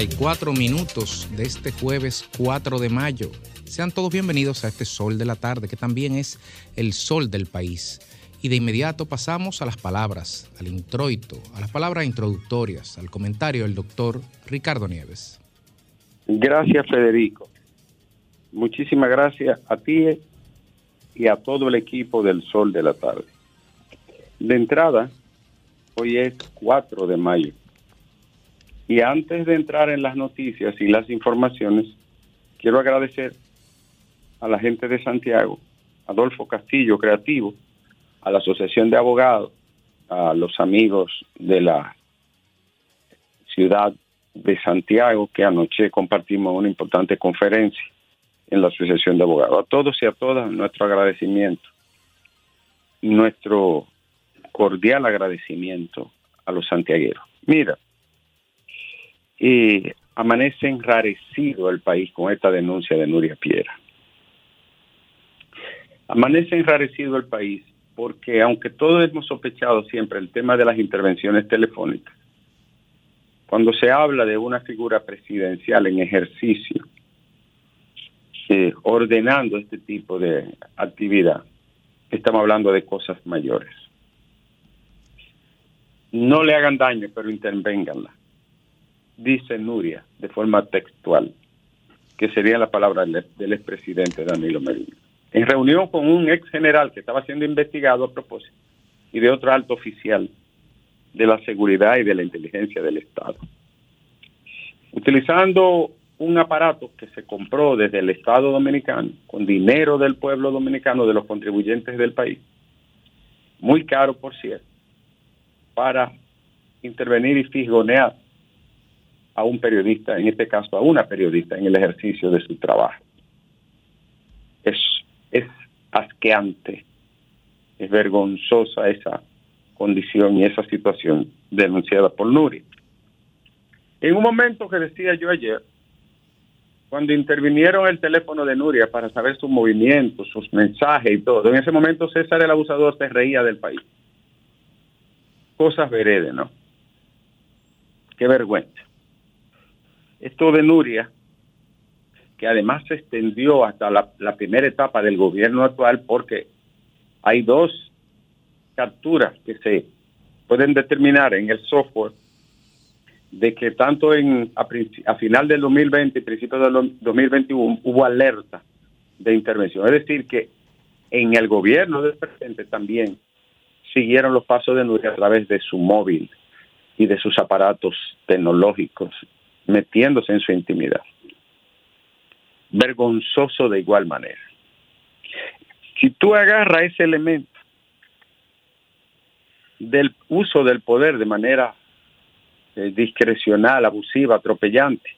54 minutos de este jueves 4 de mayo. Sean todos bienvenidos a este sol de la tarde, que también es el sol del país. Y de inmediato pasamos a las palabras, al introito, a las palabras introductorias, al comentario del doctor Ricardo Nieves. Gracias, Federico. Muchísimas gracias a ti y a todo el equipo del Sol de la Tarde. De entrada, hoy es 4 de mayo y antes de entrar en las noticias y las informaciones, quiero agradecer a la gente de Santiago, Adolfo Castillo Creativo, a la Asociación de Abogados, a los amigos de la ciudad de Santiago, que anoche compartimos una importante conferencia en la Asociación de Abogados. A todos y a todas nuestro agradecimiento, nuestro cordial agradecimiento a los santiagueros. Mira, y amanece enrarecido el país con esta denuncia de Nuria Piera. Amanece enrarecido el país porque aunque todos hemos sospechado siempre el tema de las intervenciones telefónicas, cuando se habla de una figura presidencial en ejercicio, eh, ordenando este tipo de actividad, estamos hablando de cosas mayores. No le hagan daño, pero intervénganla. Dice Nuria de forma textual, que sería la palabra del expresidente Danilo Medina. En reunión con un ex general que estaba siendo investigado a propósito y de otro alto oficial de la seguridad y de la inteligencia del Estado. Utilizando un aparato que se compró desde el Estado dominicano, con dinero del pueblo dominicano, de los contribuyentes del país, muy caro por cierto, para intervenir y fisgonear a un periodista, en este caso a una periodista, en el ejercicio de su trabajo. Es, es asqueante, es vergonzosa esa condición y esa situación denunciada por Nuri. En un momento que decía yo ayer, cuando intervinieron el teléfono de Nuria para saber sus movimientos, sus mensajes y todo, en ese momento César el abusador se reía del país. Cosas veredes, ¿no? Qué vergüenza. Esto de Nuria, que además se extendió hasta la, primera etapa del gobierno actual porque hay dos capturas que se pueden determinar en el software de que tanto en a, final del 2020 y principios del 2021 hubo alerta de intervención. Es decir, que en el gobierno del presidente también siguieron los pasos de Nuria a través de su móvil y de sus aparatos tecnológicos, metiéndose en su intimidad. Vergonzoso de igual manera. Si tú agarras ese elemento del uso del poder de manera eh, discrecional, abusiva, atropellante,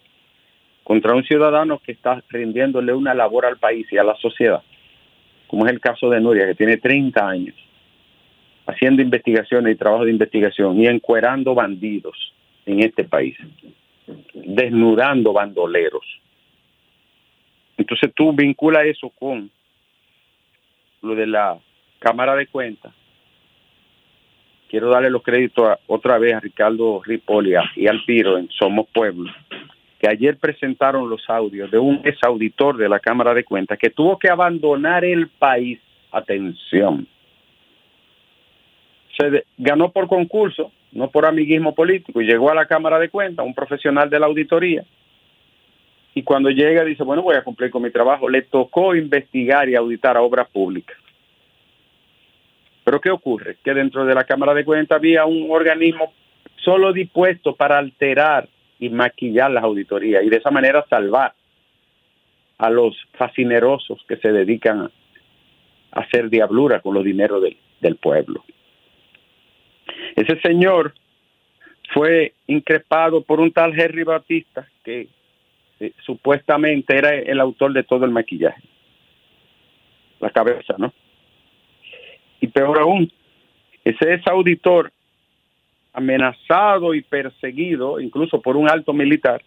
contra un ciudadano que está rindiéndole una labor al país y a la sociedad, como es el caso de Nuria, que tiene 30 años, haciendo investigaciones y trabajo de investigación y encuerando bandidos en este país, desnudando bandoleros. Entonces tú vincula eso con lo de la Cámara de Cuentas quiero darle los créditos otra vez a Ricardo Ripolia y al Piro en Somos Pueblo, que ayer presentaron los audios de un exauditor de la Cámara de Cuentas que tuvo que abandonar el país. Atención. Se ganó por concurso, no por amiguismo político, llegó a la Cámara de Cuentas, un profesional de la auditoría, y cuando llega dice, bueno, voy a cumplir con mi trabajo. Le tocó investigar y auditar a obras públicas. Pero ¿qué ocurre? Que dentro de la Cámara de Cuentas había un organismo solo dispuesto para alterar y maquillar las auditorías y de esa manera salvar a los fascinerosos que se dedican a hacer diablura con los dineros del, pueblo. Ese señor fue increpado por un tal Henry Batista que eh, supuestamente era el autor de todo el maquillaje. La cabeza, ¿no? Y peor aún, ese es auditor amenazado y perseguido, incluso por un alto militar,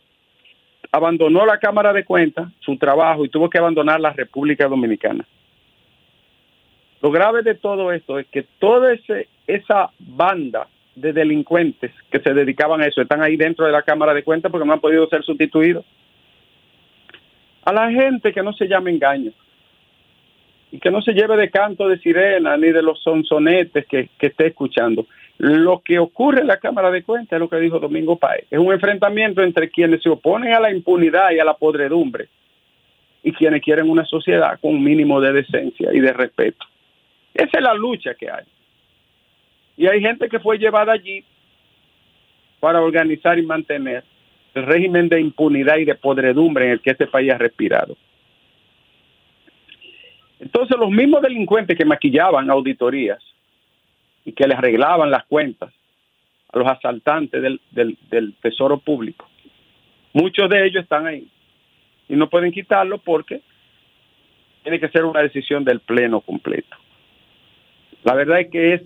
abandonó la Cámara de Cuentas, su trabajo, y tuvo que abandonar la República Dominicana. Lo grave de todo esto es que toda esa banda de delincuentes que se dedicaban a eso están ahí dentro de la Cámara de Cuentas porque no han podido ser sustituidos. A la gente que no se llame engaño y que no se lleve de canto de sirena ni de los sonsonetes que, que esté escuchando. Lo que ocurre en la Cámara de Cuentas es lo que dijo Domingo Páez. Es un enfrentamiento entre quienes se oponen a la impunidad y a la podredumbre y quienes quieren una sociedad con un mínimo de decencia y de respeto. Esa es la lucha que hay. Y hay gente que fue llevada allí para organizar y mantener el régimen de impunidad y de podredumbre en el que este país ha respirado. Entonces los mismos delincuentes que maquillaban auditorías y que les arreglaban las cuentas a los asaltantes del, del, tesoro público. Muchos de ellos están ahí y no pueden quitarlo porque tiene que ser una decisión del pleno completo. La verdad es que es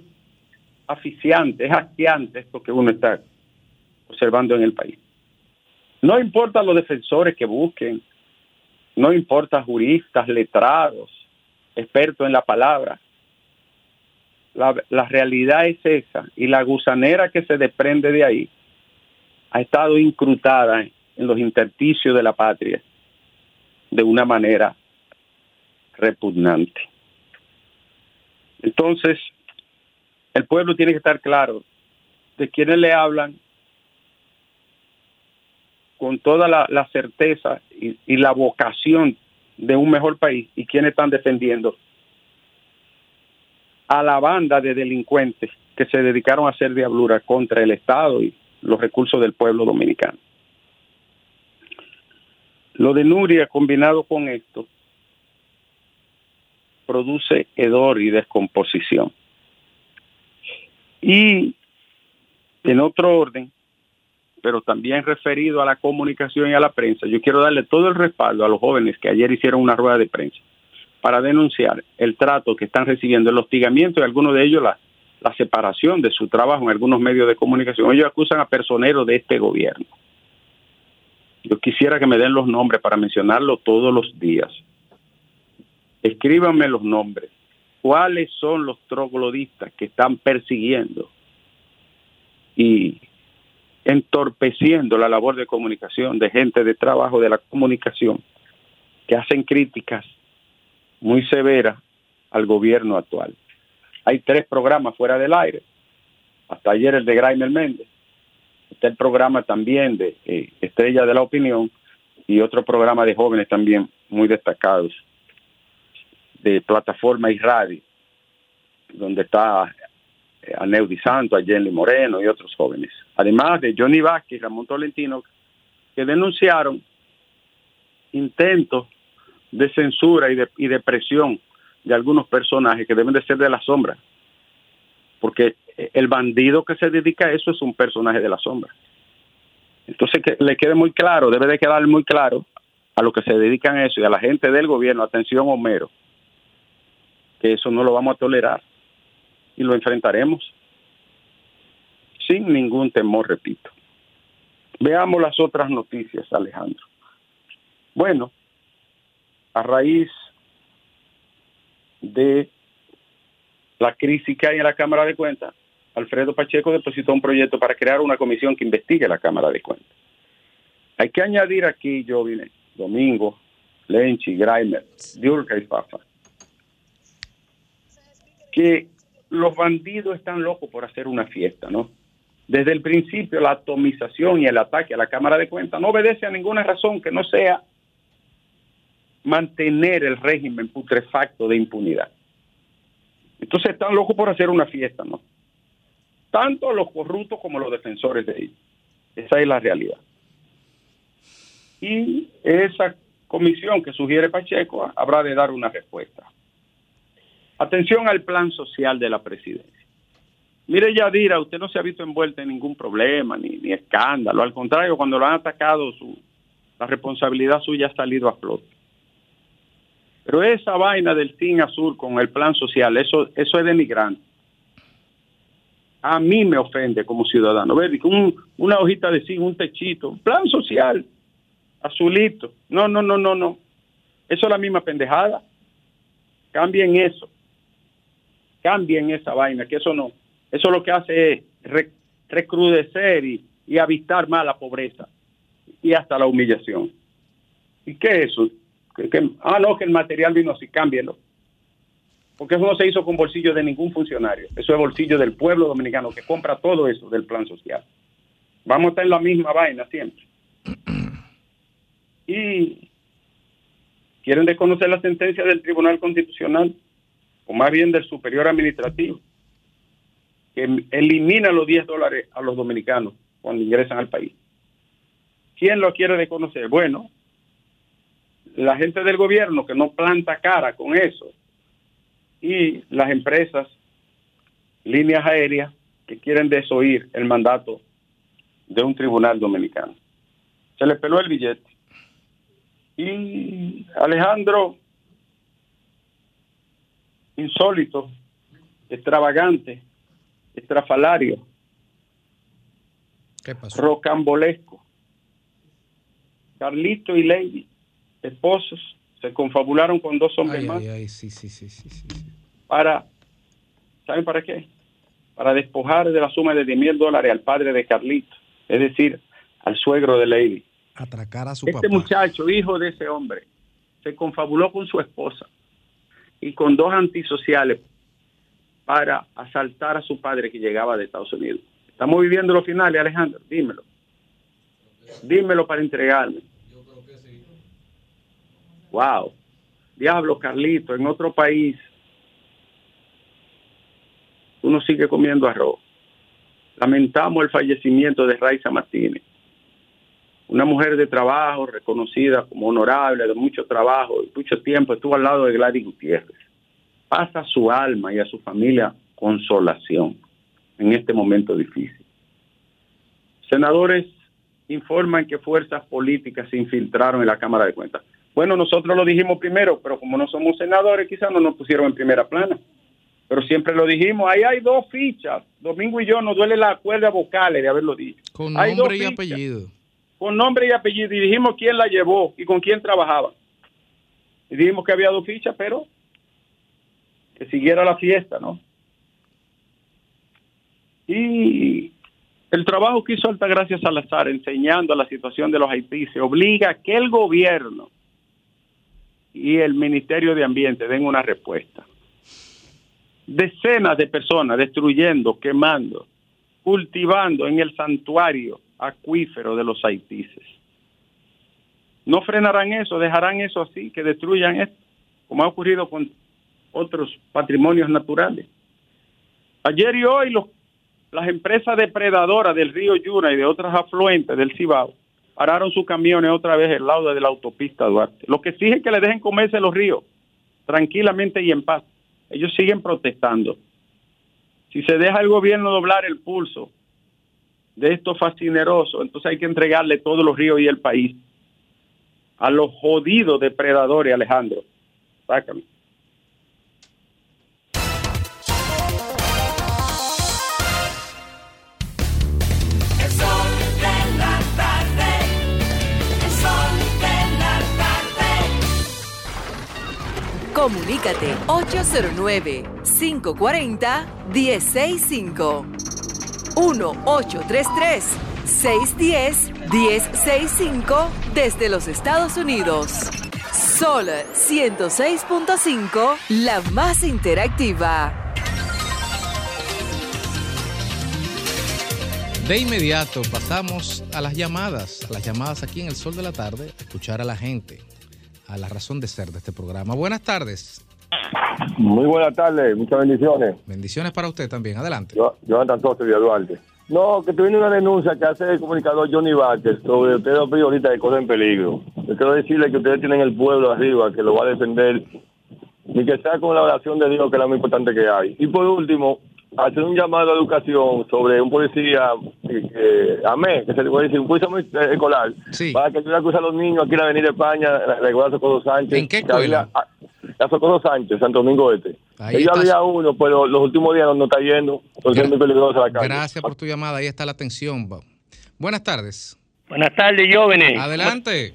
aficiante, es asqueante esto que uno está observando en el país. No importa los defensores que busquen, no importa juristas, letrados, expertos en la palabra, la, realidad es esa y la gusanera que se desprende de ahí ha estado incrutada en los intersticios de la patria de una manera repugnante. Entonces, el pueblo tiene que estar claro de quienes le hablan con toda la, certeza y, y, la vocación de un mejor país y quienes están defendiendo a la banda de delincuentes que se dedicaron a hacer diablura contra el Estado y los recursos del pueblo dominicano. Lo de Nuria combinado con esto produce hedor y descomposición. Y en otro orden, pero también referido a la comunicación y a la prensa, yo quiero darle todo el respaldo a los jóvenes que ayer hicieron una rueda de prensa para denunciar el trato que están recibiendo, el hostigamiento y algunos de ellos la, la separación de su trabajo en algunos medios de comunicación. Ellos acusan a personeros de este gobierno. Yo quisiera que me den los nombres para mencionarlo todos los días. Escríbanme los nombres. ¿Cuáles son los troglodistas que están persiguiendo y entorpeciendo la labor de comunicación de gente de trabajo de la comunicación que hacen críticas muy severa al gobierno actual. Hay tres programas fuera del aire. Hasta ayer el de Graimer Méndez. Está el programa también de eh, Estrella de la Opinión y otro programa de jóvenes también muy destacados de plataforma y radio, donde está eh, a Neudi Santo, a Jenny Moreno y otros jóvenes. Además de Johnny Vázquez y Ramón Tolentino, que denunciaron intentos de censura y de, y de presión de algunos personajes que deben de ser de la sombra. Porque el bandido que se dedica a eso es un personaje de la sombra. Entonces, que le quede muy claro, debe de quedar muy claro a los que se dedican a eso y a la gente del gobierno, atención Homero, que eso no lo vamos a tolerar y lo enfrentaremos sin ningún temor, repito. Veamos las otras noticias, Alejandro. Bueno, a raíz de la crisis que hay en la Cámara de Cuentas, Alfredo Pacheco depositó un proyecto para crear una comisión que investigue la Cámara de Cuentas. Hay que añadir aquí, yo vine, Domingo, Lenchi, Grimer, Diurka y Fafa, que los bandidos están locos por hacer una fiesta, ¿no? Desde el principio, la atomización y el ataque a la Cámara de Cuentas no obedece a ninguna razón que no sea mantener el régimen putrefacto de impunidad. Entonces están locos por hacer una fiesta, ¿no? Tanto los corruptos como los defensores de ellos. Esa es la realidad. Y esa comisión que sugiere Pacheco habrá de dar una respuesta. Atención al plan social de la presidencia. Mire, Yadira, usted no se ha visto envuelta en ningún problema ni, escándalo. Al contrario, cuando lo han atacado, la responsabilidad suya ha salido a flote. Pero esa vaina del TIN azul con el plan social, eso, eso es denigrante. A mí me ofende como ciudadano. Ver, un, una hojita de zinc, un techito, plan social, azulito. No, no, no, no, no. Eso es la misma pendejada. Cambien eso. Cambien esa vaina, que eso no, eso lo que hace es recrudecer y, y más la pobreza y hasta la humillación. ¿Y qué es eso? ah, no, que el material vino así, cámbielo. Porque eso no se hizo con bolsillo de ningún funcionario. Eso es bolsillo del pueblo dominicano que compra todo eso del plan social. Vamos a estar en la misma vaina siempre. Y quieren desconocer la sentencia del Tribunal Constitucional, o más bien del Superior Administrativo, que elimina los 10 dólares a los dominicanos cuando ingresan al país. ¿Quién lo quiere desconocer? Bueno, la gente del gobierno que no planta cara con eso y las empresas, líneas aéreas que quieren desoír el mandato de un tribunal dominicano. Se le peló el billete. Y Alejandro, insólito, extravagante, estrafalario, rocambolesco. Carlito y Lady, esposos, se confabularon con dos hombres más. sí, sí, sí, para, ¿saben para qué? Para despojar de la suma de 10 mil dólares al padre de Carlito, es decir, al suegro de Lady. Atracar a su este muchacho, hijo de ese hombre, se confabuló con su esposa y con dos antisociales para asaltar a su padre que llegaba de Estados Unidos. Estamos viviendo los finales, Alejandro, dímelo. Dímelo para entregarme. Yo creo que sí. Wow. Diablo, Carlito, en otro país uno sigue comiendo arroz. Lamentamos el fallecimiento de Raiza Martínez, una mujer de trabajo reconocida como honorable, de mucho trabajo, y mucho tiempo estuvo al lado de Gladys Gutiérrez. Pasa a su alma y a su familia consolación en este momento difícil. Senadores informan que fuerzas políticas se infiltraron en la Cámara de Cuentas. Bueno, nosotros lo dijimos primero, pero como no somos senadores, quizás no nos pusieron en primera plana. Pero siempre lo dijimos, ahí hay dos fichas. Domingo y yo nos duele la cuerda vocales de haberlo dicho. Con nombre y apellido. Con nombre y apellido. Dijimos quién la llevó y con quién trabajaba. Dijimos que había dos fichas, pero que siguiera la fiesta, ¿no? Y el trabajo que hizo Altagracia Salazar enseñando a la situación de los Haití se obliga a que el gobierno y el Ministerio de Ambiente den una respuesta. Decenas de personas destruyendo, quemando, cultivando en el santuario acuífero de los haitises. No frenarán eso, dejarán eso así, que destruyan esto, como ha ocurrido con otros patrimonios naturales. Ayer y hoy los, las empresas depredadoras del río Yuna y de otras afluentes del Cibao pararon sus camiones otra vez al lado de la autopista Duarte. Lo que exige que le dejen comerse los ríos tranquilamente y en paz. Ellos siguen protestando. Si se deja el gobierno doblar el pulso de estos fascinerosos, entonces hay que entregarle todos los ríos y el país a los jodidos depredadores, Alejandro. Sácame. Comunícate 809-540-1065. 1-833-610-1065 desde los Estados Unidos. Sol 106.5, la más interactiva. De inmediato pasamos a las llamadas, a las llamadas aquí en el Sol de la Tarde, a escuchar a la gente a la razón de ser de este programa. Buenas tardes. Muy buenas tardes, muchas bendiciones. Bendiciones para usted también, adelante. Yo, yo Antonio de Duarte. No, que tiene una denuncia que hace el comunicador Johnny Vázquez sobre ustedes ahorita de cosas en peligro. Yo quiero decirle que ustedes tienen el pueblo arriba, que lo va a defender, y que sea con la oración de Dios, que es la más importante que hay. Y por último, hacer un llamado a educación sobre un policía, eh, AME, que se le puede decir, un policía escolar, para que ayude a cruzar a los niños aquí en la Avenida España, la escuela Socorro Sánchez. ¿En qué escuela? La Socorro Sánchez, Santo Domingo Este. Ahí Ella había uno, pero los últimos días no, está yendo, porque es muy peligrosa la calle. Gracias por tu llamada, ahí está la atención. Buenas tardes. Buenas tardes, jóvenes. Adelante.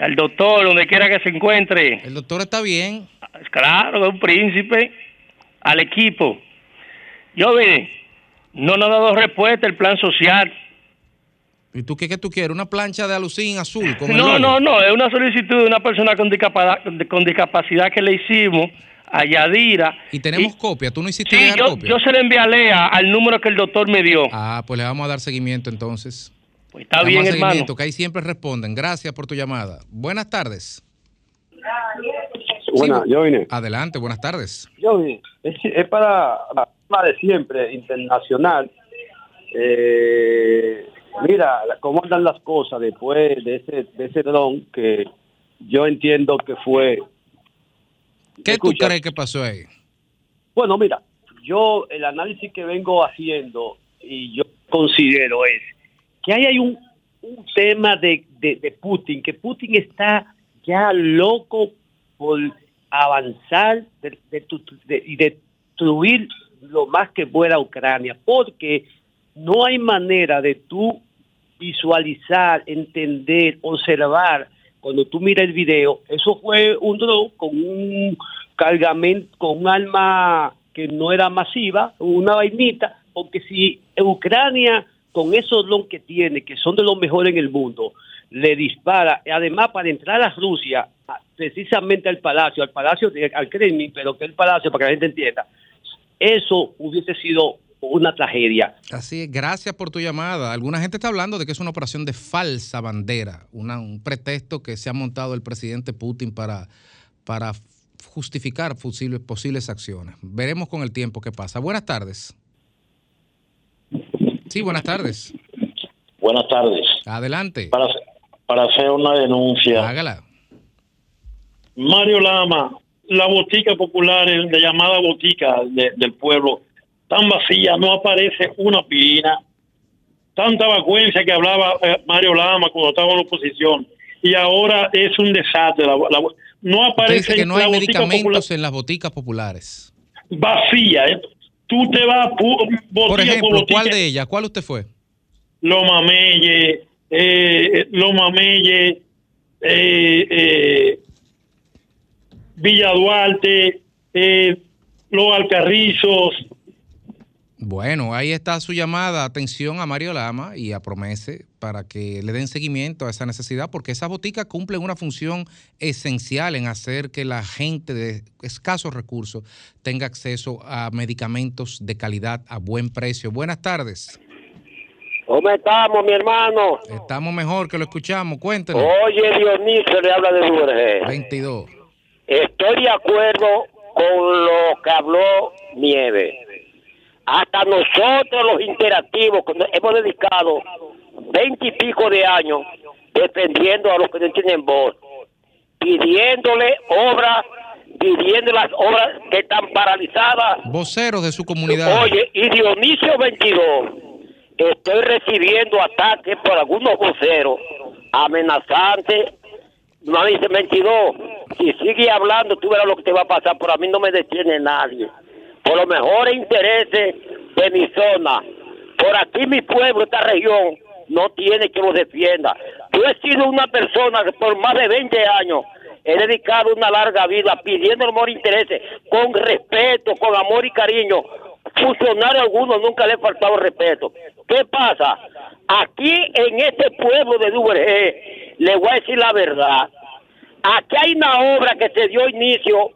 Al doctor, donde quiera que se encuentre. El doctor está bien. Claro, es un príncipe. al equipo. Yo vi, no nos ha dado respuesta el plan social. ¿Y tú qué, qué tú quieres? ¿Una plancha de alucín azul? No, no, no, es una solicitud de una persona con discapacidad, con discapacidad que le hicimos a Yadira. Y tenemos copia. ¿Tú no hiciste Sí, yo, copia? yo se le envié a Lea al número que el doctor me dio. Ah, pues le vamos a dar seguimiento entonces. Pues está Damos bien, seguimiento, hermano. que ahí siempre responden. Gracias por tu llamada. Buenas tardes. Buenas, Sí, yo vine. Adelante, buenas tardes. Yo vine. Es, es para la de siempre, internacional. Eh, mira, cómo andan las cosas después de ese, de ese dron que yo entiendo que fue. ¿Qué Escucha. tú crees que pasó ahí? Bueno, mira, yo el análisis que vengo haciendo y yo considero es que ahí hay un, un tema de, de, de Putin, que Putin está ya loco por avanzar de- de y destruir lo más que pueda Ucrania, porque no hay manera de tú visualizar, entender, observar. Cuando tú miras el video, eso fue un dron con un cargamento, con un arma que no era masiva, una vainita, porque si Ucrania, con esos drones que tiene, que son de los mejores en el mundo, le dispara, además para entrar a Rusia, precisamente al palacio, al palacio, al Kremlin, pero que el palacio, para que la gente entienda, eso hubiese sido una tragedia. Así es, gracias por tu llamada. Alguna gente está hablando de que es una operación de falsa bandera, una- un pretexto que se ha montado el presidente Putin para, para justificar posibles, posibles acciones. Veremos con el tiempo qué pasa. Buenas tardes. Sí, buenas tardes. Buenas tardes. Adelante. Para, para hacer una denuncia. Hágala. Mario Lama, la botica popular, de llamada botica de- del pueblo, tan vacía, no aparece una pirina. Tanta vacuencia que hablaba eh, Mario Lama cuando estaba en la oposición. Y ahora es un desastre. La, la- no aparece que no hay medicamentos en las boticas populares. popular vacía. eh. Tú te vas Por ejemplo. ¿cuál de ellas? ¿Cuál usted fue? Loma Melle, eh, Loma Melle, eh, eh, Villa Duarte, eh, Los Alcarrizos. Bueno, ahí está su llamada. Atención a Mario Lama y a Promese para que le den seguimiento a esa necesidad, porque esas boticas cumplen una función esencial en hacer que la gente de escasos recursos tenga acceso a medicamentos de calidad a buen precio. Buenas tardes. ¿Cómo estamos, mi hermano? Estamos mejor que lo escuchamos. Cuéntenos. Oye, Dionisio le habla de Duvergé. 22. Estoy de acuerdo con lo que habló Nieve. Hasta nosotros los interactivos hemos dedicado veinte y pico de años defendiendo a los que no tienen voz, pidiéndole obras, pidiendo las obras que están paralizadas Voceros de su comunidad. Oye, y Dionisio 22, estoy recibiendo ataques por algunos voceros amenazantes. No dice 22, si sigue hablando, tú verás lo que te va a pasar. Por a mí no me detiene nadie. Por los mejores intereses de mi zona. Por aquí mi pueblo, esta región, no tiene que lo defienda. Yo he sido una persona que por más de 20 años he dedicado una larga vida pidiendo los mejores intereses, con respeto, con amor y cariño. Funcionario alguno nunca le he faltado respeto. ¿Qué pasa? Aquí en este pueblo de Duvergé, le voy a decir la verdad. Aquí hay una obra que se dio inicio,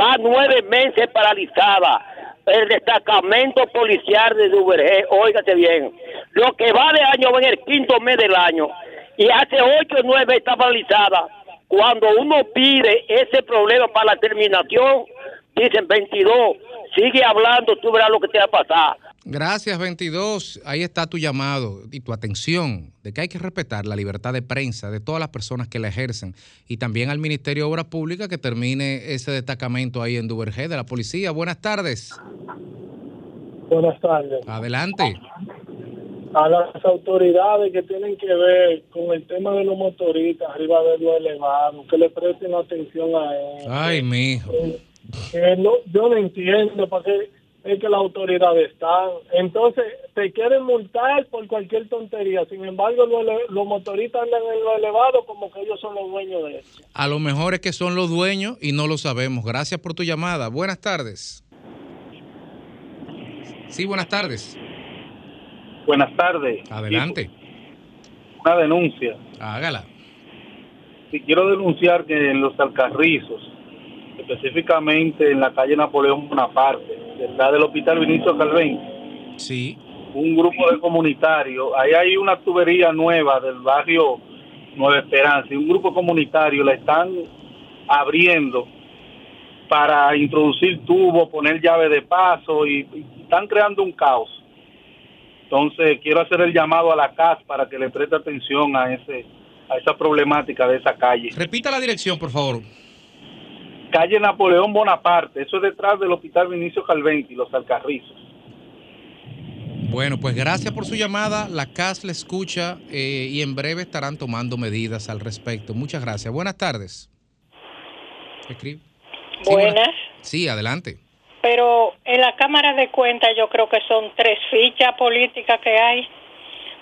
va nueve meses paralizada. El destacamento policial de Duvergé, óigate bien, lo que va de año va en el quinto mes del año y hace ocho o nueve está paralizada. Cuando uno pide ese problema para la terminación, dicen 22, sigue hablando, tú verás lo que te va a pasar. Gracias, 22. Ahí está tu llamado y tu atención de que hay que respetar la libertad de prensa de todas las personas que la ejercen y también al Ministerio de Obras Públicas que termine ese destacamento ahí en Duvergé de la policía. Buenas tardes. Buenas tardes. Adelante. A las autoridades que tienen que ver con el tema de los motoristas arriba de lo elevado, que le presten atención a eso. Ay, mijo. Que no, yo no entiendo por qué es que las autoridades están. Entonces, te quieren multar por cualquier tontería. Sin embargo, los, motoristas andan en lo elevado como que ellos son los dueños de eso. A lo mejor es que son los dueños y no lo sabemos. Gracias por tu llamada. Buenas tardes. Sí, buenas tardes. Buenas tardes. Adelante. Una denuncia. Hágala. Si quiero denunciar que en los Alcarrizos, específicamente en la calle Napoleón Bonaparte, detrás del Hospital Vinicio Calvén, Sí. un grupo de comunitarios, ahí hay una tubería nueva del barrio Nueva Esperanza, y un grupo comunitario la están abriendo para introducir tubos, poner llave de paso y, y están creando un caos. Entonces quiero hacer el llamado a la CAS para que le preste atención a ese a esa problemática de esa calle. Repita la dirección, por favor. Calle Napoleón Bonaparte, eso es detrás del Hospital Vinicio Calventi, Los Alcarrizos. Bueno, pues gracias por su llamada. La CAS le escucha eh, y en breve estarán tomando medidas al respecto. Muchas gracias. Buenas tardes. Escribe. Sí, Buenas, Sí, adelante. pero en la Cámara de Cuentas yo creo que son tres fichas políticas que hay,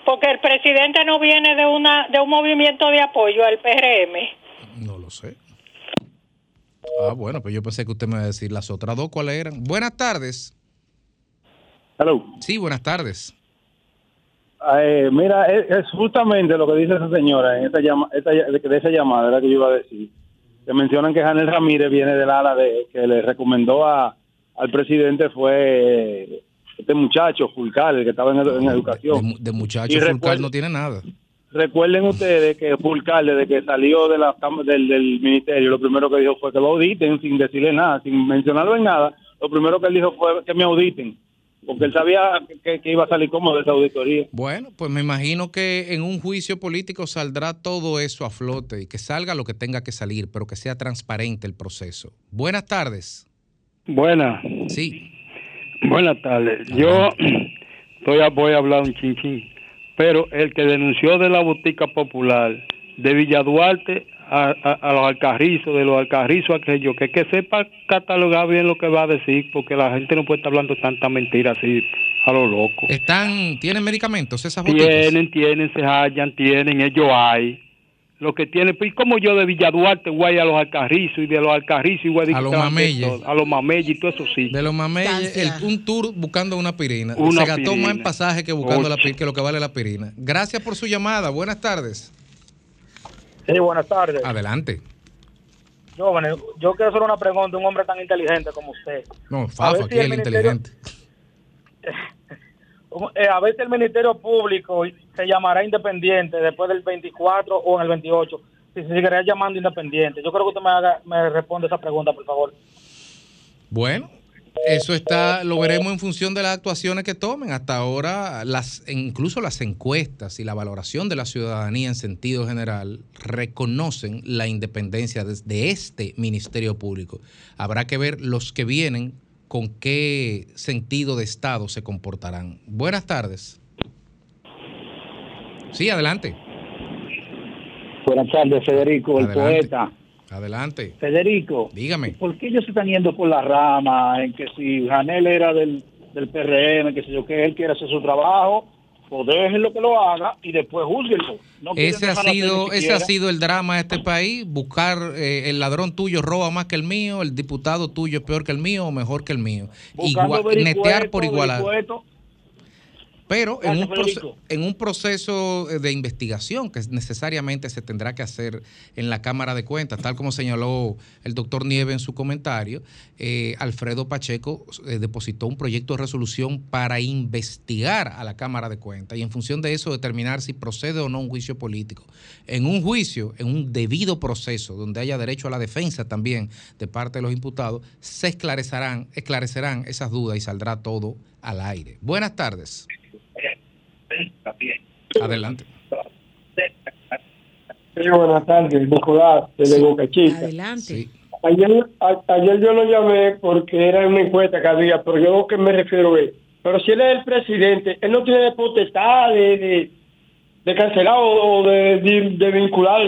porque el presidente no viene de una de un movimiento de apoyo al PRM. No lo sé. Ah, bueno, pues yo pensé que usted me iba a decir las otras dos cuáles eran. Buenas tardes. Hello. Sí, buenas tardes. Eh, mira, es, es justamente lo que dice esa señora en esta llama, esta, de esa llamada era que yo iba a decir. Que mencionan que Janel Ramírez viene del ala de que le recomendó a, al presidente fue este muchacho, Fulcal, el que estaba en, edu- en educación. De muchacho Y Fulcal no tiene nada. Recuerden ustedes que Fulcal, desde que salió de la, del, del ministerio, lo primero que dijo fue que lo auditen sin decirle nada, sin mencionarlo en nada. Lo primero que él dijo fue que me auditen, porque él sabía que, que iba a salir cómodo de esa auditoría. Bueno, pues me imagino que en un juicio político saldrá todo eso a flote y que salga lo que tenga que salir, pero que sea transparente el proceso. Buenas tardes. Buenas. Sí. Buenas tardes. Yo estoy a- voy a hablar un chinchín, pero el que denunció de la botica popular de Villaduarte a, a, a los alcarrizos, de los alcarrizos aquello, que que sepa catalogar bien lo que va a decir, porque la gente no puede estar hablando tanta mentira así a lo loco. Están, ¿Tienen medicamentos esas boticas? Tienen, tienen, se hallan, tienen, ellos hay. Lo que tienen, pues como yo de Villaduarte voy a los alcarrizos y de los alcarrizos y voy A los que- mameyes. A los mameyes y todo eso sí. De los mameyes, el- un tour buscando una pirina. Una Se gastó pirina. más en pasaje que buscando la Ocho. pi- que lo que vale la pirina. Gracias por su llamada. Buenas tardes. Sí, buenas tardes. Adelante. Jóvenes, yo quiero hacer una pregunta a un hombre tan inteligente como usted. No, A Fafo, ver aquí si el el ministerio- inteligente. Eh, a si el Ministerio Público se llamará independiente después del 24 o en el 28. Si se seguirá llamando independiente. Yo creo que usted me, haga, me responde esa pregunta, por favor. Bueno, eso está, lo veremos en función de las actuaciones que tomen. Hasta ahora, las, incluso las encuestas y la valoración de la ciudadanía en sentido general reconocen la independencia de, de este Ministerio Público. Habrá que ver los que vienen con qué sentido de Estado se comportarán. Buenas tardes. Sí, adelante. Buenas tardes, Federico, el poeta. Adelante. Federico, Dígame. ¿por qué ellos se están yendo por la rama en que si Janel era del, del PRM, que sé yo, que él quiere hacer su trabajo, pues déjenlo que lo haga y después júzguenlo. No Ese ha, sido, ese ha sido el drama de este país, buscar eh, el ladrón tuyo roba más que el mío, el diputado tuyo es peor que el mío o mejor que el mío. Netear por igualar. Pero en un, en un proceso eh, de investigación que necesariamente se tendrá que hacer en la Cámara de Cuentas, tal como señaló el doctor Nieve en su comentario, eh, Alfredo Pacheco eh, depositó un proyecto de resolución para investigar a la Cámara de Cuentas y en función de eso determinar si procede o no un juicio político. En un juicio, en un debido proceso, donde haya derecho a la defensa también de parte de los imputados, se esclarecerán, esclarecerán esas dudas y saldrá todo al aire. Buenas tardes. Adelante. Sí, buenas tardes, Nicolás, desde Boca Chica. Adelante. Ayer, a- ayer yo lo llamé porque era una encuesta que había, pero yo lo que me refiero es, pero si él es el presidente, él no tiene potestad de, de, de cancelar o o de, de- de vincular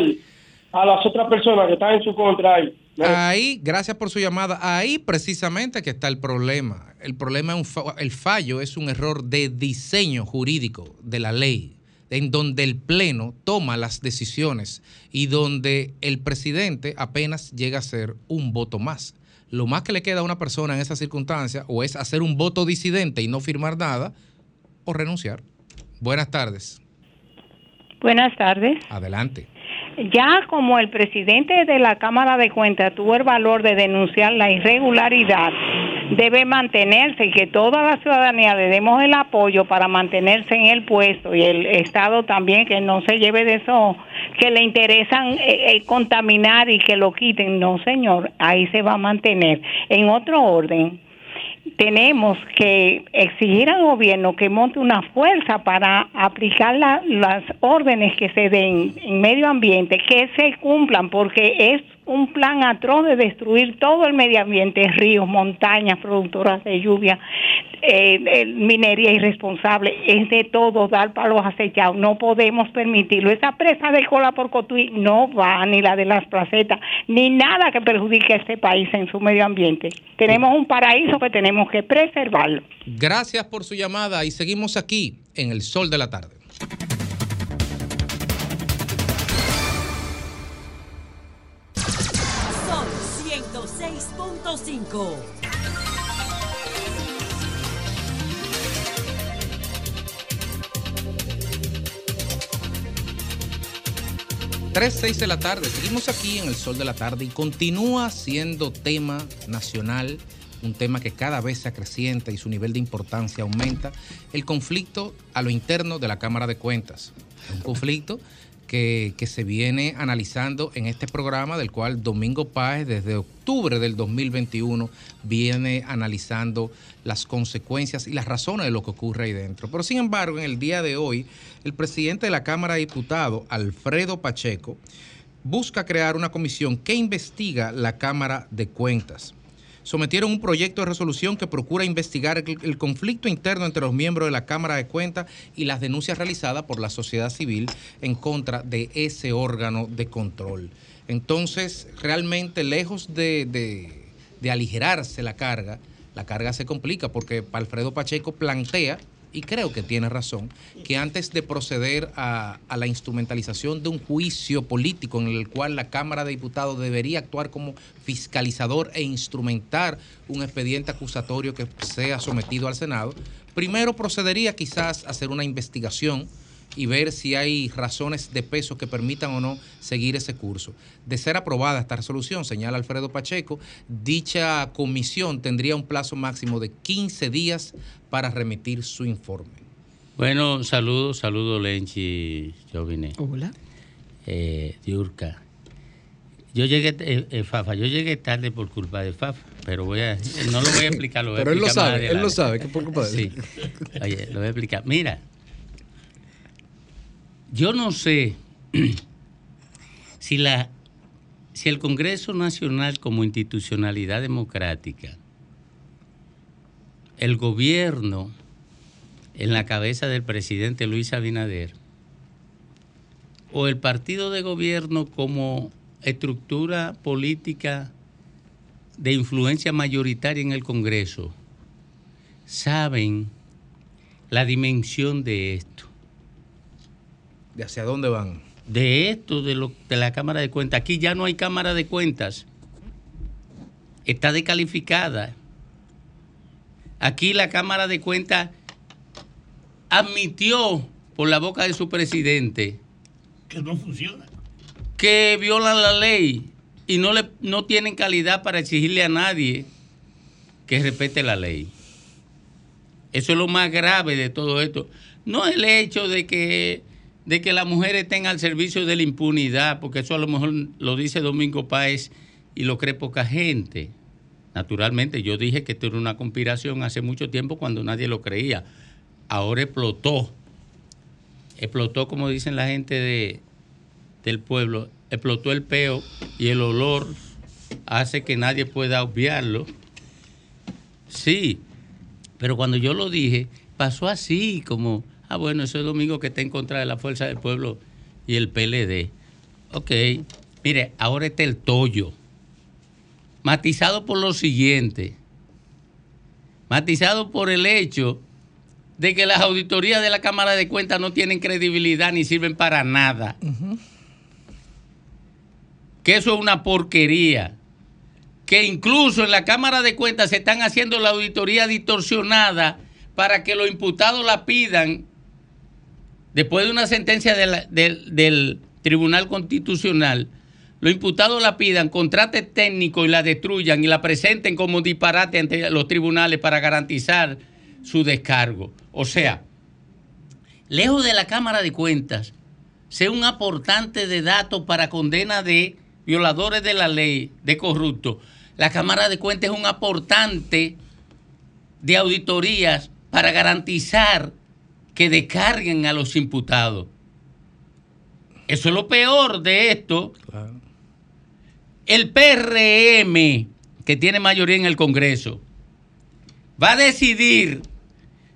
a las otras personas que están en su contra ahí. Ahí, gracias por su llamada. Ahí precisamente que está el problema. El problema es un fa- el fallo es un error de diseño jurídico de la ley, en donde el pleno toma las decisiones y donde el presidente apenas llega a ser un voto más. lo más que le queda a una persona en esa circunstancia o es hacer un voto disidente y no firmar nada o renunciar. Buenas tardes. Buenas tardes. Adelante. Ya como el presidente de la Cámara de Cuentas tuvo el valor de denunciar la irregularidad, debe mantenerse y que toda la ciudadanía le demos el apoyo para mantenerse en el puesto y el Estado también que no se lleve de eso, que le interesan eh, eh, contaminar y que lo quiten. No, señor, ahí se va a mantener. En otro orden, tenemos que exigir al gobierno que monte una fuerza para aplicar la- las órdenes que se den en medio ambiente, que se cumplan, porque es un plan atroz de destruir todo el medio ambiente, ríos, montañas, productoras de lluvia, eh, eh, minería irresponsable, es de todo dar palos acechados, no podemos permitirlo. Esa presa de cola por Cotuí no va, ni la de las placetas, ni nada que perjudique a este país en su medio ambiente. Tenemos un paraíso que tenemos que preservarlo. Gracias por su llamada y seguimos aquí en el sol de la tarde. 106.5. 3, 6 de la tarde. Seguimos aquí en el sol de la tarde y continúa siendo tema nacional, un tema que cada vez se acrecienta y su nivel de importancia aumenta, el conflicto a lo interno de la Cámara de Cuentas. Un conflicto que, se viene analizando en este programa, del cual Domingo Páez desde octubre del 2021 viene analizando las consecuencias y las razones de lo que ocurre ahí dentro. Pero sin embargo, en el día de hoy, el presidente de la Cámara de Diputados, Alfredo Pacheco, busca crear una comisión que investiga la Cámara de Cuentas. Sometieron un proyecto de resolución que procura investigar el, conflicto interno entre los miembros de la Cámara de Cuentas y las denuncias realizadas por la sociedad civil en contra de ese órgano de control. Entonces, realmente, lejos de, de- de aligerarse la carga, la carga se complica porque Alfredo Pacheco plantea, y creo que tiene razón, que antes de proceder a, la instrumentalización de un juicio político en el cual la Cámara de Diputados debería actuar como fiscalizador e instrumentar un expediente acusatorio que sea sometido al Senado, primero procedería quizás a hacer una investigación y ver si hay razones de peso que permitan o no seguir ese curso. De ser aprobada esta resolución, señala Alfredo Pacheco, dicha comisión tendría un plazo máximo de 15 días para remitir su informe. Bueno, saludos, saludos Lenchi, yo vine. Hola. Eh, Diurca. Yo llegué, eh, eh, Fafa, yo llegué tarde por culpa de Fafa, pero voy a, no lo voy a explicar, lo voy a Pero él lo sabe, él lo sabe, que por culpa de él. Sí, oye, lo voy a explicar. Mira, yo no sé si, la, si el Congreso Nacional como institucionalidad democrática, el gobierno en la cabeza del presidente Luis Abinader, o el partido de gobierno como estructura política de influencia mayoritaria en el Congreso, saben la dimensión de esto. ¿De hacia dónde van? De esto, de, lo, de la Cámara de Cuentas. Aquí ya no hay Cámara de Cuentas. Está descalificada. Aquí la Cámara de Cuentas admitió por la boca de su presidente Que no funciona. que violan la ley y no, le, no tienen calidad para exigirle a nadie que respete la ley. Eso es lo más grave de todo esto. No el hecho de que, de que las mujeres estén al servicio de la impunidad, porque eso a lo mejor lo dice Domingo Páez y lo cree poca gente. Naturalmente, yo dije que esto era una conspiración hace mucho tiempo cuando nadie lo creía. Ahora explotó. Explotó, como dicen la gente de, del pueblo, explotó el peo y el olor hace que nadie pueda obviarlo. Sí, pero cuando yo lo dije, pasó así, como, ah, bueno, eso es domingo que está en contra de la fuerza del pueblo y el PLD. Ok, mire, ahora está el tollo, matizado por lo siguiente, matizado por el hecho de que las auditorías de la Cámara de Cuentas no tienen credibilidad ni sirven para nada. Que eso es una porquería. que incluso en la Cámara de Cuentas se están haciendo la auditoría distorsionada para que los imputados la pidan después de una sentencia del Tribunal Constitucional, los imputados la pidan, contrate técnico y la destruyan y la presenten como disparate ante los tribunales para garantizar su descargo. O sea, lejos de la Cámara de Cuentas, sea un aportante de datos para condena de violadores de la ley, de corruptos. La Cámara de Cuentas es un aportante de auditorías para garantizar que descarguen a los imputados. Eso es lo peor de esto. El PRM, que tiene mayoría en el Congreso, va a decidir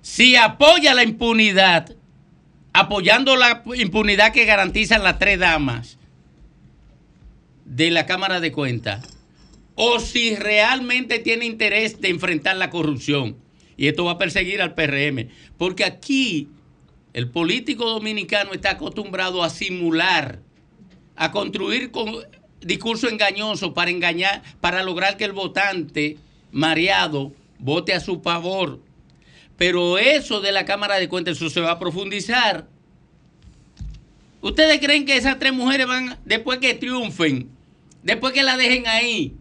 si apoya la impunidad, apoyando la impunidad que garantizan las tres damas de la Cámara de Cuentas, o si realmente tiene interés de enfrentar la corrupción. Y esto va a perseguir al PRM. Porque aquí el político dominicano está acostumbrado a simular, a construir con discurso engañoso para engañar, para lograr que el votante mareado vote a su favor. Pero eso de la Cámara de Cuentas, eso se va a profundizar. ¿Ustedes creen que esas tres mujeres van, después que triunfen, después que la dejen ahí,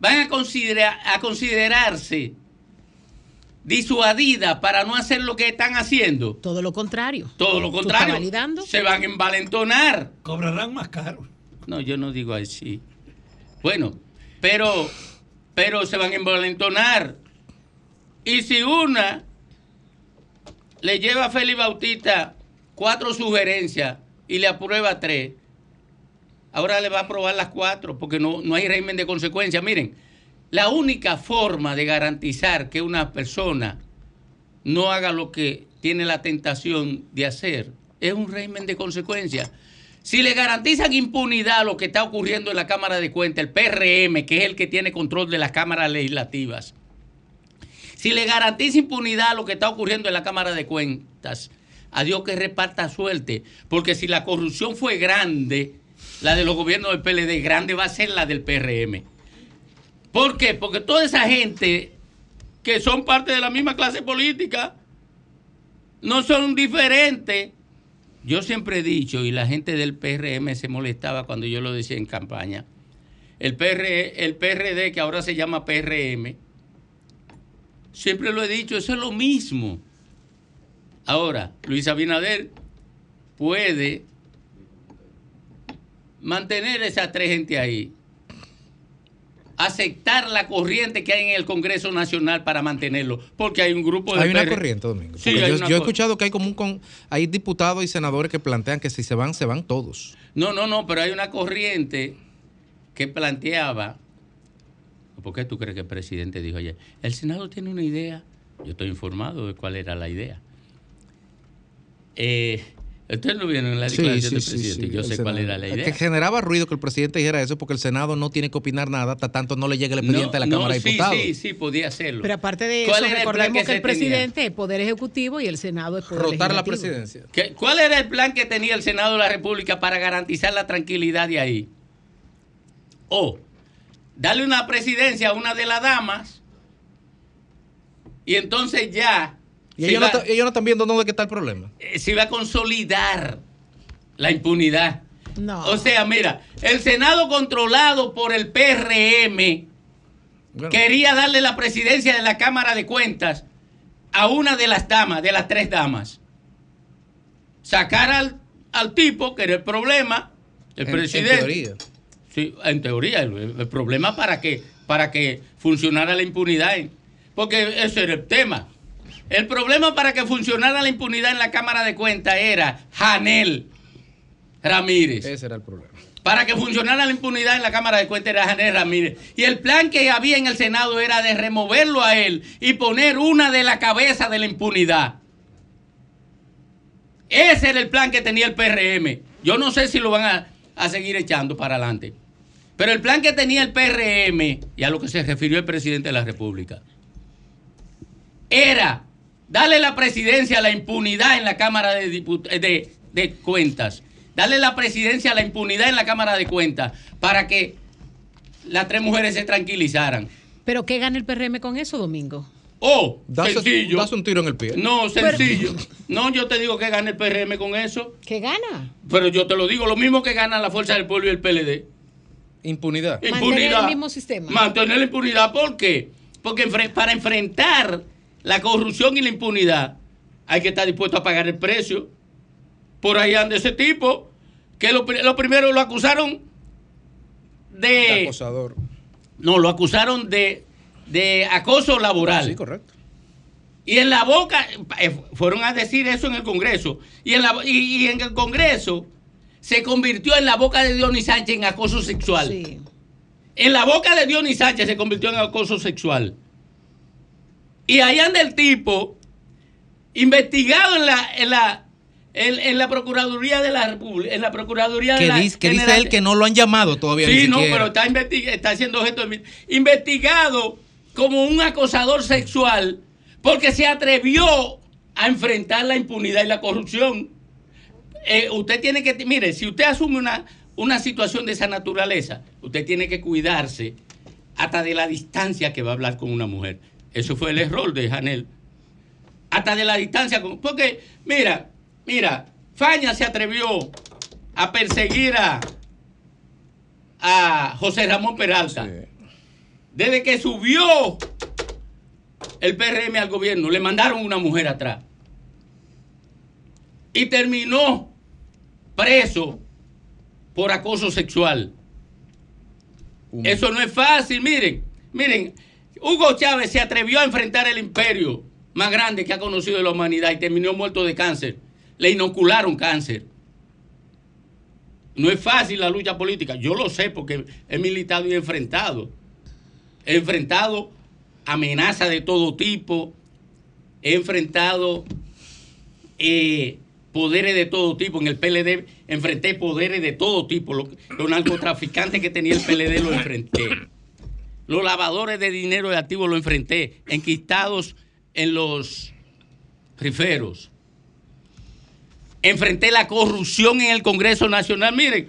van a, a considerarse disuadidas para no hacer lo que están haciendo? Todo lo contrario. Todo lo ¿Tú estás contrario. validando? Se van a envalentonar. Cobrarán más caro. No, yo no digo así. Bueno, pero, pero se van a envalentonar. Y si una le lleva a Félix Bautista cuatro sugerencias y le aprueba tres, ahora le va a aprobar las cuatro porque no, no hay régimen de consecuencia. Miren, la única forma de garantizar que una persona no haga lo que tiene la tentación de hacer es un régimen de consecuencia. Si le garantizan impunidad a lo que está ocurriendo en la Cámara de Cuentas, el PRM, que es el que tiene control de las cámaras legislativas, si le garantiza impunidad a lo que está ocurriendo en la Cámara de Cuentas, a Dios que reparta suerte, porque si la corrupción fue grande, la de los gobiernos del PLD, grande va a ser la del PRM. ¿Por qué? Porque toda esa gente que son parte de la misma clase política no son diferentes. Yo siempre he dicho, y la gente del PRM se molestaba cuando yo lo decía en campaña, el, PR, el PRD, que ahora se llama PRM, siempre lo he dicho, eso es lo mismo. Ahora, Luis Abinader puede mantener esas tres gente ahí, aceptar la corriente que hay en el Congreso Nacional para mantenerlo, porque hay un grupo de Hay una PR corriente, Domingo. Sí, yo, una yo he escuchado que hay como un con, hay diputados y senadores que plantean que si se van, se van todos. No, no, no, pero hay una corriente que planteaba. ¿Por qué tú crees que el presidente dijo ayer? El Senado tiene una idea. Yo estoy informado de cuál era la idea. Eh, Ustedes no vieron la declaración sí, del presidente. sí, Yo sé cuál era la Es idea. Que generaba ruido que el presidente dijera eso porque el Senado no tiene que opinar nada hasta tanto no le llegue el expediente a la No, Cámara de sí, Diputados. Sí, sí, podía hacerlo. Pero aparte de ¿Cuál eso, era el plan recordemos que el tenía? presidente es poder ejecutivo y el Senado es poder Rotar la presidencia. ¿Qué- ¿Cuál era el plan que tenía el Senado de la República para garantizar la tranquilidad de ahí? O darle una presidencia a una de las damas y entonces ya Y ellos, no, ellos están viendo dónde está el problema. eh, se iba a consolidar la impunidad. No. O sea, mira, el Senado controlado por el PRM quería darle la presidencia de la Cámara de Cuentas a una de las damas, de las tres damas. Sacar al, al tipo, que era el problema, el En- en presidente. teoría. Sí, en teoría, el, el problema para que, para que funcionara la impunidad. Porque ese era el tema. El problema para que funcionara la impunidad en la Cámara de Cuentas era Janel Ramírez. Ese era el problema. Para que funcionara la impunidad en la Cámara de Cuentas era Janel Ramírez. Y el plan que había en el Senado era de removerlo a él y poner una de la cabeza de la impunidad. Ese era el plan que tenía el PRM. Yo no sé si lo van a, a seguir echando para adelante. Pero el plan que tenía el PRM, y a lo que se refirió el presidente de la República, era darle la presidencia a la impunidad en la Cámara de, Diput- de, de Cuentas. Darle la presidencia a la impunidad en la Cámara de Cuentas para que las tres mujeres se tranquilizaran. Pero ¿qué gana el PRM con eso, Domingo? Oh, Das, sencillo. das un tiro en el pie. No, sencillo. No, yo te digo que gana el PRM con eso. ¿Qué gana? Pero yo te lo digo, lo mismo que gana la Fuerza del Pueblo y el PLD. Impunidad. Mantener Impunidad. el mismo sistema. Mantener la impunidad, ¿por qué? Porque enfre- para enfrentar la corrupción y la impunidad hay que estar dispuesto a pagar el precio. Por ahí anda ese tipo, que lo, lo primero lo acusaron de... Acosador. No, lo acusaron de, de acoso laboral. Sí, correcto. Y en la boca, eh, fueron a decir eso en el Congreso, y en, la, y, y en el Congreso se convirtió en la boca de Dionis Sánchez en acoso sexual. En la boca de Dionis Sánchez se convirtió en acoso sexual. Y ahí anda el tipo investigado en la, en la, en, en la Procuraduría de la República, en la Procuraduría de Que, la dice, que dice él que no lo han llamado todavía. Sí, no, pero está, investi- está haciendo objeto de... Investigado como un acosador sexual porque se atrevió a enfrentar la impunidad y la corrupción. Eh, usted tiene que... Mire, si usted asume una, una situación de esa naturaleza, usted tiene que cuidarse hasta de la distancia que va a hablar con una mujer. Eso fue el error de Janel. Hasta de la distancia. con- porque, mira, mira, Faña se atrevió a perseguir a, a José Ramón Peralta. Desde que subió el PRM al gobierno, le mandaron una mujer atrás. Y terminó preso por acoso sexual. Eso no es fácil, miren, miren, Hugo Chávez se atrevió a enfrentar el imperio más grande que ha conocido la humanidad y terminó muerto de cáncer. Le inocularon cáncer. No es fácil la lucha política. Yo lo sé porque he militado y he enfrentado. He enfrentado amenazas de todo tipo. He enfrentado eh, poderes de todo tipo. En el PLD enfrenté poderes de todo tipo. Los, narcotraficantes que tenía el PLD los enfrenté. Los lavadores de dinero de activos los enfrenté. Enquistados en los riferos enfrenté la corrupción en el Congreso Nacional. Miren,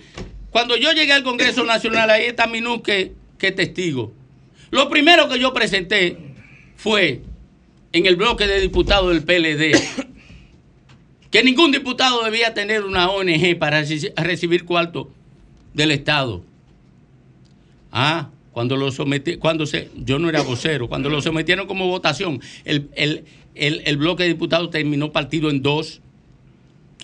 cuando yo llegué al Congreso Nacional, ahí está Minú que, que testigo. Lo primero que yo presenté fue en el bloque de diputados del PLD que ningún diputado debía tener una ONG para reci- recibir cuarto del Estado. Ah, cuando lo sometí, cuando se, yo no era vocero, cuando lo sometieron como votación, el, el- el- el bloque de diputados terminó partido en dos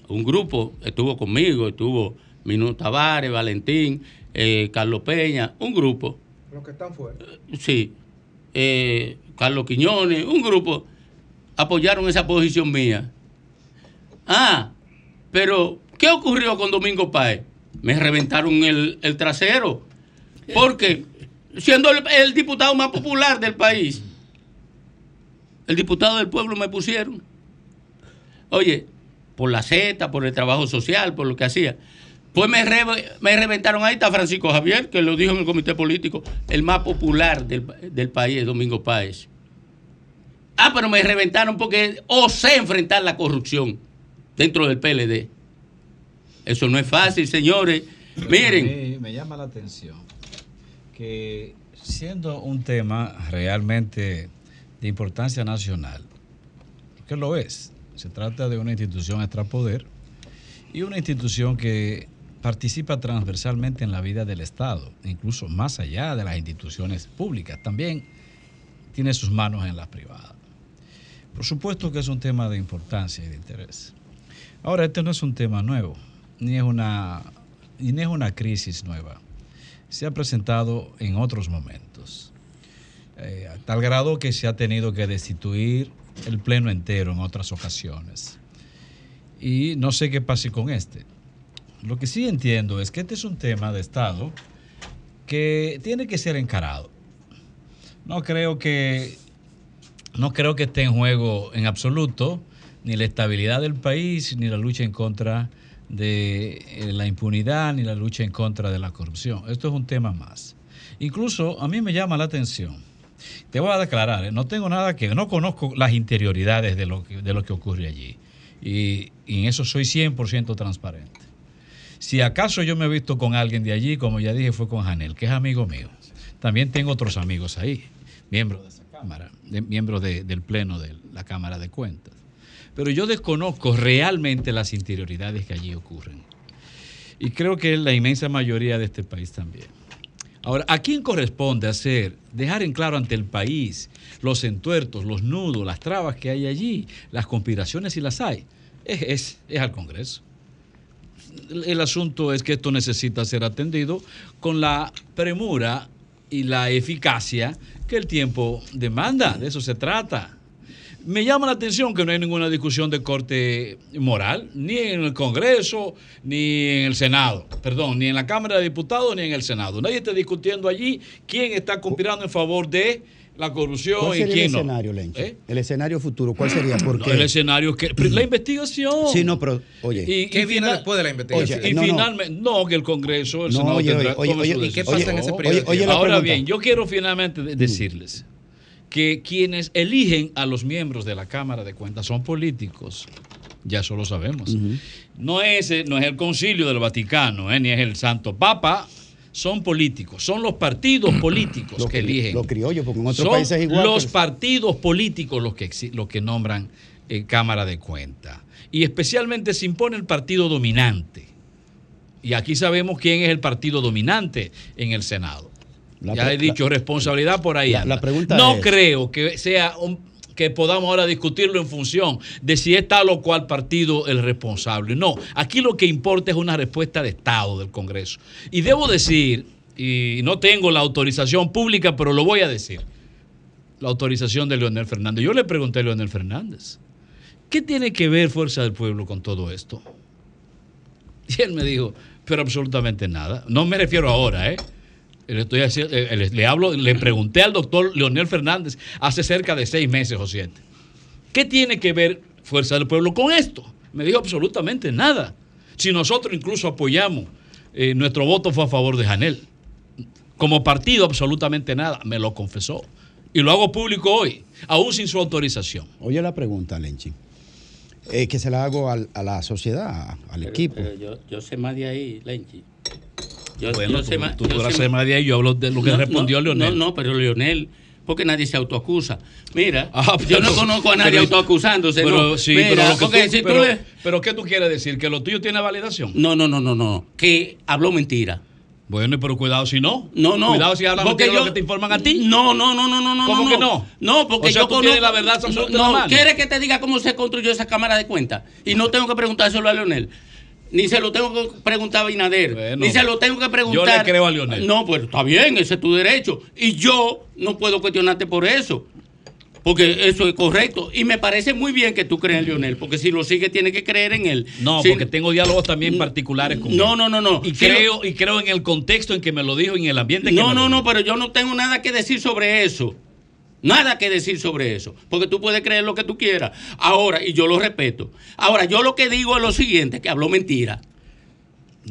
un grupo estuvo conmigo, estuvo Minú Tavares, Valentín, eh, Carlos Peña, un grupo, Los que están fuera. sí, eh, Carlos Quiñones, un grupo, apoyaron esa posición mía. Ah, pero ¿qué ocurrió con Domingo Páez? Me reventaron el, el trasero, porque siendo el, el diputado más popular del país, el diputado del pueblo me pusieron. Oye, por la Z, por el trabajo social, por lo que hacía. Pues me, re- me reventaron. Ahí está Francisco Javier, que lo dijo en el comité político, el más popular del, del país, Domingo Páez. Ah, pero me reventaron porque osé enfrentar la corrupción dentro del PLD. Eso no es fácil, señores. Miren, me llama la atención que siendo un tema realmente de importancia nacional, porque lo es, se trata de una institución extrapoder y una institución que participa transversalmente en la vida del Estado, incluso más allá de las instituciones públicas, también tiene sus manos en las privadas. Por supuesto que es un tema de importancia y de interés. Ahora, este no es un tema nuevo, ni es una, ni es una crisis nueva. Se ha presentado en otros momentos, eh, a tal grado que se ha tenido que destituir el pleno entero en otras ocasiones. Y no sé qué pase con este. Lo que sí entiendo es que este es un tema de Estado que tiene que ser encarado. No creo que no creo que esté en juego en absoluto ni la estabilidad del país, ni la lucha en contra de eh, la impunidad, ni la lucha en contra de la corrupción. Esto es un tema más. Incluso a mí me llama la atención. Te voy a declarar, ¿eh? no tengo nada que, no conozco las interioridades de lo que, de lo que ocurre allí. Y, en eso soy 100% transparente. Si acaso yo me he visto con alguien de allí, como ya dije, fue con Janel, que es amigo mío. también tengo otros amigos ahí, miembros de esa Cámara, de- miembros de- del Pleno de la Cámara de Cuentas. Pero yo desconozco realmente las interioridades que allí ocurren. Y creo que la inmensa mayoría de este país también. Ahora, ¿a quién corresponde hacer, dejar en claro ante el país los entuertos, los nudos, las trabas que hay allí, las conspiraciones si las hay? Es, es- es al Congreso. El, el asunto es que esto necesita ser atendido con la premura y la eficacia que el tiempo demanda. De eso se trata. Me llama la atención que no hay ninguna discusión de corte moral, ni en el Congreso, ni en el Senado, perdón, ni en la Cámara de Diputados, ni en el Senado. Nadie está discutiendo allí quién está conspirando en favor de la corrupción ¿Cuál y sería el quién no. escenario, Lencho? ¿Eh? El escenario futuro, ¿cuál sería? Porque No, el escenario que la investigación. Sí, no, pero oye. Y- ¿Qué y viene final- después de la investigación? Oye, y no, no. finalmente, no. que el Congreso, el No, Senado oye, tendrá oye, ¿Y qué pasa en ese periodo? Ahora pregunta. bien, yo quiero finalmente de- decirles que quienes eligen a los miembros de la Cámara de Cuentas son políticos. Ya eso lo sabemos. No es, eh, no es el concilio del Vaticano, eh, ni es el Santo Papa. Son políticos, son los partidos políticos Los que eligen. los criollos, porque en otros Son países es igual, Los pero- partidos políticos los que, los que nombran eh, Cámara de Cuentas. Y especialmente se impone el partido dominante. Y aquí sabemos quién es el partido dominante en el Senado. La ya he dicho, responsabilidad por ahí. la- pregunta no es- creo que sea un- que podamos ahora discutirlo en función de si es tal o cual partido el responsable. No, aquí lo que importa es una respuesta de Estado del Congreso. Y debo decir, y no tengo la autorización pública, pero lo voy a decir, la autorización de Leonel Fernández. Yo le pregunté a Leonel Fernández, ¿qué tiene que ver Fuerza del Pueblo con todo esto? Y él me dijo, pero absolutamente nada. No me refiero ahora, ¿eh? Le, estoy haciendo- eh, le, le hablo, le pregunté al doctor Leonel Fernández hace cerca de seis meses o siete. ¿Qué tiene que ver Fuerza del Pueblo con esto? Me dijo absolutamente nada. Si nosotros incluso apoyamos, eh, nuestro voto fue a favor de Janel. Como partido, absolutamente nada. Me lo confesó. Y lo hago público hoy, aún sin su autorización. Oye la pregunta, Lenchi. Eh, que se la hago al- a la sociedad, al equipo. Pero yo, yo sé más de ahí, Lenchi. Yo, Bueno, yo tú- sé tú yo sé de ahí, yo hablo de lo que respondió Leonel. No, no, pero Leonel, porque nadie se autoacusa. Mira, Ah, yo no conozco a nadie pero- autoacusándose. Pero no. sí, Mira, pero, que tú- si pero- le- pero ¿qué tú quieres decir? ¿Que lo tuyo tiene validación? No, no, no, no, no. Que habló mentira. Bueno, pero cuidado si no. No, no. Cuidado si hablan Porque yo- lo que te informan a ti. No, no, no, no, no, no. ¿Cómo no, que no? No, porque O sea, yo tú conozco- la verdad absoluta No. ¿quieres que te diga cómo se construyó esa cámara de cuentas? Y no tengo que preguntárselo a Leonel. Ni se lo tengo que preguntar a Binader. Bueno, ni se lo tengo que preguntar. yo le creo a Leonel. No, pues está bien, ese es tu derecho. Y yo no puedo cuestionarte por eso. Porque eso es correcto. Y me parece muy bien que tú creas en Leonel. Porque si lo sigue, tiene que creer en él. No, Si- porque tengo diálogos también particulares con No, él. no, no, no. Y Si creo, y creo en el contexto en que me lo dijo, en el ambiente en que no, me no, no, dijo. pero yo no tengo nada que decir sobre eso. Nada que decir sobre eso. Porque tú puedes creer lo que tú quieras. Ahora, y yo lo respeto. Ahora, yo lo que digo es lo siguiente, que habló mentira.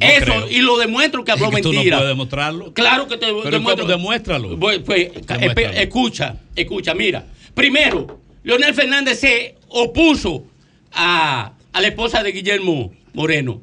No eso, creo. y lo demuestro que habló Es que tú no mentira. puedes demostrarlo. Claro que te Pero demuestro. Demuéstralo. Pues, pues, Demuéstralo. escucha, escucha, mira. Primero, Leonel Fernández se opuso a, a la esposa de Guillermo Moreno.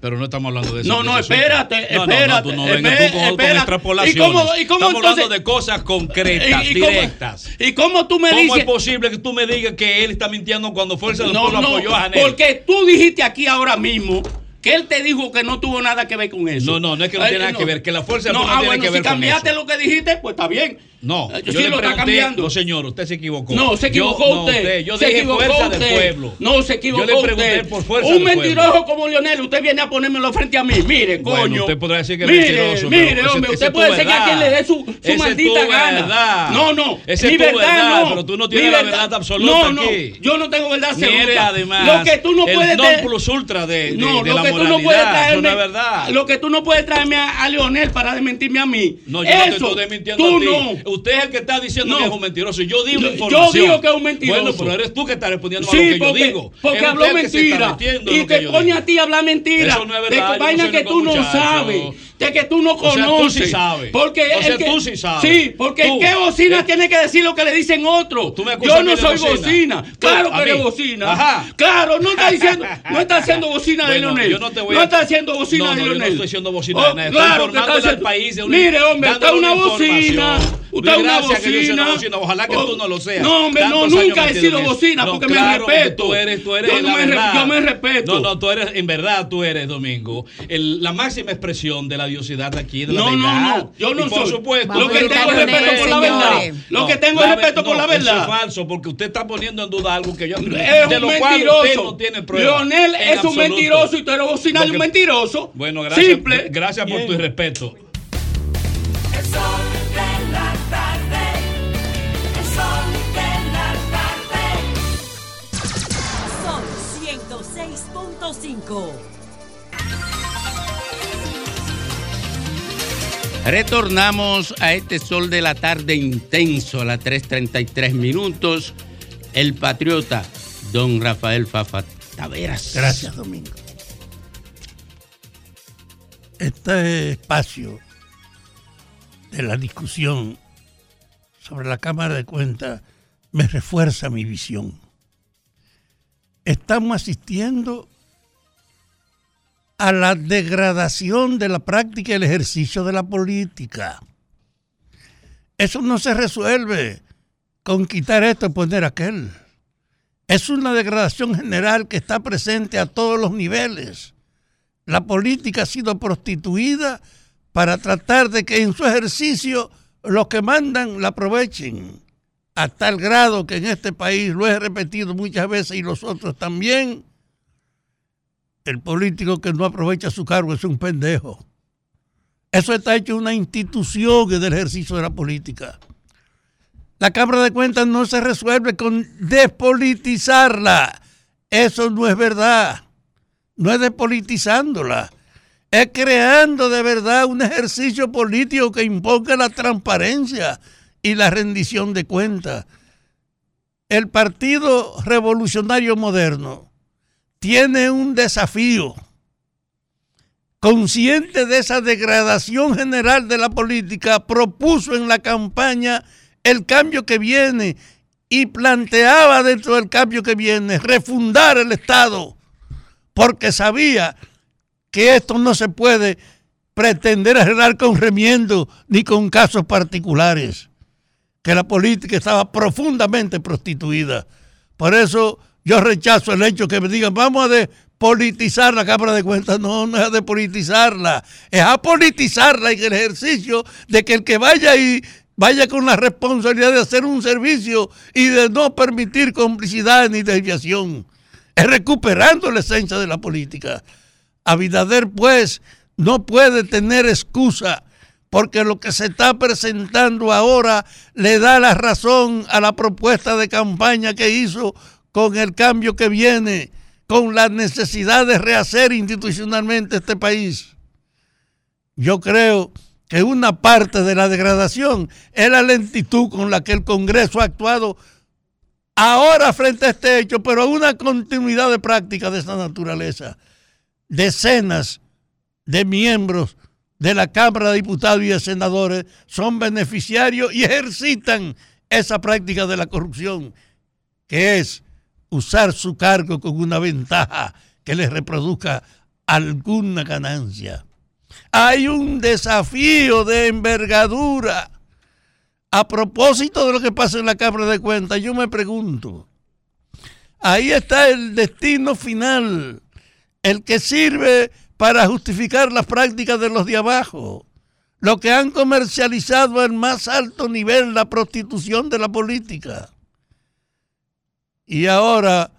Pero no estamos hablando de eso. No, no, espérate. No, espérate. No, no, tú no vengas tú con, con espérate. extrapolaciones. ¿Y cómo- y cómo estamos hablando entonces- de cosas concretas, ¿Y- y cómo- directas. ¿Y cómo tú me ¿Cómo dices? es posible que tú me digas que él está mintiendo cuando Fuerza del No, Pueblo no, apoyó a Janel? porque tú dijiste aquí ahora mismo que él te dijo que no tuvo nada que ver con eso. No, no, no es que no tiene nada que ver, que la Fuerza del no, Pueblo ah, no tiene bueno, que ver si con cambiaste eso. lo que dijiste, pues está bien. No, Eh, yo, sí le lo está cambiando. no señor, usted se equivocó. No, se Yo- equivocó no, usted. Yo se dije equivocó Fuerza usted. del Pueblo. No, se equivocó Yo le pregunté usted. por Fuerza Un del Pueblo. mentiroso como Leonel, usted viene a ponérmelo frente a mí. Mire, Bueno, coño. usted podrá decir que es mire, mentiroso, Mire, pero ese- hombre, ese usted puede decir que a quien le dé su, su maldita gana. verdad. No, no. Esa es tu verdad, verdad, no. pero tú no tienes la verdad absoluta No, no. aquí. Yo no tengo verdad absoluta. eres además Lo que tú no puedes te- plus ultra de, no, lo que tú no puedes traerme, no verdad. Lo que tú no puedes traerme a, Leonel para desmentirme a mí. No, yo no te estoy desmintiendo a ti. Usted es el que está diciendo No. que es un mentiroso. Yo digo Yo- información. yo digo que es un mentiroso. Bueno, pero eres tú que estás respondiendo a lo que porque, yo digo. porque habló mentira. Y te pone a ti a hablar mentira. Eso no es de verdad, yo no vaina soy que tú no sabes. De que tú no O sea, tú conoces. sí sabes. Porque O sea, el que- tú sí sabes. Sí, porque Tú. ¿qué bocina Eh. tiene que decir lo que le dicen otros? Yo no de soy bocina. Claro que eres bocina. Ajá. Claro, no está diciendo, no está haciendo bocina de Bueno, Leonel. yo no te voy no a- está haciendo bocina No, de no, yo no Leonel. estoy siendo bocina Oh, de nada. Estoy claro que está informándole al haciendo- país de una- Mire, hombre, usted es dándole una bocina. Usted es una que bocina. Ojalá que Oh, tú no lo seas. No, hombre, no, nunca he sido bocina No, porque me que respeto. Tú eres, tú eres yo, la me re- verdad. yo me respeto. No, no, tú eres, en verdad, tú eres, Domingo, la máxima expresión de la diosidad de aquí. De no, la no, no, yo no por soy. Supuesto, lo que tengo es respeto por la verdad. Lo que tengo es respeto por la verdad. Es falso, porque usted está poniendo en duda algo que yo. Es de lo un cual mentiroso. Usted no tiene. Leonel es absoluto. un mentiroso y tú eres bocina de un mentiroso. Bueno, gracias. Simple. Gracias por Bien. tu irrespeto. Son 106.5 Retornamos a este sol de la tarde intenso a las 3.33 minutos. El patriota, don Rafael Fafa Taveras. Gracias, Domingo. Este espacio de la discusión sobre la Cámara de Cuentas me refuerza mi visión. Estamos asistiendo a la degradación de la práctica y el ejercicio de la política. Eso no se resuelve con quitar esto y poner aquel. Es una degradación general que está presente a todos los niveles. La política ha sido prostituida para tratar de que en su ejercicio los que mandan la aprovechen. A tal grado que en este país, lo he repetido muchas veces y los otros también, el político que no aprovecha su cargo es un pendejo. Eso está hecho una institución del ejercicio de la política. La Cámara de Cuentas no se resuelve con despolitizarla. Eso no es verdad. No es despolitizándola. Es creando de verdad un ejercicio político que imponga la transparencia y la rendición de cuentas. El Partido Revolucionario Moderno tiene un desafío. Consciente de esa degradación general de la política, propuso en la campaña el cambio que viene y planteaba dentro del cambio que viene refundar el Estado, porque sabía que esto no se puede pretender arreglar con remiendo ni con casos particulares, que la política estaba profundamente prostituida. Por eso yo rechazo el hecho que me digan, vamos a despolitizar la Cámara de Cuentas. No, no es a despolitizarla, es a politizarla en el ejercicio de que el que vaya ahí vaya con la responsabilidad de hacer un servicio y de no permitir complicidad ni desviación. Es recuperando la esencia de la política. Abinader, pues, no puede tener excusa porque lo que se está presentando ahora le da la razón a la propuesta de campaña que hizo con el cambio que viene, con la necesidad de rehacer institucionalmente este país. Yo creo que una parte de la degradación es la lentitud con la que el Congreso ha actuado ahora frente a este hecho, pero una continuidad de prácticas de esa naturaleza. Decenas de miembros de la Cámara de Diputados y de Senadores son beneficiarios y ejercitan esa práctica de la corrupción, que es usar su cargo con una ventaja que les reproduzca alguna ganancia. Hay un desafío de envergadura. A propósito de lo que pasa en la Cámara de Cuentas, yo me pregunto, ahí está el destino final, el que sirve para justificar las prácticas de los de abajo, los que han comercializado al más alto nivel la prostitución de la política. Y ahora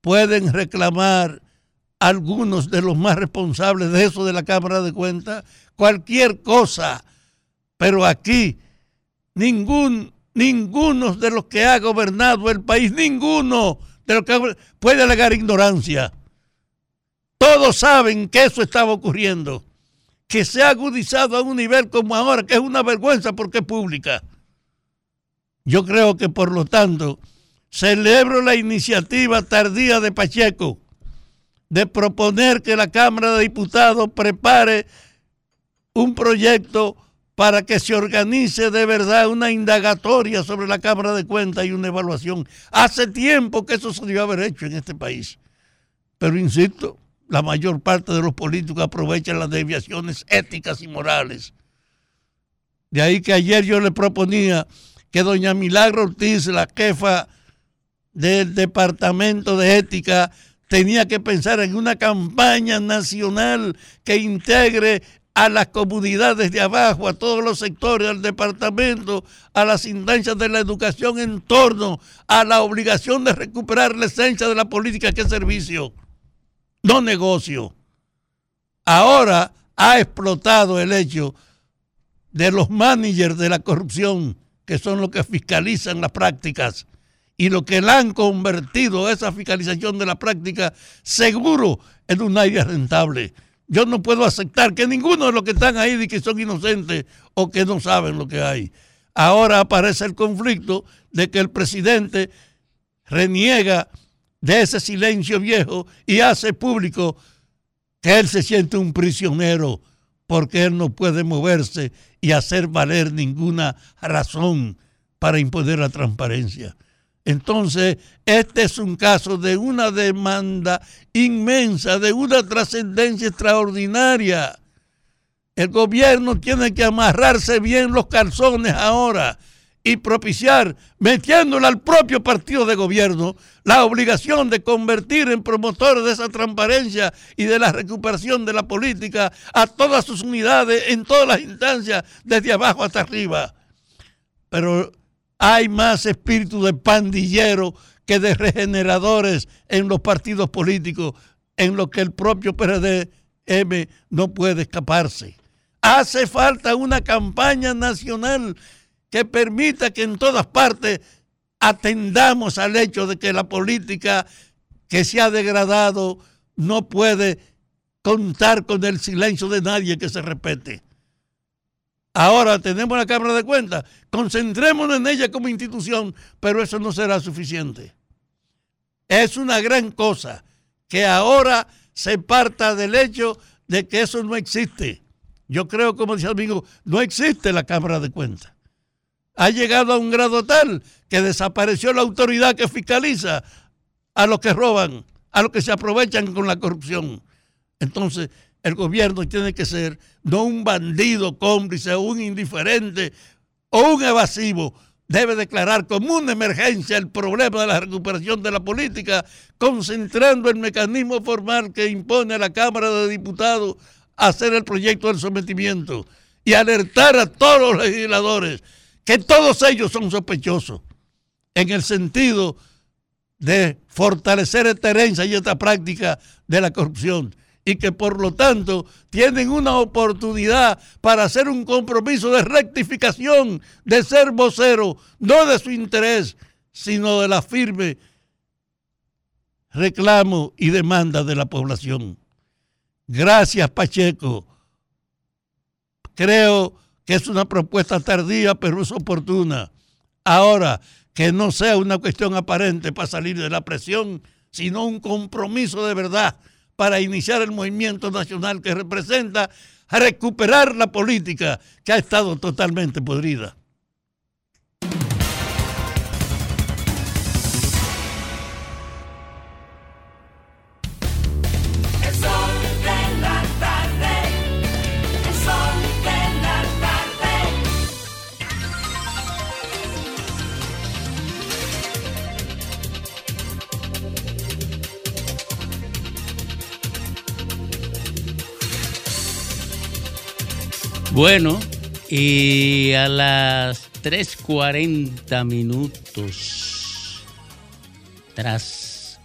pueden reclamar algunos de los más responsables de eso de la Cámara de Cuentas cualquier cosa, pero aquí ningún ninguno de los que ha gobernado el país, ninguno de los que puede alegar ignorancia. Todos saben que eso estaba ocurriendo, que se ha agudizado a un nivel como ahora, que es una vergüenza porque es pública. Yo creo que por lo tanto celebro la iniciativa tardía de Pacheco de proponer que la Cámara de Diputados prepare un proyecto para que se organice de verdad una indagatoria sobre la Cámara de Cuentas y una evaluación. Hace tiempo que eso se debió haber hecho en este país. Pero insisto, la mayor parte de los políticos aprovechan las desviaciones éticas y morales. De ahí que ayer yo le proponía que doña Milagro Ortiz, la jefa del Departamento de Ética, tenía que pensar en una campaña nacional que integre a las comunidades de abajo, a todos los sectores del departamento, a las instancias de la educación en torno a la obligación de recuperar la esencia de la política que es servicio, no negocio. Ahora ha explotado el hecho de los managers de la corrupción, que son los que fiscalizan las prácticas, y lo que la han convertido esa fiscalización de la práctica seguro en un aire rentable. Yo no puedo aceptar que ninguno de los que están ahí de que son inocentes o que no saben lo que hay. Ahora aparece el conflicto de que el presidente reniega de ese silencio viejo y hace público que él se siente un prisionero porque él no puede moverse y hacer valer ninguna razón para imponer la transparencia. Entonces, este es un caso de una demanda inmensa, de una trascendencia extraordinaria. El gobierno tiene que amarrarse bien los calzones ahora y propiciar, metiéndole al propio partido de gobierno, la obligación de convertir en promotores de esa transparencia y de la recuperación de la política a todas sus unidades, en todas las instancias, desde abajo hasta arriba. Pero hay más espíritu de pandillero que de regeneradores en los partidos políticos, en lo que el propio PRDM no puede escaparse. Hace falta una campaña nacional que permita que en todas partes atendamos al hecho de que la política que se ha degradado no puede contar con el silencio de nadie que se respete. Ahora tenemos la Cámara de Cuentas, concentrémonos en ella como institución, pero eso no será suficiente. Es una gran cosa que ahora se parta del hecho de que eso no existe. Yo creo, como decía el amigo, no existe la Cámara de Cuentas. Ha llegado a un grado tal que desapareció la autoridad que fiscaliza a los que roban, a los que se aprovechan con la corrupción. Entonces, el gobierno tiene que ser no un bandido cómplice, un indiferente o un evasivo. Debe declarar como una emergencia el problema de la recuperación de la política, concentrando el mecanismo formal que impone a la Cámara de Diputados hacer el proyecto del sometimiento y alertar a todos los legisladores que todos ellos son sospechosos en el sentido de fortalecer esta herencia y esta práctica de la corrupción y que por lo tanto tienen una oportunidad para hacer un compromiso de rectificación, de ser vocero, no de su interés, sino de la firme reclamo y demanda de la población. Gracias, Pacheco. Creo que es una propuesta tardía, pero es oportuna. Ahora, que no sea una cuestión aparente para salir de la presión, sino un compromiso de verdad para iniciar el movimiento nacional que representa recuperar la política que ha estado totalmente podrida. Bueno, y a las 3.40 minutos, tras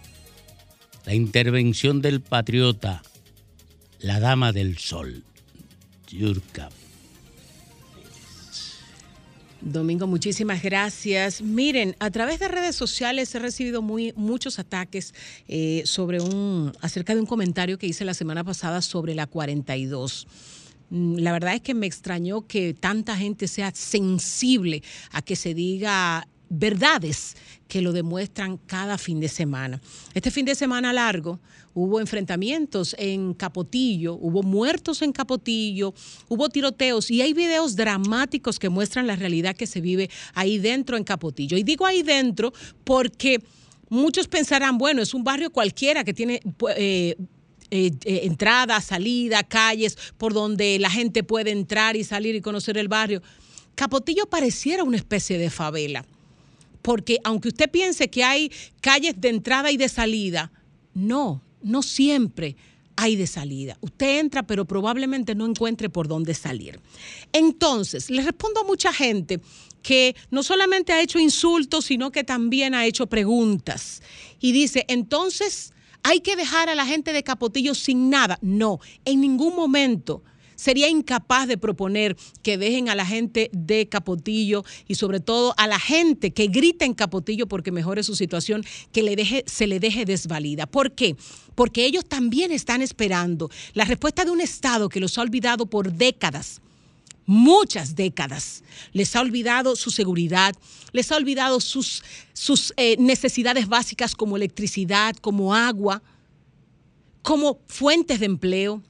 la intervención del patriota, la dama del sol, Yurka. Domingo, muchísimas gracias. Miren, a través de redes sociales he recibido muy, muchos ataques eh, sobre un, acerca de un comentario que hice la semana pasada sobre la 42. Mm, La verdad es que me extrañó que tanta gente sea sensible a que se diga verdades que lo demuestran cada fin de semana. Este fin de semana largo hubo enfrentamientos en Capotillo, hubo muertos en Capotillo, hubo tiroteos y hay videos dramáticos que muestran la realidad que se vive ahí dentro en Capotillo. Y digo ahí dentro porque muchos pensarán, bueno, es un barrio cualquiera que tiene... eh, eh, eh, entrada, salida, calles por donde la gente puede entrar y salir y conocer el barrio. Capotillo pareciera una especie de favela, porque aunque usted piense que hay calles de entrada y de salida, no, no siempre hay de salida. Usted entra, pero probablemente no encuentre por dónde salir. Entonces, le respondo a mucha gente que no solamente ha hecho insultos, sino que también ha hecho preguntas. Y dice, entonces, ¿hay que dejar a la gente de Capotillo sin nada? No, en ningún momento sería incapaz de proponer que dejen a la gente de Capotillo y sobre todo a la gente que grita en Capotillo porque mejore su situación, que se le deje desvalida. ¿Por qué? Porque ellos también están esperando la respuesta de un Estado que los ha olvidado por décadas muchas décadas. Les ha olvidado su seguridad, les ha olvidado sus, eh, necesidades básicas como electricidad, como agua, como fuentes de empleo.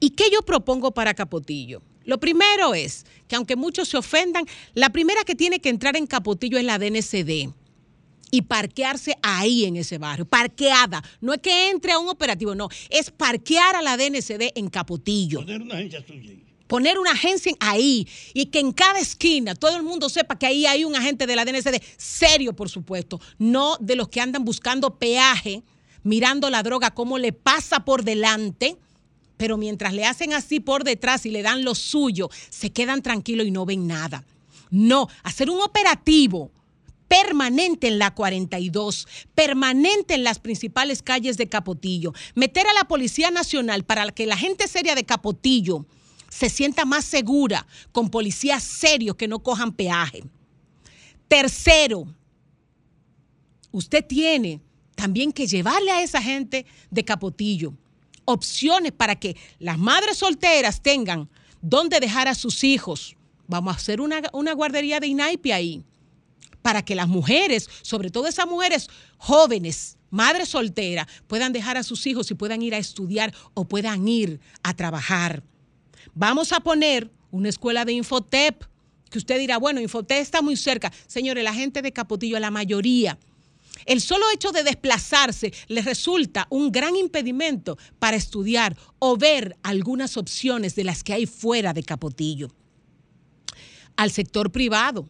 ¿Y qué yo propongo para Capotillo? Lo primero es que aunque muchos se ofendan, la primera que tiene que entrar en Capotillo es la DNCD y parquearse ahí en ese barrio, parqueada. No es que entre a un operativo, no, es parquear a la DNCD en Capotillo. Una agencia. Poner una agencia ahí y que en cada esquina todo el mundo sepa que ahí hay un agente de la DNCD, serio por supuesto, no de los que andan buscando peaje, mirando la droga como le pasa por delante, pero mientras le hacen así por detrás y le dan lo suyo, se quedan tranquilos y no ven nada. No, hacer un operativo permanente en la 42, permanente en las principales calles de Capotillo, meter a la Policía Nacional para que la gente seria de Capotillo se sienta más segura con policías serios que no cojan peaje. Tercero, usted tiene también que llevarle a esa gente de Capotillo opciones para que las madres solteras tengan dónde dejar a sus hijos. Vamos a hacer una, una guardería de INAIPI ahí para que las mujeres, sobre todo esas mujeres jóvenes, madres solteras, puedan dejar a sus hijos y puedan ir a estudiar o puedan ir a trabajar. Vamos a poner una escuela de Infotep, que usted dirá, bueno, Infotep está muy cerca. Señores, la gente de Capotillo, la mayoría, el solo hecho de desplazarse les resulta un gran impedimento para estudiar o ver algunas opciones de las que hay fuera de Capotillo. Al sector privado,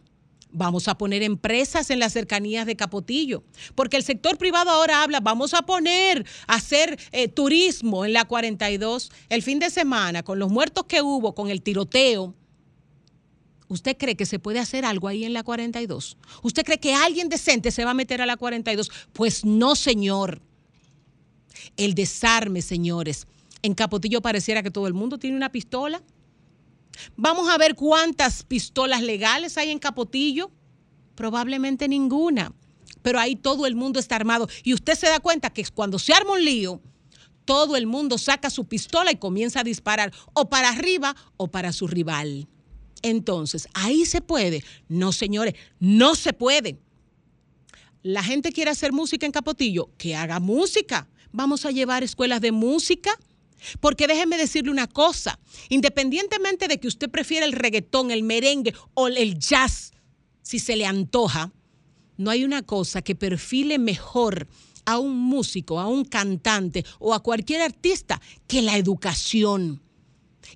Vamos a poner empresas en las cercanías de Capotillo, porque el sector privado ahora habla, vamos a poner, a hacer eh, turismo en la 42 el fin de semana, con los muertos que hubo, con el tiroteo. ¿Usted cree que se puede hacer algo ahí en la 42? ¿Usted cree que alguien decente se va a meter a la 42? Pues no, señor. El desarme, señores. En Capotillo pareciera que todo el mundo tiene una pistola. Vamos a ver cuántas pistolas legales hay en Capotillo. Probablemente ninguna. Pero ahí todo el mundo está armado. Y usted se da cuenta que cuando se arma un lío, todo el mundo saca su pistola y comienza a disparar o para arriba o para su rival. Entonces, ahí se puede. No, señores, no se puede. La gente quiere hacer música en Capotillo, que haga música. Vamos a llevar escuelas de música. Porque déjeme decirle una cosa, independientemente de que usted prefiera el reggaetón, el merengue o el jazz, si se le antoja, no hay una cosa que perfile mejor a un músico, a un cantante o a cualquier artista que la educación.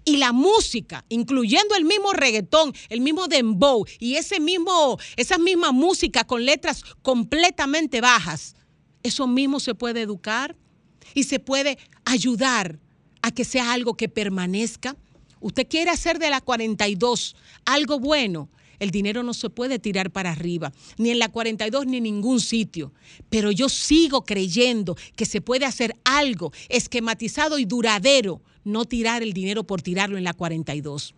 Y la música, incluyendo el mismo reggaetón, el mismo dembow y ese mismo, esa misma música con letras completamente bajas, eso mismo se puede educar y se puede ayudar a que sea algo que permanezca. Usted quiere hacer de la 42 algo bueno. El dinero no se puede tirar para arriba, ni en la 42 ni en ningún sitio. Pero yo sigo creyendo que se puede hacer algo esquematizado y duradero, no tirar el dinero por tirarlo en la 42.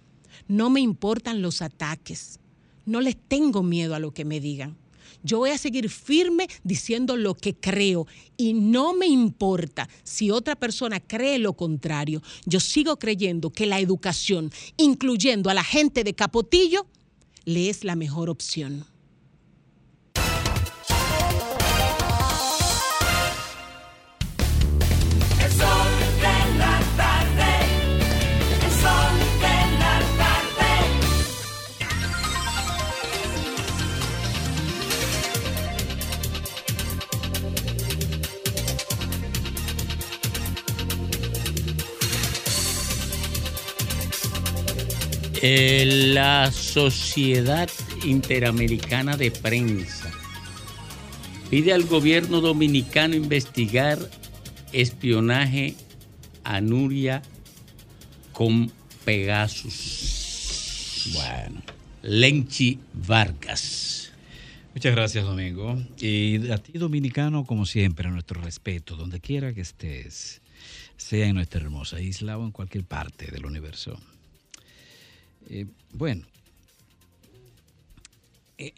No me importan los ataques. No les tengo miedo a lo que me digan. Yo voy a seguir firme diciendo lo que creo y no me importa si otra persona cree lo contrario. Yo sigo creyendo que la educación, incluyendo a la gente de Capotillo, le es la mejor opción. Eh, la Sociedad Interamericana de Prensa pide al gobierno dominicano investigar espionaje a Nuria con Pegasus. Bueno. Lenchi Vargas. Muchas gracias, Domingo. Y a ti, dominicano, como siempre, nuestro respeto, donde quiera que estés, sea en nuestra hermosa isla o en cualquier parte del universo. Eh, bueno, eh,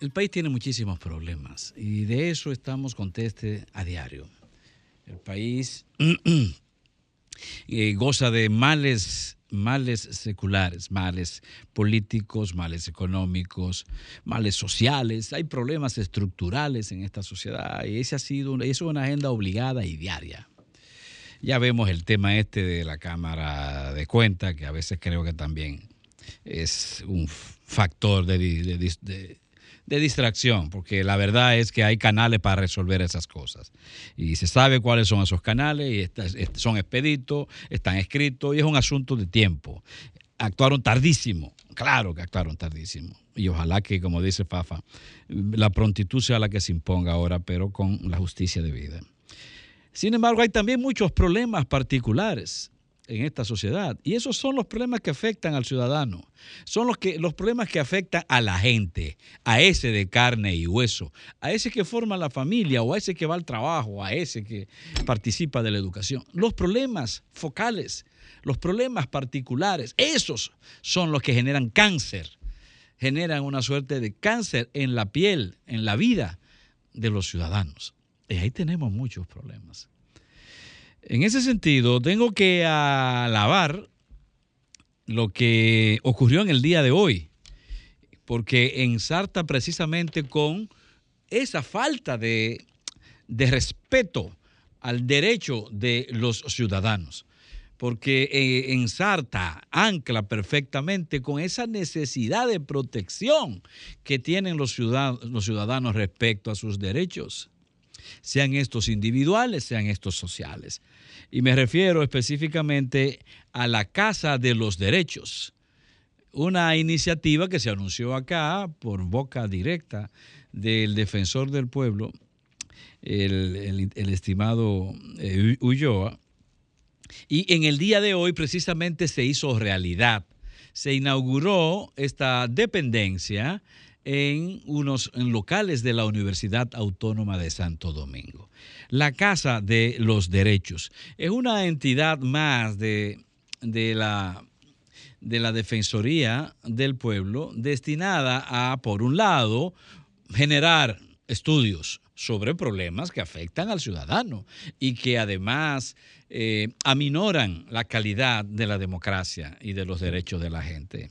el país tiene muchísimos problemas y de eso estamos conteste a diario. El país eh, goza de males, males seculares, males políticos, males económicos, males sociales. Hay problemas estructurales en esta sociedad y esa ha sido una, es una agenda obligada y diaria. Ya vemos el tema este de la Cámara de Cuenta, que a veces creo que también es un factor de, de dis- de- de distracción, porque la verdad es que hay canales para resolver esas cosas. Y se sabe cuáles son esos canales, y son expeditos, están escritos, y es un asunto de tiempo. Actuaron tardísimo, claro que actuaron tardísimo. Y ojalá que, como dice Fafa, la prontitud sea la que se imponga ahora, pero con la justicia debida. Sin embargo, hay también muchos problemas particulares en esta sociedad y esos son los problemas que afectan al ciudadano. Son los, que, los problemas que afectan a la gente, a ese de carne y hueso, a ese que forma la familia o a ese que va al trabajo, a ese que participa de la educación. Los problemas focales, los problemas particulares, esos son los que generan cáncer, generan una suerte de cáncer en la piel, en la vida de los ciudadanos. Y ahí tenemos muchos problemas. En ese sentido, tengo que alabar lo que ocurrió en el día de hoy, porque ensarta precisamente con esa falta de, respeto al derecho de los ciudadanos, porque eh, ensarta, ancla perfectamente con esa necesidad de protección que tienen los ciudadanos respecto a sus derechos sean estos individuales, sean estos sociales. Y me refiero específicamente a la Casa de los Derechos, una iniciativa que se anunció acá por boca directa del defensor del pueblo, el, estimado eh, Ulloa, y en el día de hoy precisamente se hizo realidad. Se inauguró esta dependencia en unos locales de la Universidad Autónoma de Santo Domingo. La Casa de los Derechos es una entidad más de, de la de la Defensoría del Pueblo destinada a, por un lado, generar estudios sobre problemas que afectan al ciudadano y que además eh, aminoran la calidad de la democracia y de los derechos de la gente.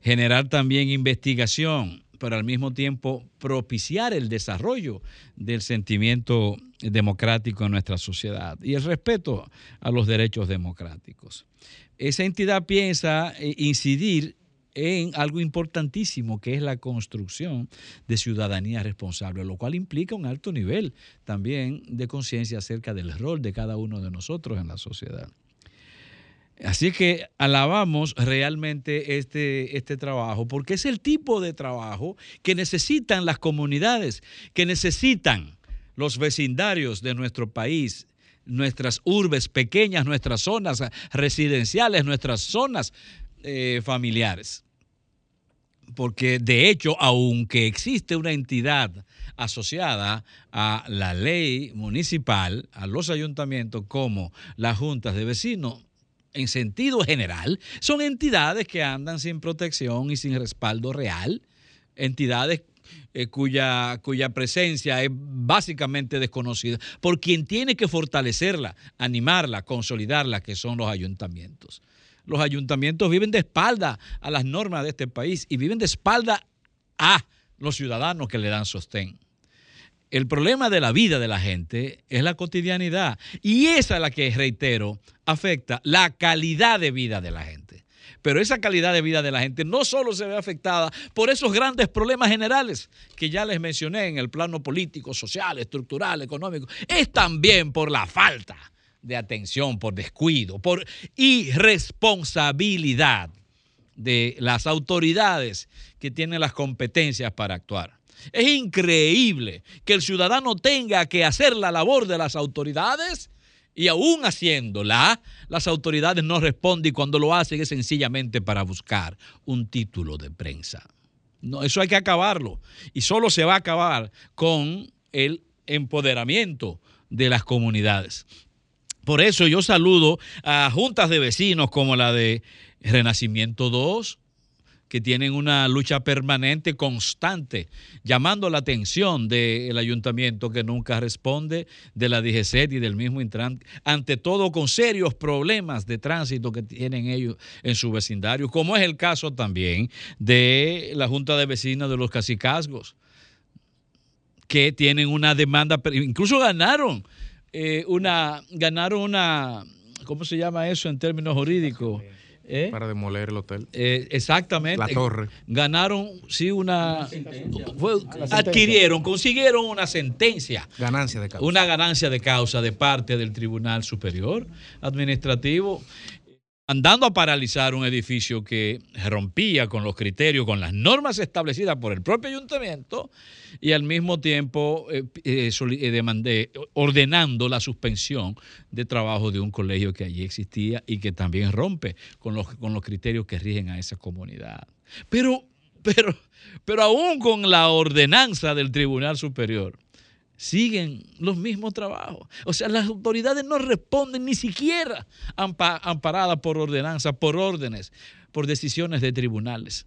Generar también investigación, pero al mismo tiempo propiciar el desarrollo del sentimiento democrático en nuestra sociedad y el respeto a los derechos democráticos. Esa entidad piensa eh, incidir en algo importantísimo que es la construcción de ciudadanía responsable, lo cual implica un alto nivel también de conciencia acerca del rol de cada uno de nosotros en la sociedad. Así que alabamos realmente este, este trabajo, porque es el tipo de trabajo que necesitan las comunidades, que necesitan los vecindarios de nuestro país, nuestras urbes pequeñas, nuestras zonas residenciales, nuestras zonas eh, familiares. Porque de hecho, aunque existe una entidad asociada a la ley municipal, a los ayuntamientos como las juntas de vecinos, en sentido general, son entidades que andan sin protección y sin respaldo real, entidades eh, cuya, cuya presencia es básicamente desconocida por quien tiene que fortalecerla, animarla, consolidarla, que son los ayuntamientos. Los ayuntamientos viven de espalda a las normas de este país y viven de espalda a los ciudadanos que le dan sostén. El problema de la vida de la gente es la cotidianidad y esa es la que, reitero, afecta la calidad de vida de la gente. Pero esa calidad de vida de la gente no solo se ve afectada por esos grandes problemas generales que ya les mencioné en el plano político, social, estructural, económico, es también por la falta de atención, por descuido, por irresponsabilidad de las autoridades que tienen las competencias para actuar. Es increíble que el ciudadano tenga que hacer la labor de las autoridades y aún haciéndola, las autoridades no responden y cuando lo hacen es sencillamente para buscar un título de prensa. Eso hay que acabarlo. Y solo se va a acabar con el empoderamiento de las comunidades. Por eso yo saludo a juntas de vecinos como la de Renacimiento 2, que tienen una lucha permanente, constante, llamando la atención del ayuntamiento que nunca responde, de la DGCET y del mismo Intran, ante todo con serios problemas de tránsito que tienen ellos en su vecindario, como es el caso también de la Junta de Vecinos de los Cacicazgos, que tienen una demanda, incluso ganaron eh, una, ganaron una, ¿cómo se llama eso en términos jurídicos? ¿Eh? Para demoler el hotel. Eh, exactamente. La torre. Ganaron, sí, una. fue- adquirieron, consiguieron una sentencia. Ganancia de causa. Una ganancia de causa de parte del Tribunal Superior Administrativo, andando a paralizar un edificio que rompía con los criterios, con las normas establecidas por el propio ayuntamiento y al mismo tiempo eh, eh, eh, ordenando la suspensión de trabajo de un colegio que allí existía y que también rompe con los, con los criterios que rigen a esa comunidad. Pero, pero, pero aún con la ordenanza del Tribunal Superior, siguen los mismos trabajos. O sea, las autoridades no responden ni siquiera ampa- amparadas por ordenanza, por órdenes, por decisiones de tribunales.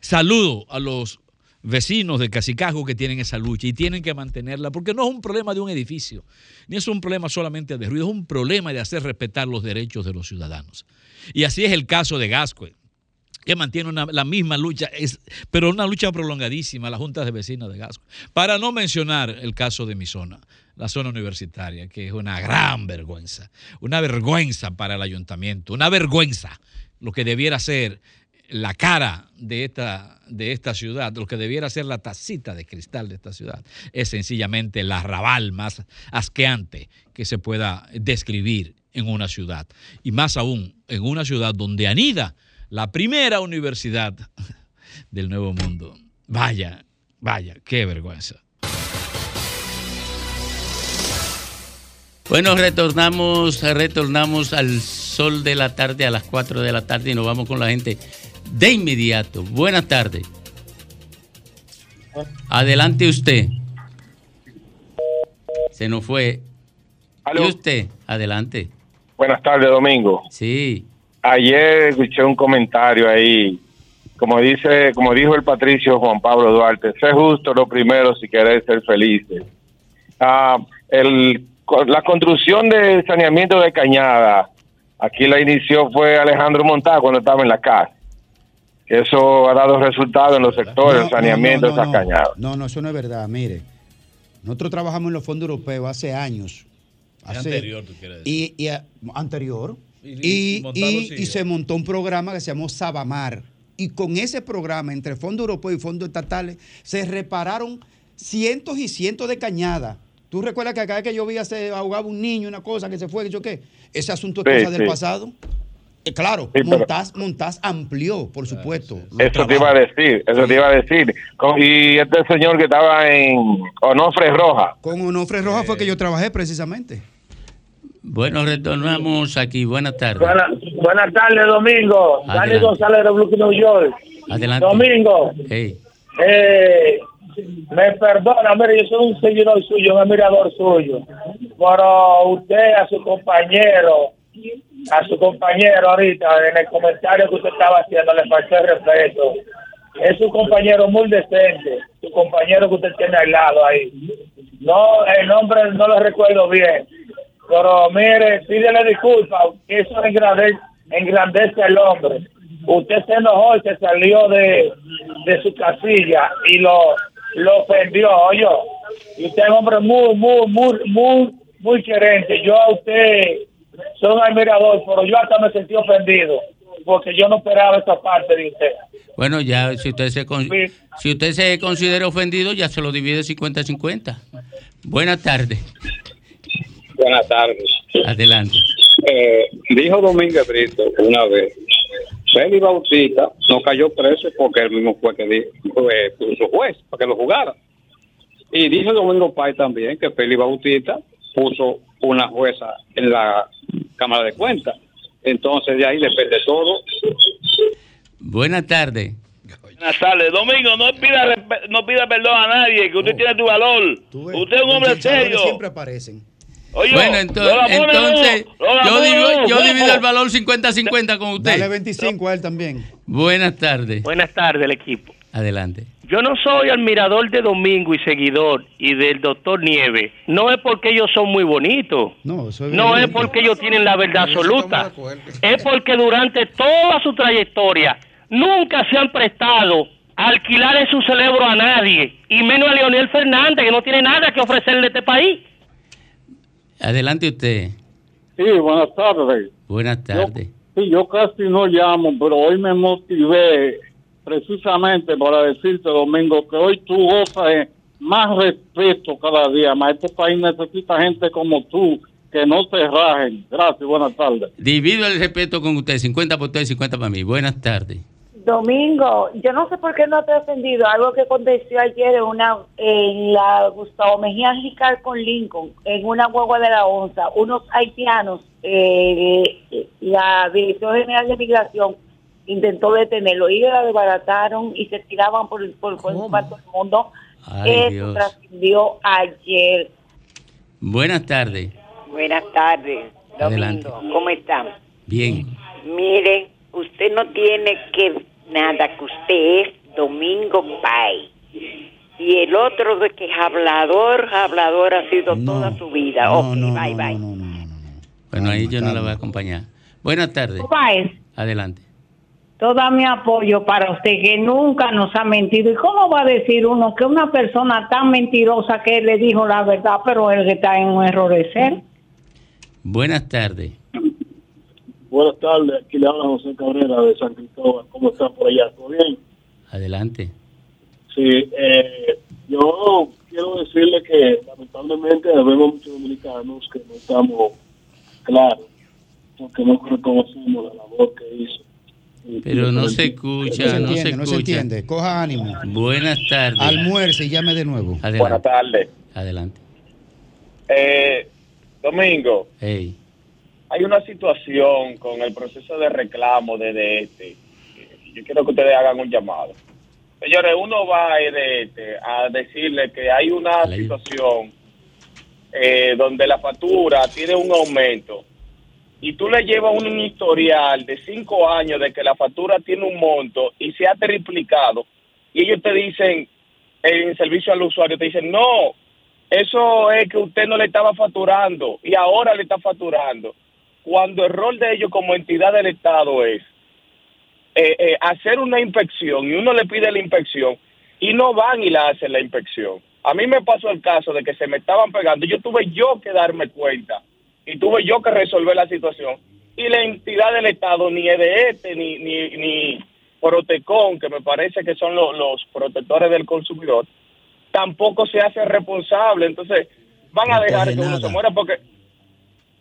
Saludo a los vecinos de Casicajo que tienen esa lucha y tienen que mantenerla, porque no es un problema de un edificio, ni es un problema solamente de ruido, es un problema de hacer respetar los derechos de los ciudadanos. Y así es el caso de Gascue que mantiene una- la misma lucha, es, pero una lucha prolongadísima, la Junta de Vecinos de Gasco. Para no mencionar el caso de mi zona, la zona universitaria, que es una gran vergüenza, una vergüenza para el ayuntamiento, una vergüenza, lo que debiera ser la cara de esta, de esta ciudad, lo que debiera ser la tacita de cristal de esta ciudad, es sencillamente el arrabal más asqueante que se pueda describir en una ciudad. Y más aún, en una ciudad donde anida la primera universidad del Nuevo Mundo. Vaya, vaya, qué vergüenza. Bueno, retornamos, retornamos al sol de la tarde a las 4 de la tarde y nos vamos con la gente de inmediato. Buenas tardes. Adelante usted. Se nos fue. Aló. ¿Y usted? Adelante. Buenas tardes, Domingo. Sí. Ayer escuché un comentario ahí, como dice, como dijo el patricio Juan Pablo Duarte, sé justo lo primero si querés ser felices. Ah, el, la construcción del saneamiento de Cañada, aquí la inició fue Alejandro Montá cuando estaba en la casa. Eso ha dado resultados en los sectores, el saneamiento de esas cañadas. No, no, eso no es verdad. Mire, nosotros trabajamos en los fondos europeos hace años. Hace- anterior, tú quieres decir. Y, y, anterior. Y- Y, se montó un programa que se llamó Sabamar. Y con ese programa, entre fondos europeos y fondos estatales, se repararon cientos y cientos de cañadas. ¿Tú recuerdas que acá que yo vi se ahogaba un niño, una cosa que se fue, que yo qué? Ese asunto es Sí, cosa del pasado. Eh, claro, Sí, pero- Montaz, Montaz amplió, por supuesto. Eso te iba a decir, eso te iba a decir. Con- y este señor que estaba en Onofre Roja, Con Onofre Roja fue que yo trabajé precisamente. Bueno, retornamos aquí. Buenas tardes. Buena- buenas tardes, Domingo. Dani. González de Brooklyn, New York. Adelante. Domingo, Hey. eh, me perdona, mire, yo soy un seguidor suyo, un admirador suyo. Pero usted, a su compañero, a su compañero ahorita, en el comentario que usted estaba haciendo, le faltó el respeto. Es un compañero muy decente, su compañero que usted tiene al lado ahí. No, el nombre no lo recuerdo bien, pero mire, pídele disculpas, eso engrandece, engrandece al hombre. Usted se enojó y se salió de, de su casilla y lo, lo ofendió, oye. Y usted es un hombre muy, muy, muy, muy, muy querente. Yo a usted soy un admirador, pero yo hasta me sentí ofendido porque yo no esperaba esa parte de usted. Bueno, ya si usted se con- si usted se considera ofendido, ya se lo divide 50-50. Buenas tardes. Buenas tardes. Adelante. Eh, dijo Domínguez Brito una vez Félix Bautista no cayó preso porque él mismo fue que di- fue- puso juez para que lo jugara. Y dice Domingo Pay también que Félix Bautista puso una jueza en la Cámara de Cuentas. Entonces de ahí depende todo. Buenas tardes. Buenas tardes. Domingo, no pida, no pida perdón a nadie, que usted Oh. tiene tu valor. Usted es un hombre serio. Siempre aparecen. Oye, bueno, entonces yo, divido, yo divido el valor 50-50 con usted. Dale 25 a él también. Buenas tardes. Buenas tardes, el equipo. Adelante. Yo no soy admirador de Domingo y seguidor y del doctor Nieve. No es porque ellos son muy bonitos. No, es No es porque ellos tienen la verdad absoluta. Es porque durante toda su trayectoria nunca se han prestado a alquilarle su cerebro a nadie. Y menos a Leonel Fernández, que no tiene nada que ofrecerle a este país. Adelante usted. Sí, buenas tardes. Buenas tardes. Sí, yo casi no llamo, pero hoy me motivé precisamente para decirte, Domingo, que hoy tú gozas más respeto cada día más. Este país necesita gente como tú, que no te rajen. Gracias, buenas tardes. Divido el respeto con usted, 50 por usted y 50 para mí. Buenas tardes. Domingo, yo no sé por qué no te he ofendido. Algo que aconteció ayer en una en la Gustavo Mejía Jicar con Lincoln, en una guagua de la onza, unos haitianos, eh, la Dirección General de Migración intentó detenerlo y la desbarataron y se tiraban por, por, por todo el mundo. Ay, Eso Dios. trascendió ayer. Buenas tardes. Buenas tardes, Adelante. Domingo. ¿Cómo están? Bien. Mire, usted no tiene que nada, que usted es Domingo Pay. Y el otro de que es hablador, hablador ha sido toda su vida. no, ok, no, bye, no, bye. Bueno, ahí yo no la voy a acompañar. Buenas tardes. Páez, Adelante. todo mi apoyo para usted, que nunca nos ha mentido. ¿Y cómo va a decir uno que una persona tan mentirosa que le dijo la verdad, pero él que está en un error de ser? Buenas tardes. Buenas tardes, aquí le habla José Cabrera de San Cristóbal. ¿Cómo está por allá? ¿Todo bien? Adelante. Sí, eh, yo quiero decirle que lamentablemente vemos muchos dominicanos que no estamos claros, porque no reconocemos la labor que hizo. Pero no se escucha, No se no se entiende, no se escucha. entiende. Coja ánimo. Buenas tardes. Almuerce y llame de nuevo. Adelante. tardes. Adelante. Eh, Domingo, Hey. Hay una situación con el proceso de reclamo de este. Yo quiero que ustedes hagan un llamado. Señores, uno va a EDT a decirle que hay una situación eh, donde la factura tiene un aumento y tú le llevas un historial de cinco años de que la factura tiene un monto y se ha triplicado y ellos te dicen en servicio al usuario te dicen no eso es que usted no le estaba facturando y ahora le está facturando cuando el rol de ellos como entidad del Estado es eh, eh, hacer una inspección y uno le pide la inspección y no van y la hacen la inspección. A mí me pasó el caso de que se me estaban pegando y yo tuve yo que darme cuenta y tuve yo que resolver la situación y la entidad del Estado ni EDET ni, ni, ni Protecon, que me parece que son lo- los protectores del consumidor, tampoco se hace responsable. Entonces van a dejar que uno se muera porque...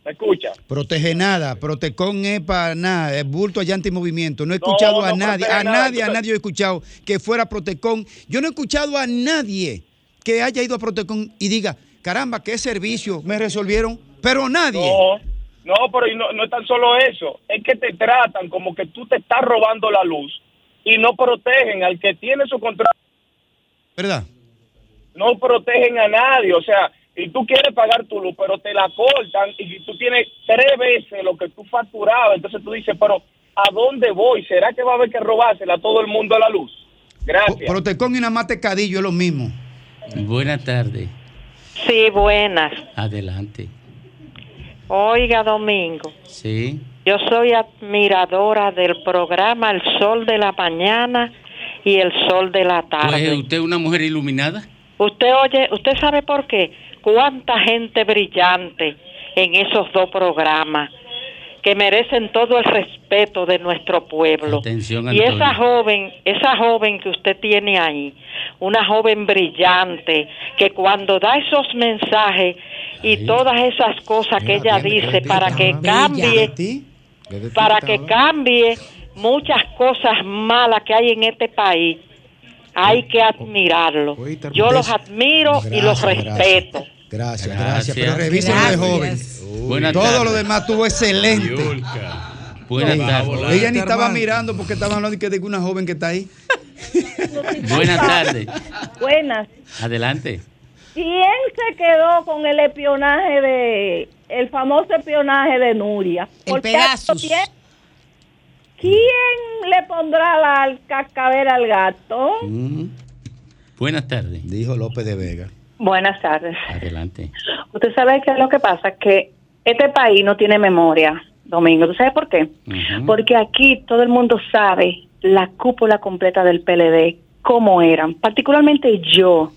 ¿Me escucha? Protege nada, Protecon es para nada, es bulto allá antimovimiento. No he escuchado a no nadie, a nada, nadie, a nadie he escuchado que fuera Protecon. Yo no he escuchado a nadie que haya ido a Protecon y diga, caramba, qué servicio me resolvieron, pero nadie. No, no, pero y no, no es tan solo eso. Es que te tratan como que tú te estás robando la luz y no protegen al que tiene su contrato. ¿Verdad? No protegen a nadie. O sea, y tú quieres pagar tu luz, pero te la cortan y tú tienes tres veces lo que tú facturabas. Entonces tú dices, pero ¿a dónde voy? ¿Será que va a haber que robársela a todo el mundo la luz? Gracias. Protecon y una matecadillo es lo mismo. Buenas tardes. Sí, buenas. Adelante. Oiga, Domingo, Sí. yo soy admiradora del programa El Sol de la Mañana y El Sol de la Pues Tarde. usted es una mujer iluminada. Usted oye, usted sabe por qué. Cuánta gente brillante en esos dos programas que merecen todo el respeto de nuestro pueblo. Atención, Y esa joven, esa joven que usted tiene ahí, una joven brillante, que cuando da esos mensajes y todas esas cosas que ella dice para que cambie, para que cambie muchas cosas malas que hay en este país, hay que admirarlo. Yo los admiro y los respeto. Gracias, gracias. Gracias. Pero revisa lo de joven. Buenas Todo tardes. lo demás estuvo excelente. Buenas No, tardes. Ella ni estaba mirando porque estaba hablando de que de una joven que está ahí. Buenas tardes. Buenas. Adelante. ¿Quién se quedó con el espionaje de, el famoso espionaje de Nuria? El Porque Pegasus. ¿quién, quién le pondrá la cascabel al gato? Buenas tardes. Dijo López de Vega. Buenas tardes. Adelante. Usted sabe qué es lo que pasa, que este país no tiene memoria, Domingo. ¿Tú sabes por qué? Porque aquí todo el mundo sabe la cúpula completa del PLD, cómo eran. Particularmente yo.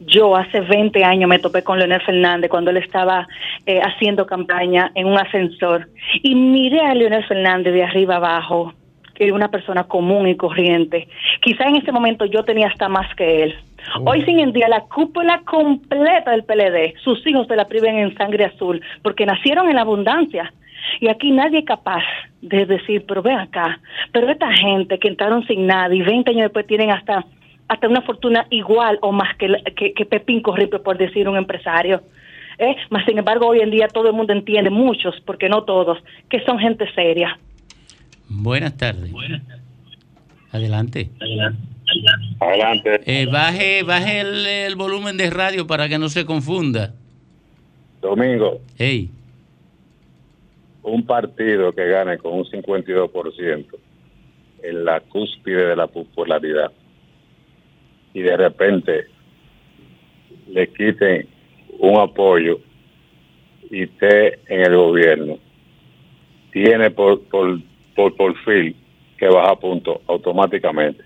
Yo hace 20 años me topé con Leonel Fernández cuando él estaba eh, haciendo campaña en un ascensor y miré a Leonel Fernández de arriba abajo, que era una persona común y corriente. Quizá en ese momento yo tenía hasta más que él. Hoy sin en día la cúpula completa del PLD, sus hijos se la priven en sangre azul porque nacieron en abundancia. Y aquí nadie es capaz de decir, pero ven acá, pero esta gente que entraron sin nada y 20 años después tienen hasta hasta una fortuna igual o más que, que, que Pepín Corripe, por decir un empresario. ¿eh? Mas, sin embargo, hoy en día todo el mundo entiende, muchos, porque no todos, que son gente seria. Buenas tardes. Adelante. Adelante. Eh, baje baje el, el volumen de radio para que no se confunda. Domingo. Hey. Un partido que gane con un 52% en la cúspide de la popularidad y de repente le quiten un apoyo y esté en el gobierno, tiene por, por, por perfil que baja punto automáticamente.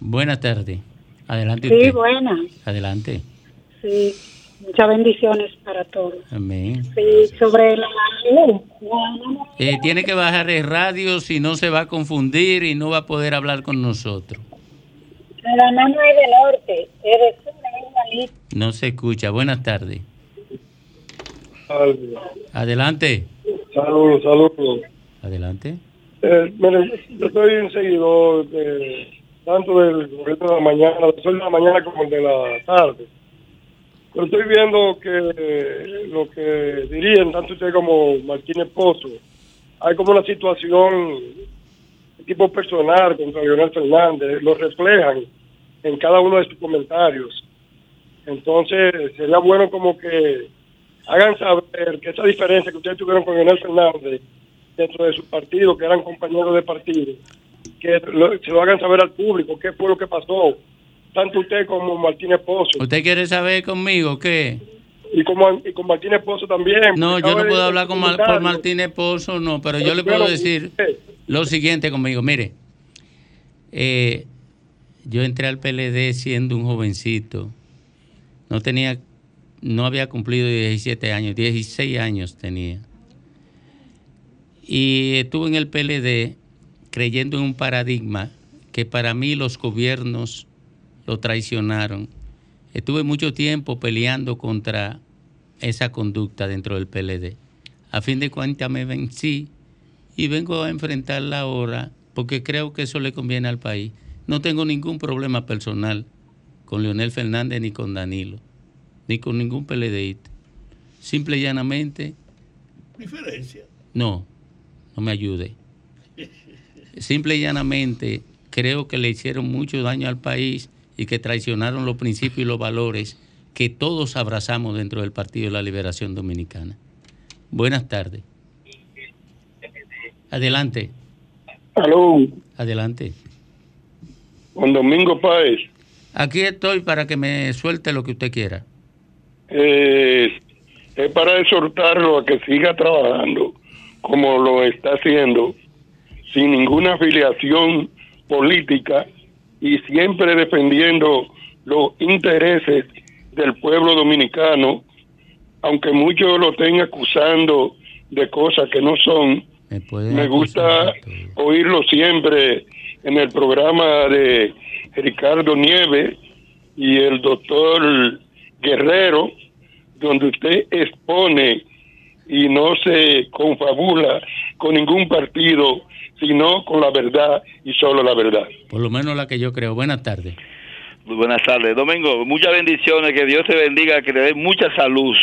Buenas tardes. Adelante Sí, usted. buenas. Adelante. Sí, muchas bendiciones para todos. Amén. Sí, sobre la luz. Eh, tiene que bajar el radio si no se va a confundir y no va a poder hablar con nosotros. La mano es del norte, es de sur, es. No se escucha. Buenas tardes. Adelante. Saludos, saludos. Adelante. Eh, mire, yo soy un seguidor de, tanto del gobierno de la mañana, soy de la mañana como el de la tarde. Pero estoy viendo que lo que dirían tanto usted como Martínez Pozo, hay como una situación de tipo personal contra Leonel Fernández, lo reflejan en cada uno de sus comentarios. Entonces, sería bueno como que hagan saber que esa diferencia que ustedes tuvieron con Leonel Fernández dentro de su partido, que eran compañeros de partido, que lo- se lo hagan saber al público, qué fue lo que pasó, tanto usted como Martínez Pozo, ¿Usted quiere saber conmigo qué? y, como, y con Martínez Pozo también. No, yo no puedo hablar con Mar- por. Martínez Pozo, no, pero yo le Pero, puedo decir lo siguiente conmigo. Mire, eh, yo entré al PLD siendo un jovencito. No tenía, no había cumplido 17 años, 16 años tenía. Y estuve en el PLD creyendo en un paradigma que para mí los gobiernos lo traicionaron. Estuve mucho tiempo peleando contra esa conducta dentro del PLD. A fin de cuentas me vencí y vengo a enfrentarla ahora porque creo que eso le conviene al país. No tengo ningún problema personal con Leonel Fernández ni con Danilo, ni con ningún PLDista. Simple y llanamente, Diferencia. no, no me ayude. Simple y llanamente creo que le hicieron mucho daño al país y que traicionaron los principios y los valores que todos abrazamos dentro del Partido de la Liberación Dominicana. Buenas tardes. Adelante, Aló, adelante. Juan Domingo Páez. Aquí estoy para que me suelte lo que usted quiera. Eh, es para exhortarlo a que siga trabajando como lo está haciendo, sin ninguna afiliación política y siempre defendiendo los intereses del pueblo dominicano, aunque muchos lo estén acusando de cosas que no son. Me gusta oírlo siempre en el programa de Ricardo Nieves y el doctor Guerrero, donde usted expone y no se confabula con ningún partido, sino con la verdad y solo la verdad. Por lo menos la que yo creo. Buenas tardes. Buenas tardes. Domingo, muchas bendiciones, que Dios te bendiga, que te dé mucha salud.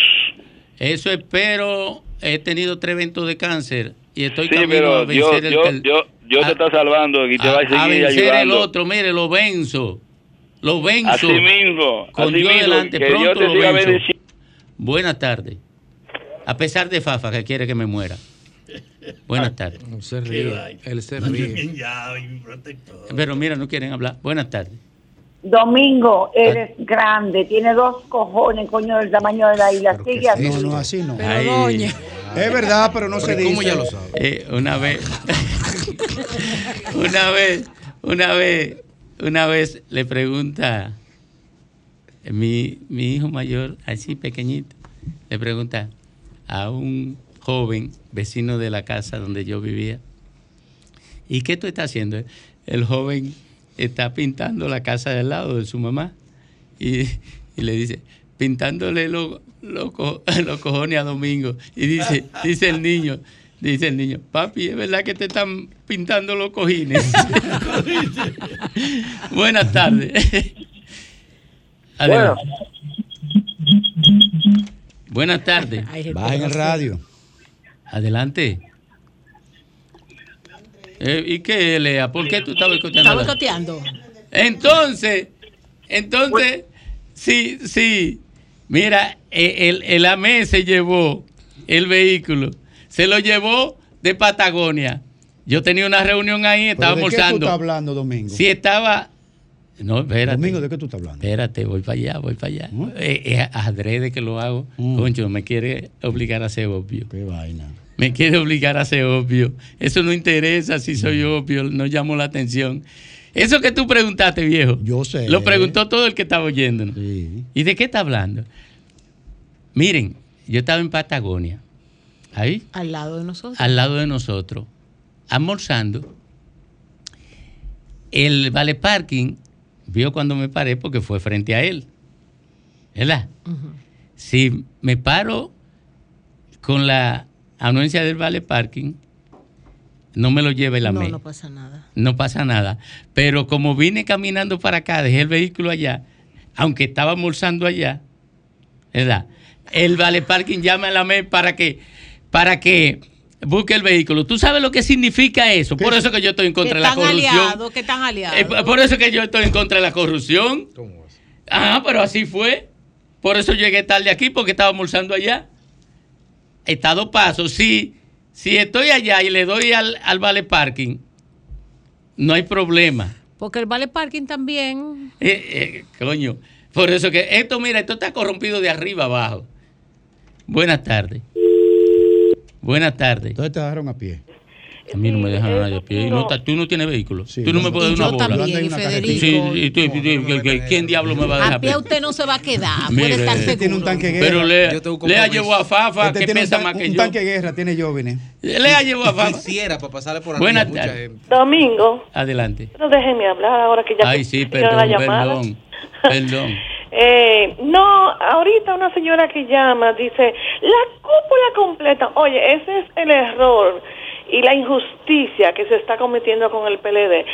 Eso espero. He tenido tres eventos de cáncer y estoy Sí, camino pero a vencer Dios, el Dios, Dios, te está salvando y te va a a seguir vencer el ayudando. otro. Mire, lo venzo. Lo venzo. Así mismo, Con así Dios mismo, delante, que pronto Dios te lo siga venzo. Buenas tardes. A pesar de Fafa que quiere que me muera. Buenas tardes. Se ríe. Él se ríe. Pero mira, no quieren hablar. Buenas tardes. Domingo, eres grande, tiene dos cojones, coño, del tamaño de la isla. Sigue así. No, no, así no. Ay. doña. Es verdad, pero no se dice. ¿Cómo ya lo sabe? Eh, una vez, una vez, una vez, una vez le pregunta mi, mi hijo mayor, así pequeñito, le pregunta a un joven vecino de la casa donde yo vivía, ¿y qué tú estás haciendo? El joven está pintando la casa del lado de su mamá y, y le dice, pintándole los co- los cojones a Domingo. Y dice, dice el niño, dice el niño, papi, ¿es verdad que te están pintando los cojines? Buenas tardes. Adelante. Buenas tardes. Bajen el radio. Adelante. Eh, ¿Y qué, Lea? ¿Por qué tú estabas boicoteando? Está boicoteando. Entonces, entonces, sí, sí. Mira, eh, el, el AME se llevó el vehículo, se lo llevó de Patagonia. Yo tenía una reunión ahí, estaba ¿Pero ¿De qué tú almorzando. estás hablando, Domingo? Si estaba. No, espérate. Domingo, ¿de qué tú estás hablando? Espérate, voy para allá, voy para allá. ¿Mm? Eh, eh, adrede que lo hago. Concho, me quiere obligar a ser obvio. Qué vaina. Me quiere obligar a ser obvio. Eso no interesa si soy Mm. obvio, no llamo la atención. Eso que tú preguntaste, viejo. Yo sé. Lo preguntó todo el que estaba oyéndonos. ¿Y de qué está hablando? Miren, yo estaba en Patagonia, ahí, Al lado de nosotros. al lado de nosotros, almorzando. El vale parking vio cuando me paré porque fue frente a él. ¿Verdad? Si me paro con la anuencia del vale parking, no me lo lleve la No, ME. no pasa nada. no pasa nada. Pero como vine caminando para acá, dejé el vehículo allá, aunque estaba almorzando allá, ¿verdad? El Vale Parking llama a la MEP para que, para que busque el vehículo. ¿Tú sabes lo que significa eso? Por eso que yo estoy en contra de la están corrupción. aliados, que están aliados. Eh, por eso que yo estoy en contra de la corrupción. Ah, pero así fue. Por eso llegué tarde aquí, porque estaba almorzando allá. Estado paso. Si, si estoy allá y le doy al, al vale parking, no hay problema. Porque el vale parking también. Eh, eh, coño. Por eso que esto, mira, esto está corrompido de arriba abajo. Buenas tardes. Buenas tardes. Entonces te dejaron a pie. A mí no me dejan a nadie a pie. Y no tú no tienes vehículo. tú no me puedes dar una bola. también, y Federico. Sí, y tú- y tú- que- ¿Quién diablo me va a dejar A pie usted no se va a quedar. Mire, puede estar este seguro. tiene un tanque guerra. Pero Lea, Yo tengo Lea llevó a Fafa, Este que un pesa más que un yo. tanque guerra, tiene Jovine. Lea llevó a Fafa. Quisiera para pasarle por Buenas tardes. Domingo, Adelante. no déjenme hablar ahora que ya Ay, sí, perdón, la llamada. perdón. Perdón. Eh, no, ahorita una señora que llama dice, la cúpula completa. Oye, ese es el error y la injusticia que se está cometiendo con el PLD.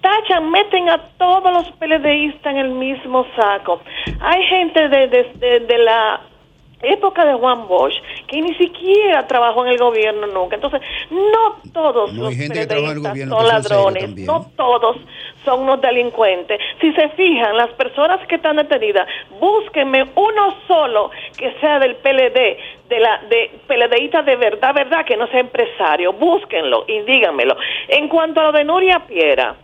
Tachan, meten a todos los PLDistas en el mismo saco. Hay gente de, de, de- de la época de Juan Bosch que ni siquiera trabajó en el gobierno nunca. Entonces, no todos No, los gobierno son ladrones, no todos son unos delincuentes. Si se fijan, las personas que están detenidas, búsquenme uno solo que sea del PLD, de la de PLDista de verdad, verdad, que no sea empresario. Búsquenlo y díganmelo. En cuanto a lo de Nuria Piera,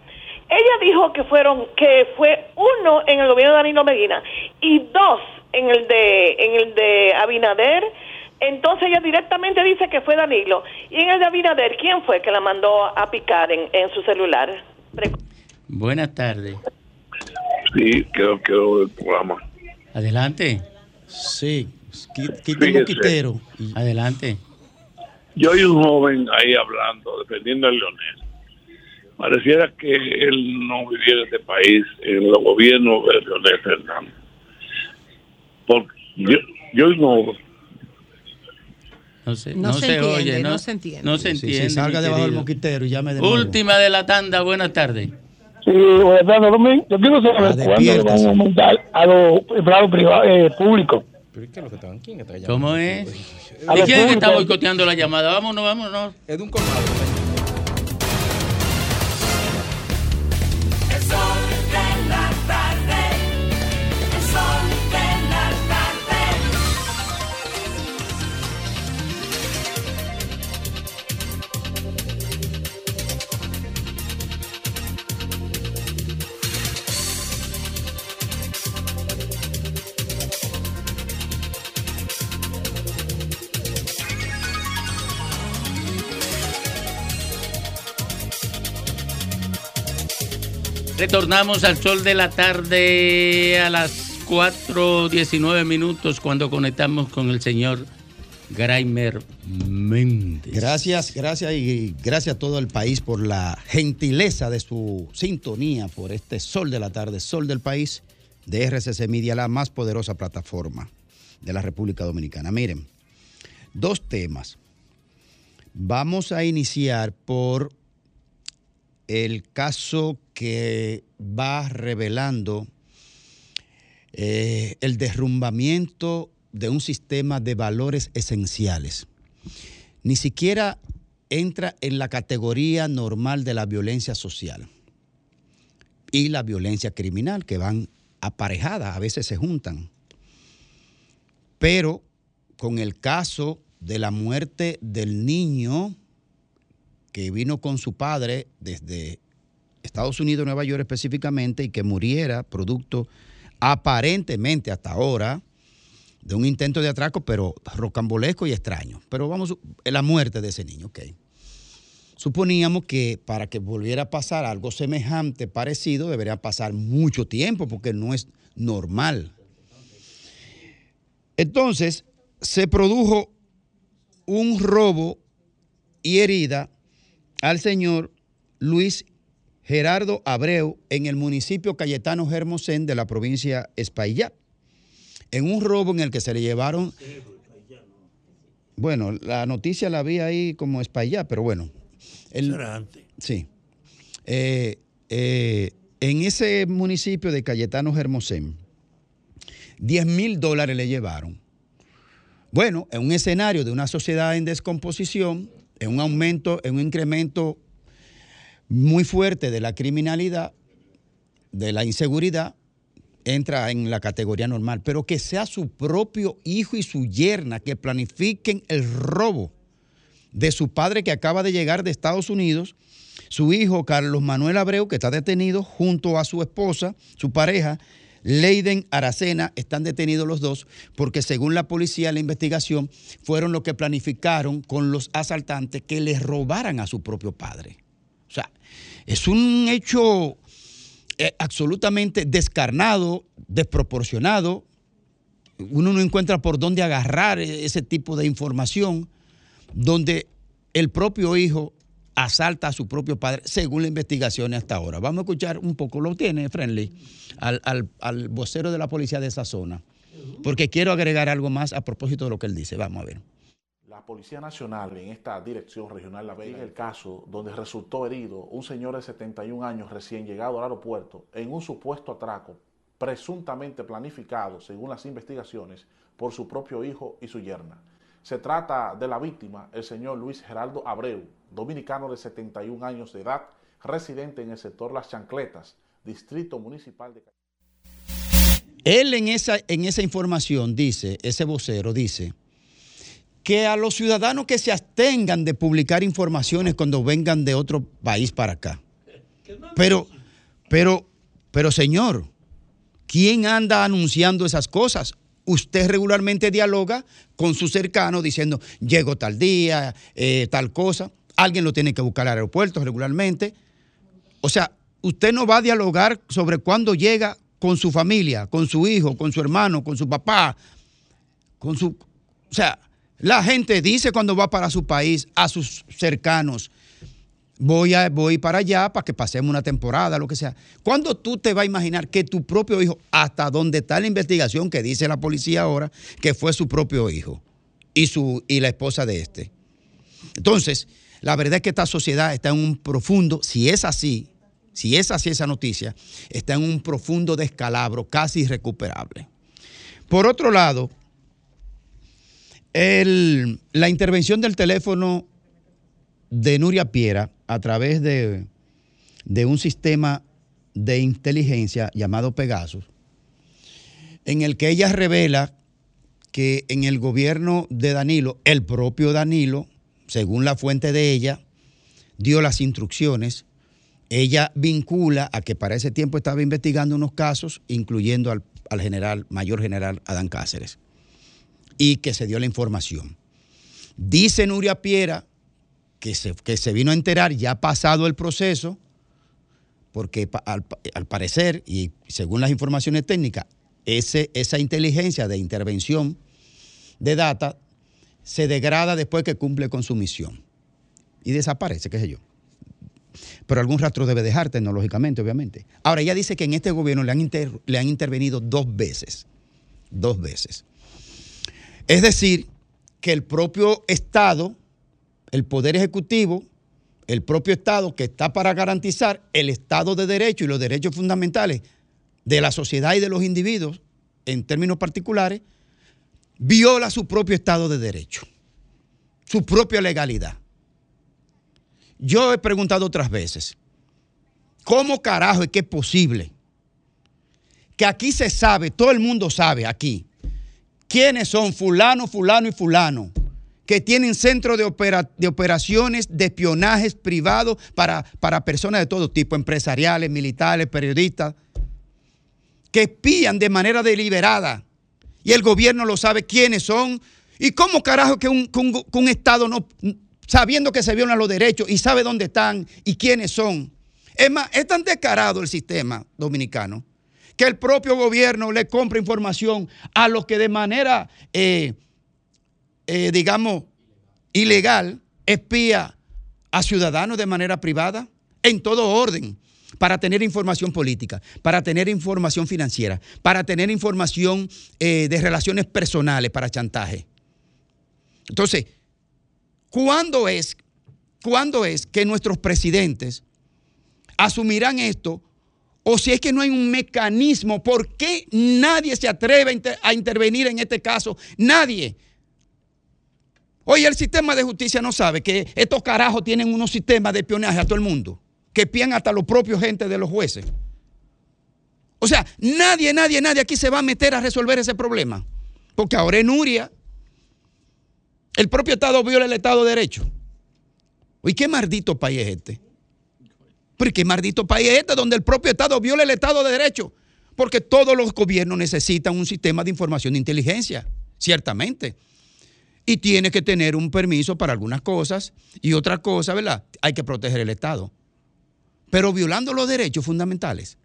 ella dijo que fueron que fue uno en el gobierno de Danilo Medina y dos en el de en el de Abinader. Entonces ella directamente dice que fue Danilo. Y en el de Abinader, ¿quién fue que la mandó a picar en, en su celular? Buenas tardes. Sí, quiero, quiero ver el programa. Adelante. Sí, Fíjese, Adelante. Yo oí un joven ahí hablando, defendiendo a Leonel. Pareciera que él no viviera en este país en los gobiernos de Leonel Fernández. Porque yo, yo no. No se, No no se se entiende, oye, no no, se entiende. No se Sí, sí, entiende. salga debajo del moquitero y llame de nuevo. Última de la tanda, buenas tardes. Sí, buenas tardes, Domingo. Yo quiero saber cuándo le van a aumentar a los empleados privados, eh, públicos. ¿Cómo es? ¿Y los quién es que está boicoteando la llamada? Vámonos, vámonos. Es de un colmado. Retornamos al sol de la tarde a las 4.19 minutos cuando conectamos con el señor Graimer Méndez. Gracias, gracias y gracias a todo el país por la gentileza de su sintonía por este Sol de la Tarde, Sol del País de RCC Media, la más poderosa plataforma de la República Dominicana. Miren, dos temas. Vamos a iniciar por el caso que va revelando eh, el derrumbamiento de un sistema de valores esenciales. Ni siquiera entra en la categoría normal de la violencia social y la violencia criminal, que van aparejadas, a veces se juntan. Pero con el caso de la muerte del niño que vino con su padre desde Estados Unidos, Nueva York específicamente, y que muriera producto aparentemente hasta ahora de un intento de atraco, pero rocambolesco y extraño. Pero vamos, la muerte de ese niño, ok. Suponíamos que para que volviera a pasar algo semejante, parecido, debería pasar mucho tiempo, porque no es normal. Entonces, se produjo un robo y herida al señor Luis Gerardo Abreu en el municipio Cayetano Hermosén de la provincia Espaillat, en un robo en el que se le llevaron, bueno, la noticia la vi ahí como Espaillat, pero bueno. el-. Sí. Eh, eh, en ese municipio de Cayetano Hermosén, 10 mil dólares le llevaron. Bueno, en un escenario de una sociedad en descomposición, en un aumento, en un incremento muy fuerte de la criminalidad, de la inseguridad, entra en la categoría normal, pero que sea su propio hijo y su yerna que planifiquen el robo de su padre que acaba de llegar de Estados Unidos, su hijo Carlos Manuel Abreu, que está detenido junto a su esposa, su pareja, Leiden Aracena, están detenidos los dos porque según la policía, la investigación, fueron los que planificaron con los asaltantes que les robaran a su propio padre. Es un hecho eh, absolutamente descarnado, desproporcionado. Uno no encuentra por dónde agarrar e- ese tipo de información donde el propio hijo asalta a su propio padre, según la investigación hasta ahora. Vamos a escuchar un poco, lo tiene Friendly, al- al vocero de la policía de esa zona, porque quiero agregar algo más a propósito de lo que él dice. Vamos a ver. Policía Nacional en esta dirección regional La Vega, el caso donde resultó herido un señor de 71 años recién llegado al aeropuerto en un supuesto atraco presuntamente planificado, según las investigaciones, por su propio hijo y su yerna. Se trata de la víctima, el señor Luis Geraldo Abreu, dominicano de 71 años de edad, residente en el sector Las Chancletas, distrito municipal de Él en esa, en esa información dice, ese vocero dice, que a los ciudadanos que se abstengan de publicar informaciones cuando vengan de otro país para acá. Pero, pero, pero señor, ¿quién anda anunciando esas cosas? Usted regularmente dialoga con su cercano diciendo, llego tal día, eh, tal cosa. Alguien lo tiene que buscar al aeropuerto regularmente. O sea, usted no va a dialogar sobre cuándo llega con su familia, con su hijo, con su hermano, con su papá, con su... O sea, la gente dice cuando va para su país a sus cercanos, voy, a, voy para allá para que pasemos una temporada, lo que sea. ¿Cuándo tú te vas a imaginar que tu propio hijo, hasta donde está la investigación que dice la policía ahora, que fue su propio hijo? y, su, y la esposa de este. Entonces, la verdad es que esta sociedad está en un profundo, si es así, si es así esa noticia, está en un profundo descalabro casi irrecuperable. Por otro lado, la intervención del teléfono de Nuria Piera a través de, de un sistema de inteligencia llamado Pegasus, en el que ella revela que en el gobierno de Danilo, el propio Danilo, según la fuente de ella, dio las instrucciones. Ella vincula a que para ese tiempo estaba investigando unos casos, incluyendo al, al general, mayor general Adán Cáceres, y que se dio la información. Dice Nuria Piera que se, que se vino a enterar ya pasado el proceso, porque al, parecer, y según las informaciones técnicas, esa inteligencia de intervención de data se degrada después que cumple con su misión y desaparece, qué sé yo. Pero algún rastro debe dejar tecnológicamente, obviamente. Ahora, ella dice que en este gobierno le han intervenido dos veces. Dos veces. Es decir, que el propio Estado, el Poder Ejecutivo, el propio Estado que está para garantizar el Estado de Derecho y los derechos fundamentales de la sociedad y de los individuos, en términos particulares, viola su propio Estado de Derecho, su propia legalidad. Yo he preguntado otras veces, ¿cómo carajo es que es posible que aquí se sabe, todo el mundo sabe aquí, quiénes son fulano, fulano y fulano, que tienen centros de, opera- de operaciones de espionajes privados para, para personas de todo tipo, empresariales, militares, periodistas, que espían de manera deliberada y el gobierno lo sabe quiénes son. ¿Y cómo carajo que un, un Estado no, sabiendo que se violan los derechos y sabe dónde están y quiénes son? Es más, es tan descarado el sistema dominicano que el propio gobierno le compra información a los que de manera, eh, eh, digamos, ilegal espía a ciudadanos de manera privada en todo orden para tener información política, para tener información financiera, para tener información eh, de relaciones personales para chantaje. Entonces, ¿cuándo es, ¿cuándo es que nuestros presidentes asumirán esto? O si es que no hay un mecanismo, ¿por qué nadie se atreve a, inter- a intervenir en este caso? Nadie. Oye, el sistema de justicia no sabe que estos carajos tienen unos sistemas de espionaje a todo el mundo, que espían hasta los propios gente de los jueces. O sea, nadie, nadie, nadie aquí se va a meter a resolver ese problema. Porque ahora en Nuria, el propio Estado viola el Estado de Derecho. Oye, qué maldito país es este. Pero qué maldito país es este donde el propio Estado viola el Estado de Derecho. Porque todos los gobiernos necesitan un sistema de información de inteligencia, ciertamente. Y tiene que tener un permiso para algunas cosas y otras cosas, ¿verdad? Hay que proteger el Estado. Pero violando los derechos fundamentales.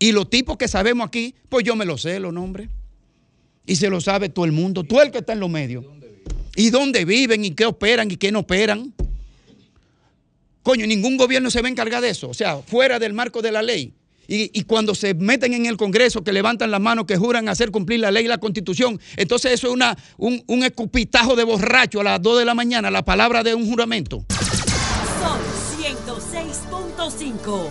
Y los tipos que sabemos aquí, pues yo me lo sé, los nombres. Y se lo sabe todo el mundo, todo el que está en los medios. ¿Y dónde viven? ¿Y qué operan? ¿Y qué no operan? Coño, ningún gobierno se va a encargar de eso. O sea, fuera del marco de la ley. Y, y cuando se meten en el Congreso, que levantan las manos, que juran hacer cumplir la ley y la constitución, entonces eso es una, un, un escupitajo de borracho a las 2 de la mañana, la palabra de un juramento. Sol 106.5.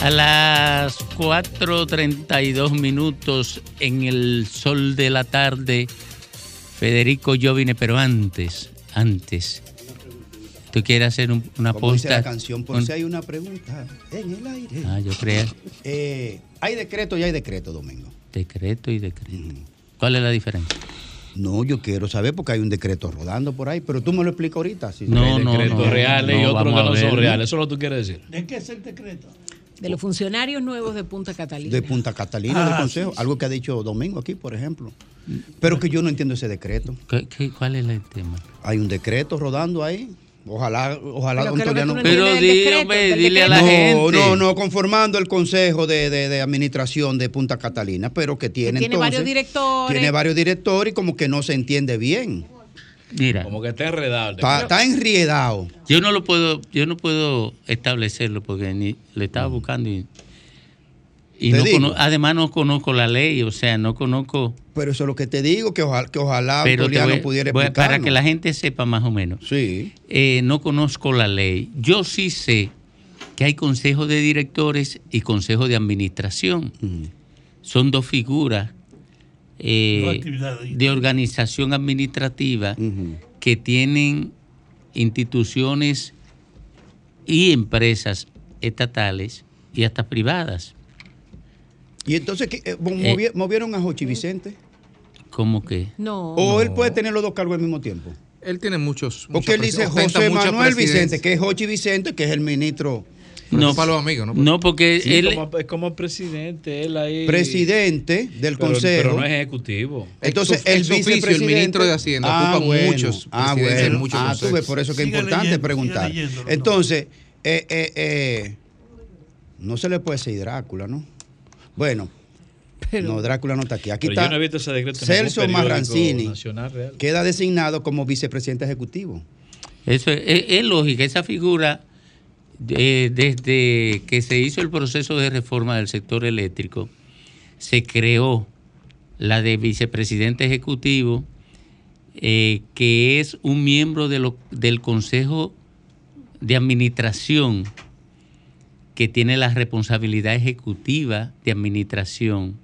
A las 4.32 minutos en el sol de la tarde, Federico Jovine, pero antes, antes, ¿tú quieres hacer un- una dice posta? la canción, por Un- si hay una pregunta en el aire. Ah, yo creo. Eh, hay decreto y hay decreto, Domingo. Decreto y decreto. ¿Cuál es la diferencia? No, yo quiero saber porque hay un decreto rodando por ahí, pero tú me lo explicas ahorita. si- No, Hay no, decretos no, reales y no, otros que vamos a no son reales. Eso es lo que tú quieres decir. ¿De qué es el decreto? De los funcionarios nuevos de Punta Catalina. de Punta Catalina, Ah, del Consejo, algo que ha dicho Domingo aquí, por ejemplo. Pero que yo no entiendo ese decreto. ¿Qué- qué- cuál es el tema? Hay un decreto rodando ahí. Ojalá, ojalá Pero don Toriano- no Pero decreto, hombre, dile a la no, gente. No, no, conformando el Consejo de, de- de Administración de Punta Catalina, pero que tiene tiene entonces- varios directores. Tiene varios directores y como que no se entiende bien. Mira. Como que está enredado. Está, está enriedado. Yo no lo puedo, yo no puedo establecerlo porque ni le estaba buscando y Y no digo. cono- además no conozco la ley, o sea, no conozco... Pero eso es lo que te digo, que ojalá, que ojalá Pero voy- pudiera voy para que la gente sepa más o menos. Sí. Eh, no conozco la ley. Yo sí sé que hay consejos de directores y consejos de administración. Son dos figuras eh, de organización administrativa que tienen instituciones y empresas estatales y hasta privadas. Y entonces. Eh, movi- Eh. ¿movieron a Jochi Vicente? ¿Cómo que? No. ¿O él puede tener los dos cargos al mismo tiempo? Él tiene muchos. Porque él dice José Manuel. Vicente, que es Jochi Vicente, que es el ministro. No, para los amigos, ¿no? No, porque Sí, él... como, es como presidente, él ahí. Presidente del Pero- consejo. Pero no es ejecutivo. Entonces, Ex- el el vicepresidente. ministro de Hacienda Ah, ocupa bueno. muchos Ah, bueno. muchos Ah, tú ves, por eso que es importante leyendo, preguntar. Entonces, eh, eh, eh, no se le puede decir Drácula, ¿no? Bueno, no, Drácula no está aquí. Aquí Pero está yo no he visto ese decreto Celso Marrancini. nacional real. Queda designado como vicepresidente ejecutivo. Eso es, es- es lógica, esa figura, desde que se hizo el proceso de reforma del sector eléctrico, se creó la de vicepresidente ejecutivo, eh, que es un miembro de lo- del Consejo de Administración que tiene la responsabilidad ejecutiva de administración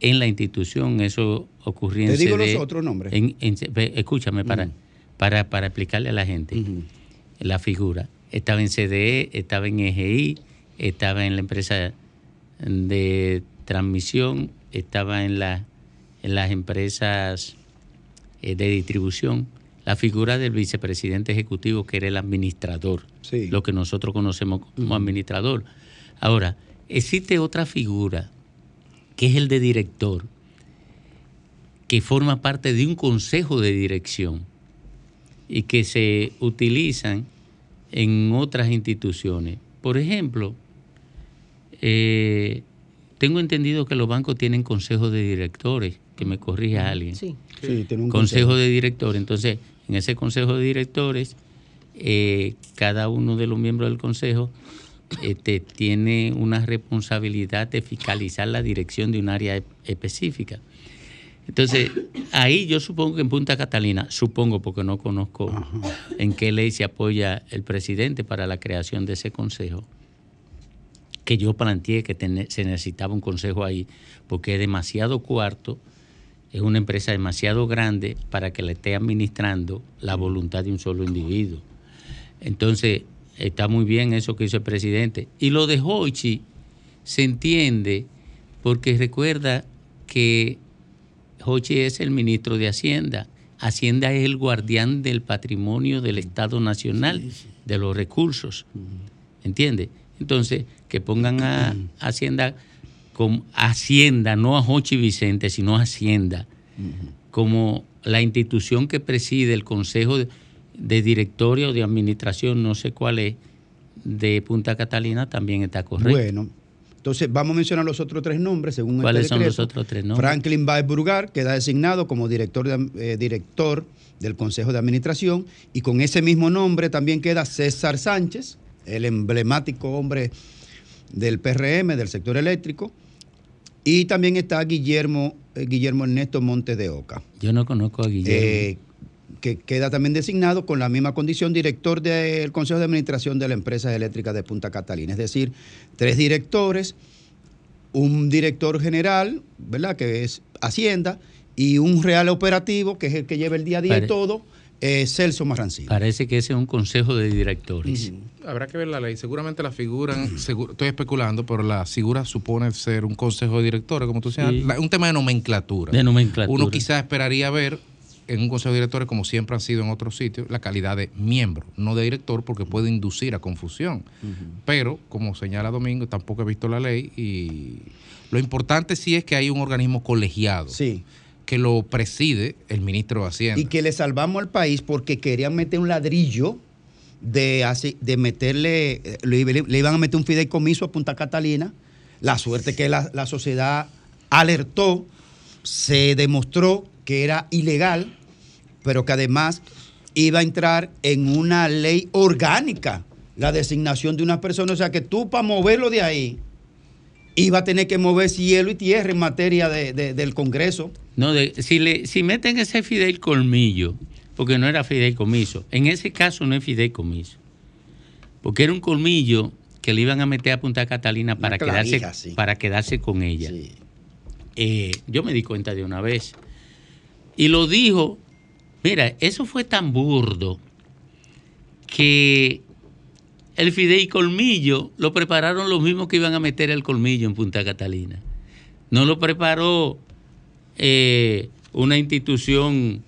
en la institución. Eso ocurrió en Te digo CD los otros nombres. en- en- ve, escúchame, para, para, para explicarle a la gente la figura. Estaba en CDE, estaba en EGI, estaba en la empresa de transmisión, estaba en, la, en las empresas eh, de distribución. La figura del vicepresidente ejecutivo, que era el administrador, lo que nosotros conocemos como administrador. Ahora, existe otra figura, que es el de director, que forma parte de un consejo de dirección y que se utilizan en otras instituciones. Por ejemplo, eh, tengo entendido que los bancos tienen consejos de directores, que me corrija alguien. Sí. Sí, tiene un consejo de directores. Entonces, en ese consejo de directores, eh, cada uno de los miembros del consejo este, tiene una responsabilidad de fiscalizar la dirección de un área e- específica. Entonces, ahí yo supongo que en Punta Catalina, supongo porque no conozco en qué ley se apoya el presidente para la creación de ese consejo, que yo planteé que se necesitaba un consejo ahí, porque es demasiado cuarto, es una empresa demasiado grande para que le esté administrando la voluntad de un solo individuo. Entonces, está muy bien eso que hizo el presidente. Y lo de Hochi se entiende porque recuerda que Hochi es el ministro de Hacienda. Hacienda es el guardián del patrimonio del Estado Nacional, de los recursos. ¿Entiende? Entonces, que pongan a Hacienda como Hacienda, no a Hochi Vicente, sino a Hacienda, como la institución que preside el Consejo de, de Directorio de Administración, no sé cuál es, de Punta Catalina, también está correcto. Bueno, entonces vamos a mencionar los otros tres nombres según ¿Cuáles este son los decreto. otros tres nombres? Franklin Baez Burgar queda designado como director, de- eh, director del Consejo de Administración y con ese mismo nombre también queda César Sánchez, el emblemático hombre del PRM, del sector eléctrico, y también está Guillermo, eh, Guillermo Ernesto Montes de Oca. Yo no conozco a Guillermo. Eh, que queda también designado con la misma condición director del Consejo de Administración de la Empresa Eléctrica de Punta Catalina. Es decir, tres directores, un director general, ¿verdad? Que es Hacienda, y un real operativo, que es el que lleva el día a día Pare- y todo, eh, Celso Marrancino. Parece que ese es un consejo de directores. Habrá que ver la ley. Seguramente la figura, segu- estoy especulando, pero la figura supone ser un consejo de directores, como tú señalas. Sí. Un tema de nomenclatura. De nomenclatura. Uno quizás esperaría ver en un consejo de directores, como siempre han sido en otros sitios, la calidad de miembro, no de director, porque puede inducir a confusión. Pero, como señala Domingo, tampoco he visto la ley y lo importante sí es que hay un organismo colegiado que lo preside el ministro de Hacienda. Y que le salvamos al país porque querían meter un ladrillo de, así- de meterle, eh, le, le iban a meter un fideicomiso a Punta Catalina. La suerte que la, la sociedad alertó, se demostró que era ilegal, pero que además iba a entrar en una ley orgánica la designación de una persona. O sea que tú para moverlo de ahí, iba a tener que mover cielo y tierra en materia de- de- del Congreso. No, de- si, le, si meten ese fideicomiso, porque no era fideicomiso, en ese caso no es fideicomiso, porque era un colmillo que le iban a meter a Punta Catalina para, quedarse, sí. para quedarse con ella. Eh, yo me di cuenta de una vez. Y lo dijo, mira, eso fue tan burdo que el fideicolmillo lo prepararon los mismos que iban a meter el colmillo en Punta Catalina. No lo preparó eh, una institución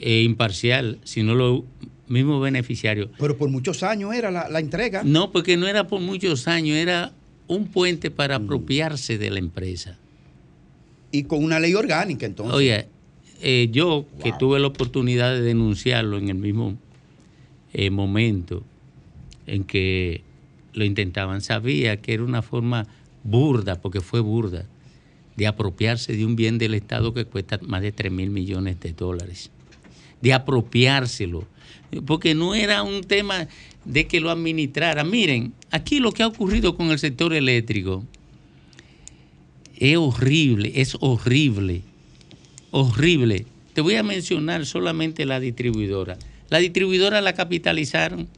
eh, imparcial, sino los mismos beneficiarios. Pero por muchos años era la, la entrega. No, porque no era por muchos años, era un puente para apropiarse de la empresa. Y con una ley orgánica, entonces. Oye, eh, yo que tuve la oportunidad de denunciarlo en el mismo eh, momento en que lo intentaban, sabía que era una forma burda, porque fue burda, de apropiarse de un bien del Estado que cuesta más de 3 mil millones de dólares. De apropiárselo. Porque no era un tema de que lo administrara. Miren, aquí lo que ha ocurrido con el sector eléctrico es horrible, es horrible, horrible. Te voy a mencionar solamente la distribuidora. La distribuidora la capitalizaron,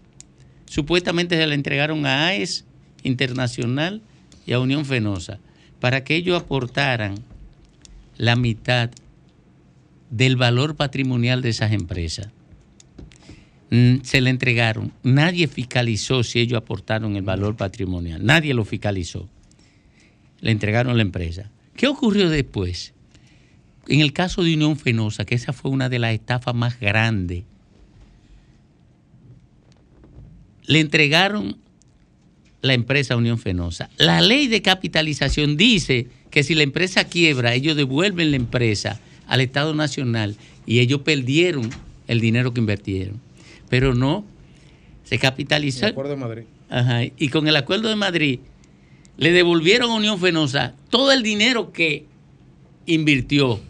supuestamente se la entregaron a AES Internacional y a Unión Fenosa para que ellos aportaran la mitad del valor patrimonial de esas empresas. Mm, Se le entregaron. Nadie fiscalizó si ellos aportaron el valor patrimonial. Nadie lo fiscalizó le entregaron la empresa. ¿Qué ocurrió después? En el caso de Unión Fenosa, que esa fue una de las estafas más grandes, le entregaron la empresa a Unión Fenosa. La ley de capitalización dice que si la empresa quiebra, ellos devuelven la empresa al Estado Nacional y ellos perdieron el dinero que invirtieron. Pero no, se capitalizó. El Acuerdo de Madrid. Ajá, y con el acuerdo de Madrid le devolvieron a Unión Fenosa todo el dinero que invirtió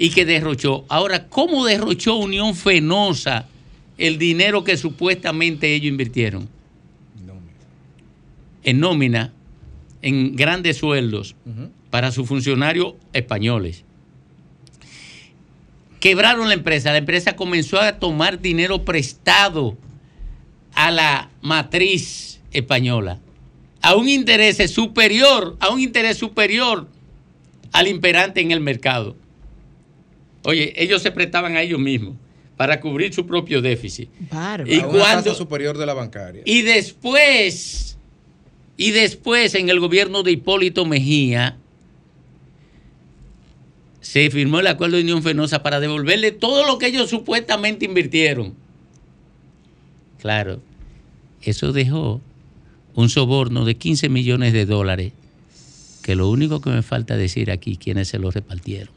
y que derrochó. Ahora, ¿cómo derrochó Unión Fenosa el dinero que supuestamente ellos invirtieron? En nómina, en grandes sueldos para sus funcionarios españoles. Quebraron la empresa. La empresa comenzó a tomar dinero prestado a la matriz española a un interés superior, a un interés superior al imperante en el mercado. Oye, ellos se prestaban a ellos mismos para cubrir su propio déficit. Y Y cuando superior de la bancaria. y después, y después en el gobierno de Hipólito Mejía, se firmó el acuerdo de Unión Fenosa para devolverle todo lo que ellos supuestamente invirtieron. Claro, eso dejó un soborno de 15 millones de dólares, que lo único que me falta decir aquí, quiénes se lo repartieron.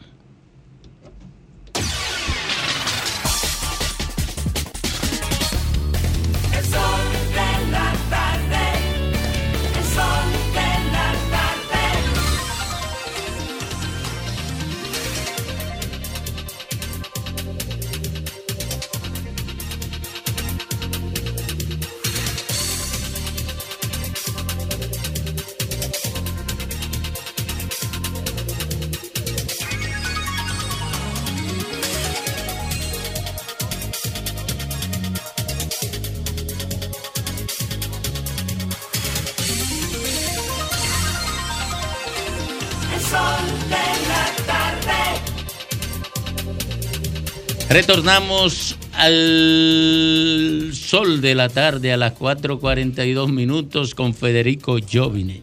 Retornamos al sol de la tarde a las 4.42 minutos con Federico Jovine.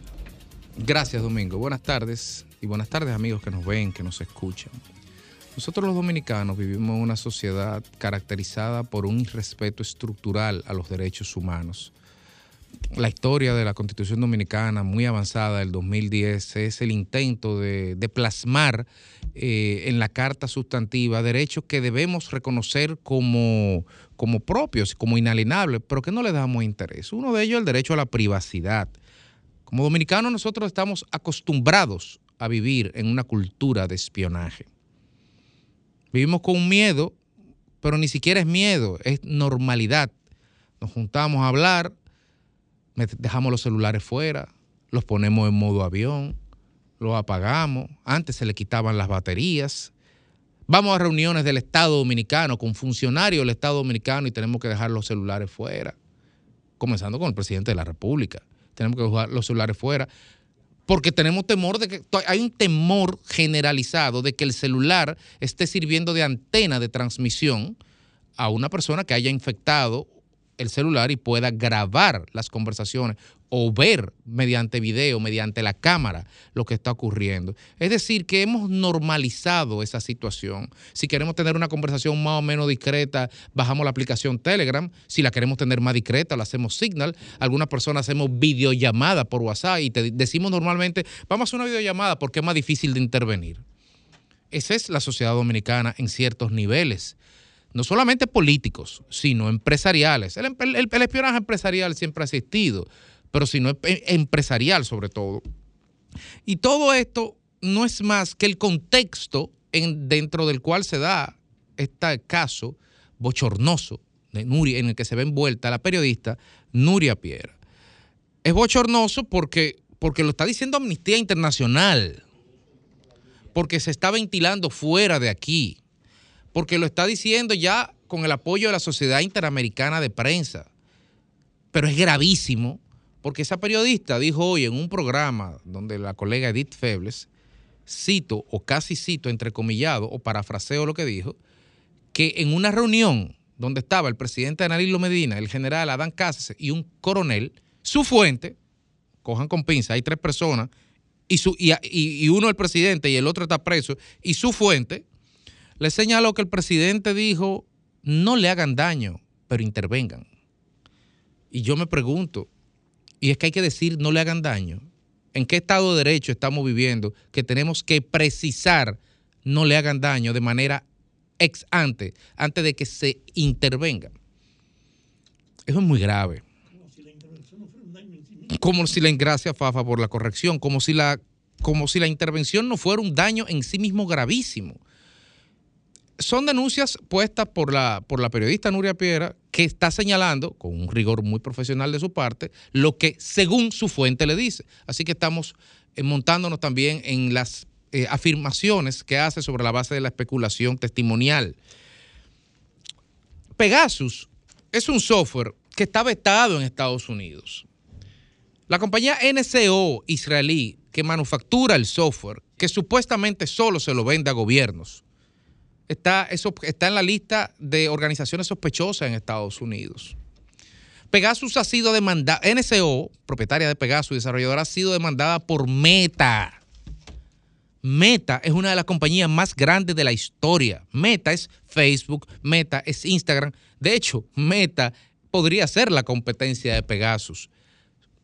Gracias, Domingo. Buenas tardes y buenas tardes, amigos que nos ven, que nos escuchan. Nosotros los dominicanos vivimos en una sociedad caracterizada por un irrespeto estructural a los derechos humanos. La historia de la Constitución Dominicana, muy avanzada del 2010, es el intento de, plasmar eh, en la Carta Sustantiva derechos que debemos reconocer como, como propios, como inalienables, pero que no le damos interés. Uno de ellos es el derecho a la privacidad. Como dominicanos nosotros estamos acostumbrados a vivir en una cultura de espionaje. Vivimos con miedo, pero ni siquiera es miedo, es normalidad. Nos juntamos a hablar, dejamos los celulares fuera, los ponemos en modo avión, los apagamos, antes se le quitaban las baterías. Vamos a reuniones del Estado Dominicano con funcionarios del Estado Dominicano y tenemos que dejar los celulares fuera, comenzando con el presidente de la República. Tenemos que dejar los celulares fuera porque tenemos temor de que hay un temor generalizado de que el celular esté sirviendo de antena de transmisión a una persona que haya infectado el celular y pueda grabar las conversaciones o ver mediante video, mediante la cámara, lo que está ocurriendo. Es decir, que hemos normalizado esa situación. Si queremos tener una conversación más o menos discreta, bajamos la aplicación Telegram. Si la queremos tener más discreta, la hacemos Signal. Algunas personas hacemos videollamada por WhatsApp y te decimos normalmente, vamos a hacer una videollamada porque es más difícil de intervenir. Esa es la sociedad dominicana en ciertos niveles no solamente políticos, sino empresariales. El, el- espionaje empresarial siempre ha existido, pero sino em- empresarial sobre todo. Y todo esto no es más que el contexto en- dentro del cual se da este caso bochornoso de Nuria, en el que se ve envuelta la periodista Nuria Piera. Es bochornoso porque, porque lo está diciendo Amnistía Internacional, porque se está ventilando fuera de aquí porque lo está diciendo ya con el apoyo de la Sociedad Interamericana de Prensa. Pero es gravísimo, porque esa periodista dijo hoy en un programa donde la colega Edith Febles, cito o casi cito, entrecomillado o parafraseo lo que dijo, que en una reunión donde estaba el presidente Danilo Medina, el general Adán Cáceres y un coronel, su fuente, cojan con pinza, hay tres personas, y, y uno el presidente y el otro está preso, y su fuente, le señaló que el presidente dijo, no le hagan daño, pero intervengan. Y yo me pregunto, y es que hay que decir, no le hagan daño. ¿En qué estado de derecho estamos viviendo que tenemos que precisar, no le hagan daño de manera ex ante, antes de que se intervenga? Eso es muy grave. Como si la gracia Fafa por la corrección, como si la, como si la intervención no fuera un daño en sí mismo gravísimo son denuncias puestas por la, por la periodista Nuria Piera, que está señalando, con un rigor muy profesional de su parte, lo que según su fuente le dice. Así que estamos eh, montándonos también en las eh, afirmaciones que hace sobre la base de la especulación testimonial. Pegasus es un software que está vetado en Estados Unidos. La compañía NCO israelí que manufactura el software, que supuestamente solo se lo vende a gobiernos, está, eso, está en la lista de organizaciones sospechosas en Estados Unidos. Pegasus ha sido demandada, NCO, propietaria de Pegasus y desarrolladora, ha sido demandada por Meta. Meta es una de las compañías más grandes de la historia. Meta es Facebook, Meta es Instagram. De hecho, Meta podría ser la competencia de Pegasus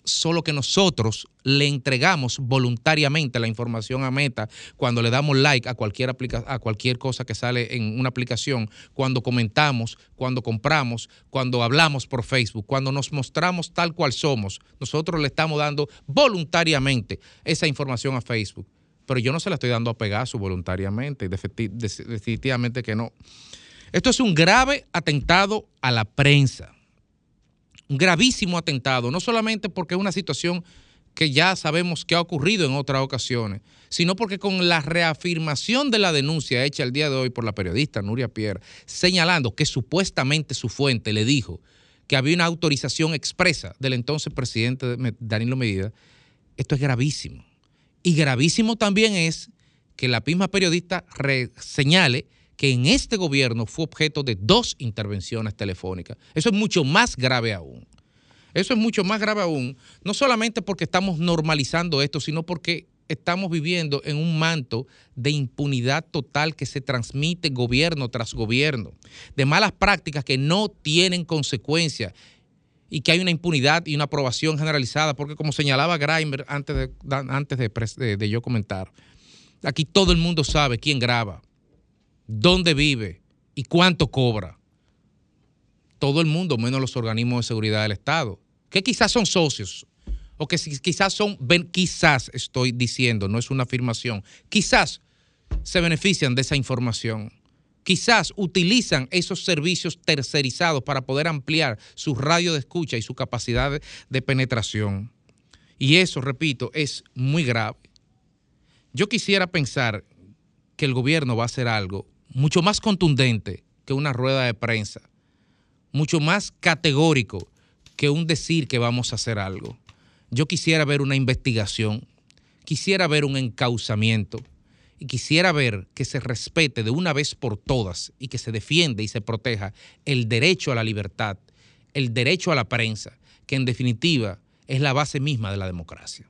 solo que nosotros le entregamos voluntariamente la información a Meta cuando le damos like a cualquier, a cualquier cosa que sale en una aplicación, cuando comentamos, cuando compramos, cuando hablamos por Facebook, cuando nos mostramos tal cual somos. Nosotros le estamos dando voluntariamente esa información a Facebook. Pero yo no se la estoy dando a Pegasus voluntariamente, definitivamente que no. Esto es un grave atentado a la prensa un gravísimo atentado, no solamente porque es una situación que ya sabemos que ha ocurrido en otras ocasiones, sino porque con la reafirmación de la denuncia hecha el día de hoy por la periodista Nuria Pierre, señalando que supuestamente su fuente le dijo que había una autorización expresa del entonces presidente Danilo Medida, esto es gravísimo. Y gravísimo también es que la misma periodista señale que en este gobierno fue objeto de dos intervenciones telefónicas. Eso es mucho más grave aún. Eso es mucho más grave aún, no solamente porque estamos normalizando esto, sino porque estamos viviendo en un manto de impunidad total que se transmite gobierno tras gobierno, de malas prácticas que no tienen consecuencias y que hay una impunidad y una aprobación generalizada, porque como señalaba Grimer antes de, antes de, yo comentar, aquí todo el mundo sabe quién graba, dónde vive y cuánto cobra. Todo el mundo, menos los organismos de seguridad del Estado, que quizás son socios, o que quizás son, quizás estoy diciendo, no es una afirmación, quizás se benefician de esa información. Quizás utilizan esos servicios tercerizados para poder ampliar su radio de escucha y su capacidad de penetración. Y eso, repito, es muy grave. Yo quisiera pensar que el gobierno va a hacer algo mucho más contundente que una rueda de prensa, mucho más categórico que un decir que vamos a hacer algo. Yo quisiera ver una investigación, quisiera ver un encauzamiento y quisiera ver que se respete de una vez por todas y que se defiende y se proteja el derecho a la libertad, el derecho a la prensa, que en definitiva es la base misma de la democracia.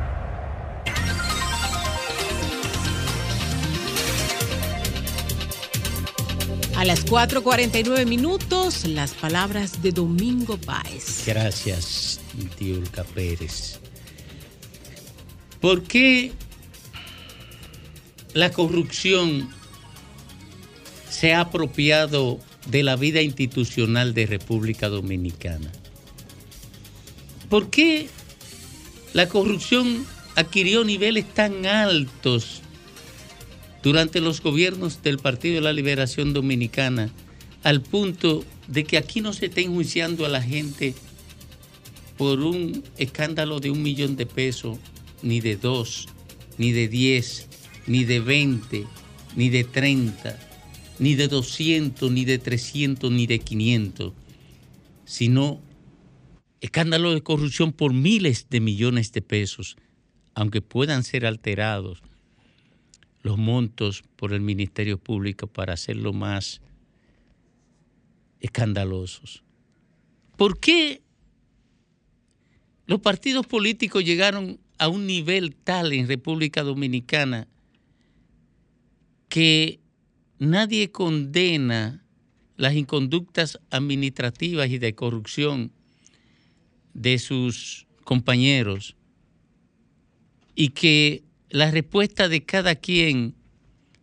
A las 4.49 minutos, las palabras de Domingo Páez. Gracias, tío Ulca Pérez. ¿Por qué la corrupción se ha apropiado de la vida institucional de República Dominicana? ¿Por qué la corrupción adquirió niveles tan altos durante los gobiernos del Partido de la Liberación Dominicana al punto de que aquí no se está enjuiciando a la gente por un escándalo de un millón de pesos, ni de dos, ni de diez, ni de veinte, ni de treinta, ni de doscientos, ni de trescientos, ni de quinientos, sino escándalo de corrupción por miles de millones de pesos, aunque puedan ser alterados los montos por el Ministerio Público para hacerlo más escandalosos. ¿Por qué los partidos políticos llegaron a un nivel tal en República Dominicana que nadie condena las inconductas administrativas y de corrupción de sus compañeros y que la respuesta de cada quien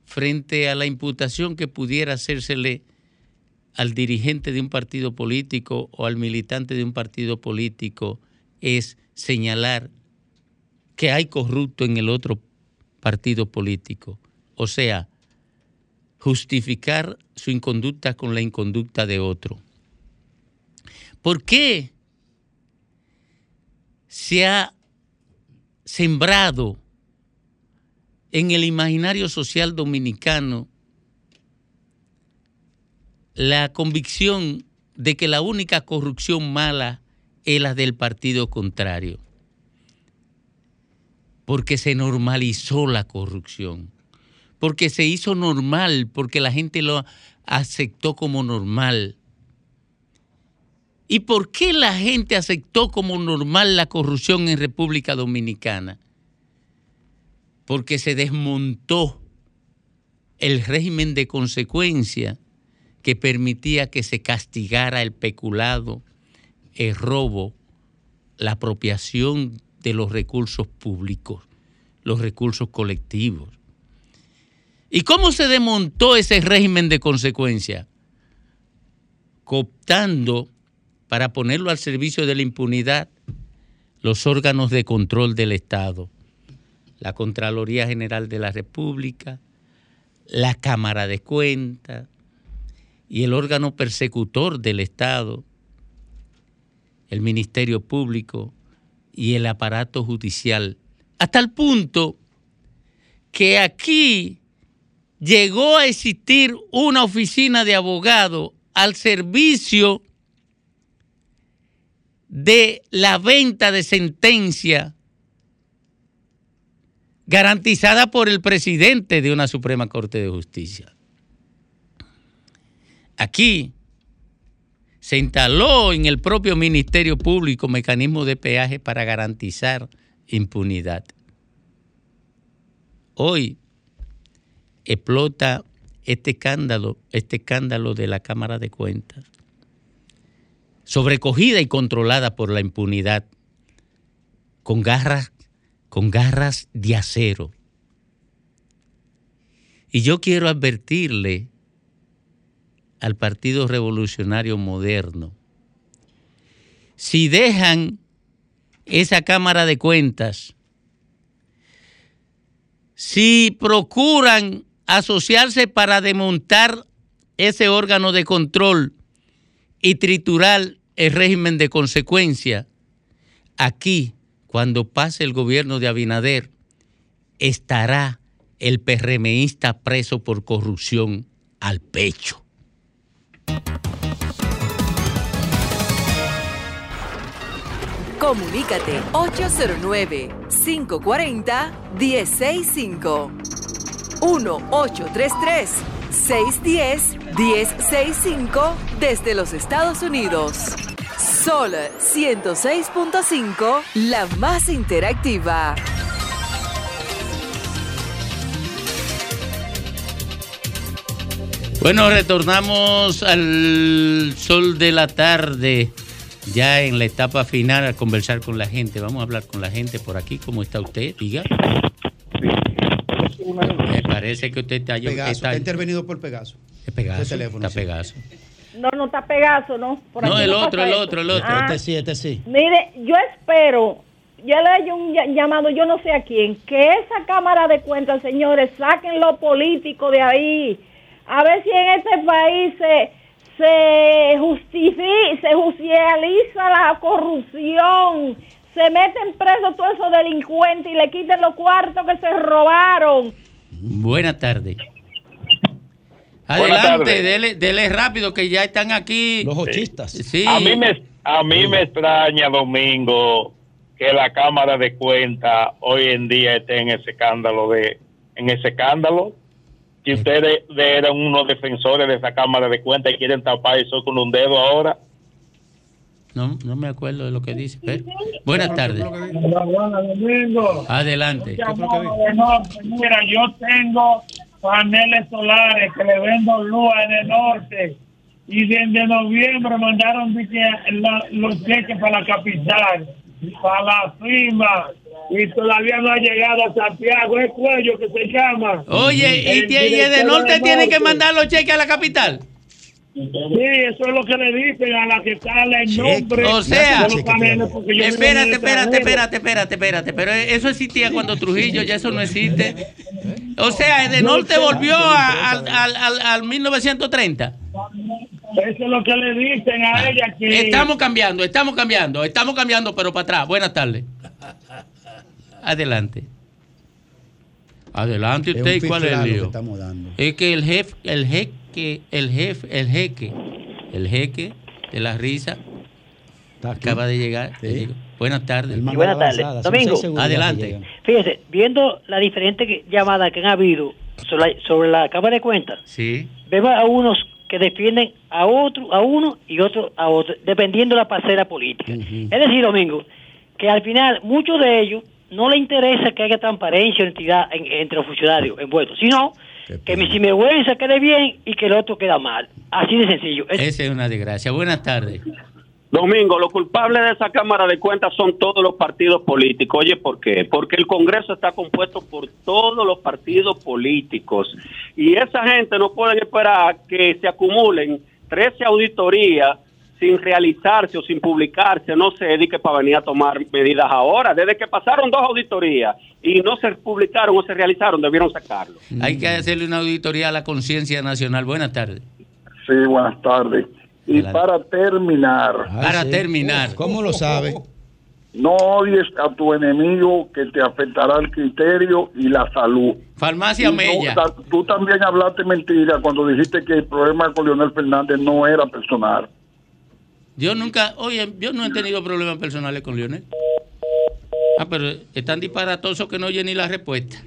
frente a la imputación que pudiera hacérsele al dirigente de un partido político o al militante de un partido político es señalar que hay corrupto en el otro partido político. O sea, justificar su inconducta con la inconducta de otro. ¿Por qué se ha sembrado en el imaginario social dominicano la convicción de que la única corrupción mala es la del partido contrario, porque se normalizó la corrupción, porque se hizo normal, porque la gente lo aceptó como normal. ¿Y por qué la gente aceptó como normal la corrupción en República Dominicana? Porque se desmontó el régimen de consecuencia que permitía que se castigara el peculado, el robo, la apropiación de los recursos públicos, los recursos colectivos. ¿Y cómo se desmontó ese régimen de consecuencia? Cooptando para ponerlo al servicio de la impunidad los órganos de control del Estado la Contraloría General de la República, la Cámara de Cuentas y el órgano persecutor del Estado, el Ministerio Público y el aparato judicial, hasta el punto que aquí llegó a existir una oficina de abogado al servicio de la venta de sentencia garantizada por el presidente de una Suprema Corte de Justicia. Aquí se instaló en el propio Ministerio Público mecanismo de peaje para garantizar impunidad. Hoy explota este escándalo, este escándalo de la Cámara de Cuentas, sobrecogida y controlada por la impunidad, con garras con garras de acero. Y yo quiero advertirle al Partido Revolucionario Moderno, si dejan esa Cámara de Cuentas, si procuran asociarse para desmontar ese órgano de control y triturar el régimen de consecuencia, aquí, cuando pase el gobierno de Abinader, estará el PRMista preso por corrupción al pecho. Comunícate 809-540-1065. 1-833-610-1065 desde los Estados Unidos. Sol 106.5, la más interactiva. Bueno, retornamos al sol de la tarde, ya en la etapa final a conversar con la gente. Vamos a hablar con la gente por aquí. ¿Cómo está usted? Diga. Me parece que usted está... Pegaso, está- está intervenido por Pegaso. Es Pegaso, teléfono, está sí. Pegaso. No, no está Pegaso, ¿no? Por No, el otro, el otro, el otro. Ah, Este sí, este sí. Mire, yo espero, ya le he un ll- llamado, yo no sé a quién, que esa Cámara de Cuentas, señores, saquen lo político de ahí. A ver si en este país se, se justifica, se justicializa la corrupción, se meten presos todos esos delincuentes y le quiten los cuartos que se robaron. Buenas tardes. Adelante, dele, dele rápido que ya están aquí. Los ochistas. Sí. A mí me a mí me extraña Domingo que la Cámara de Cuentas hoy en día esté en ese escándalo de en ese escándalo. Si ustedes de- eran unos defensores de esa Cámara de Cuentas y quieren tapar eso con un dedo ahora, No, no me acuerdo de lo que dice. pero- Buenas tardes. Domingo. Adelante. Norte. Mira, yo tengo paneles solares que le vendo luz en el norte. Y desde noviembre mandaron la- los cheques para la capital, para la firma. Y todavía no ha llegado a Santiago. Es cuello que se llama. Oye, y, y el de norte del tiene que norte. mandar los cheques a la capital. Sí, eso es lo que le dicen a la que sale el nombre. O sea, espérate, espérate, espérate, espérate, espérate. Pero eso existía cuando Trujillo, ya eso no existe. O sea, el de norte volvió a- al, al, al, al 1930. Eso es lo que le dicen a ella que Estamos cambiando, estamos cambiando, estamos cambiando, pero para atrás. Buenas tardes. Adelante. Adelante usted, ¿y cuál es el que lío? estamos dando. Es que el jefe, el jeque, el jefe, el jeque, el jeque de la risa acaba de llegar. Buenas tardes. Y buenas tardes. Domingo, Adelante. fíjese, viendo las diferentes que- llamadas que han habido sobre la, sobre la Cámara de Cuentas, Sí. vemos a unos que defienden a otro, a uno y otro a otro, dependiendo de la parcela política. Es decir, Domingo, que al final muchos de ellos no les interesa que haya transparencia o entidad en- entre los funcionarios envueltos, sino que mi sinvergüenza quede bien y que el otro queda mal. Así de sencillo. Es- Esa es una desgracia. Buenas tardes. Domingo, los culpables de esa Cámara de Cuentas son todos los partidos políticos. Oye, ¿por qué? Porque el Congreso está compuesto por todos los partidos políticos. Y esa gente no puede esperar que se acumulen 13 auditorías sin realizarse o sin publicarse, no se dedique para venir a tomar medidas ahora. Desde que pasaron dos auditorías y no se publicaron o se realizaron, debieron sacarlo. Hay que hacerle una auditoría a la conciencia nacional. Buenas tardes. Sí, buenas tardes. Y para terminar. Para terminar. ¿Cómo lo sabe? No odies a tu enemigo que te afectará el criterio y la salud. Farmacia Y Mella. tú también hablaste mentira cuando dijiste que el problema con Leonel Fernández no era personal. Yo nunca, oye, yo no he tenido problemas personales con Lionel. Ah, pero es tan disparatoso que no oye ni la respuesta.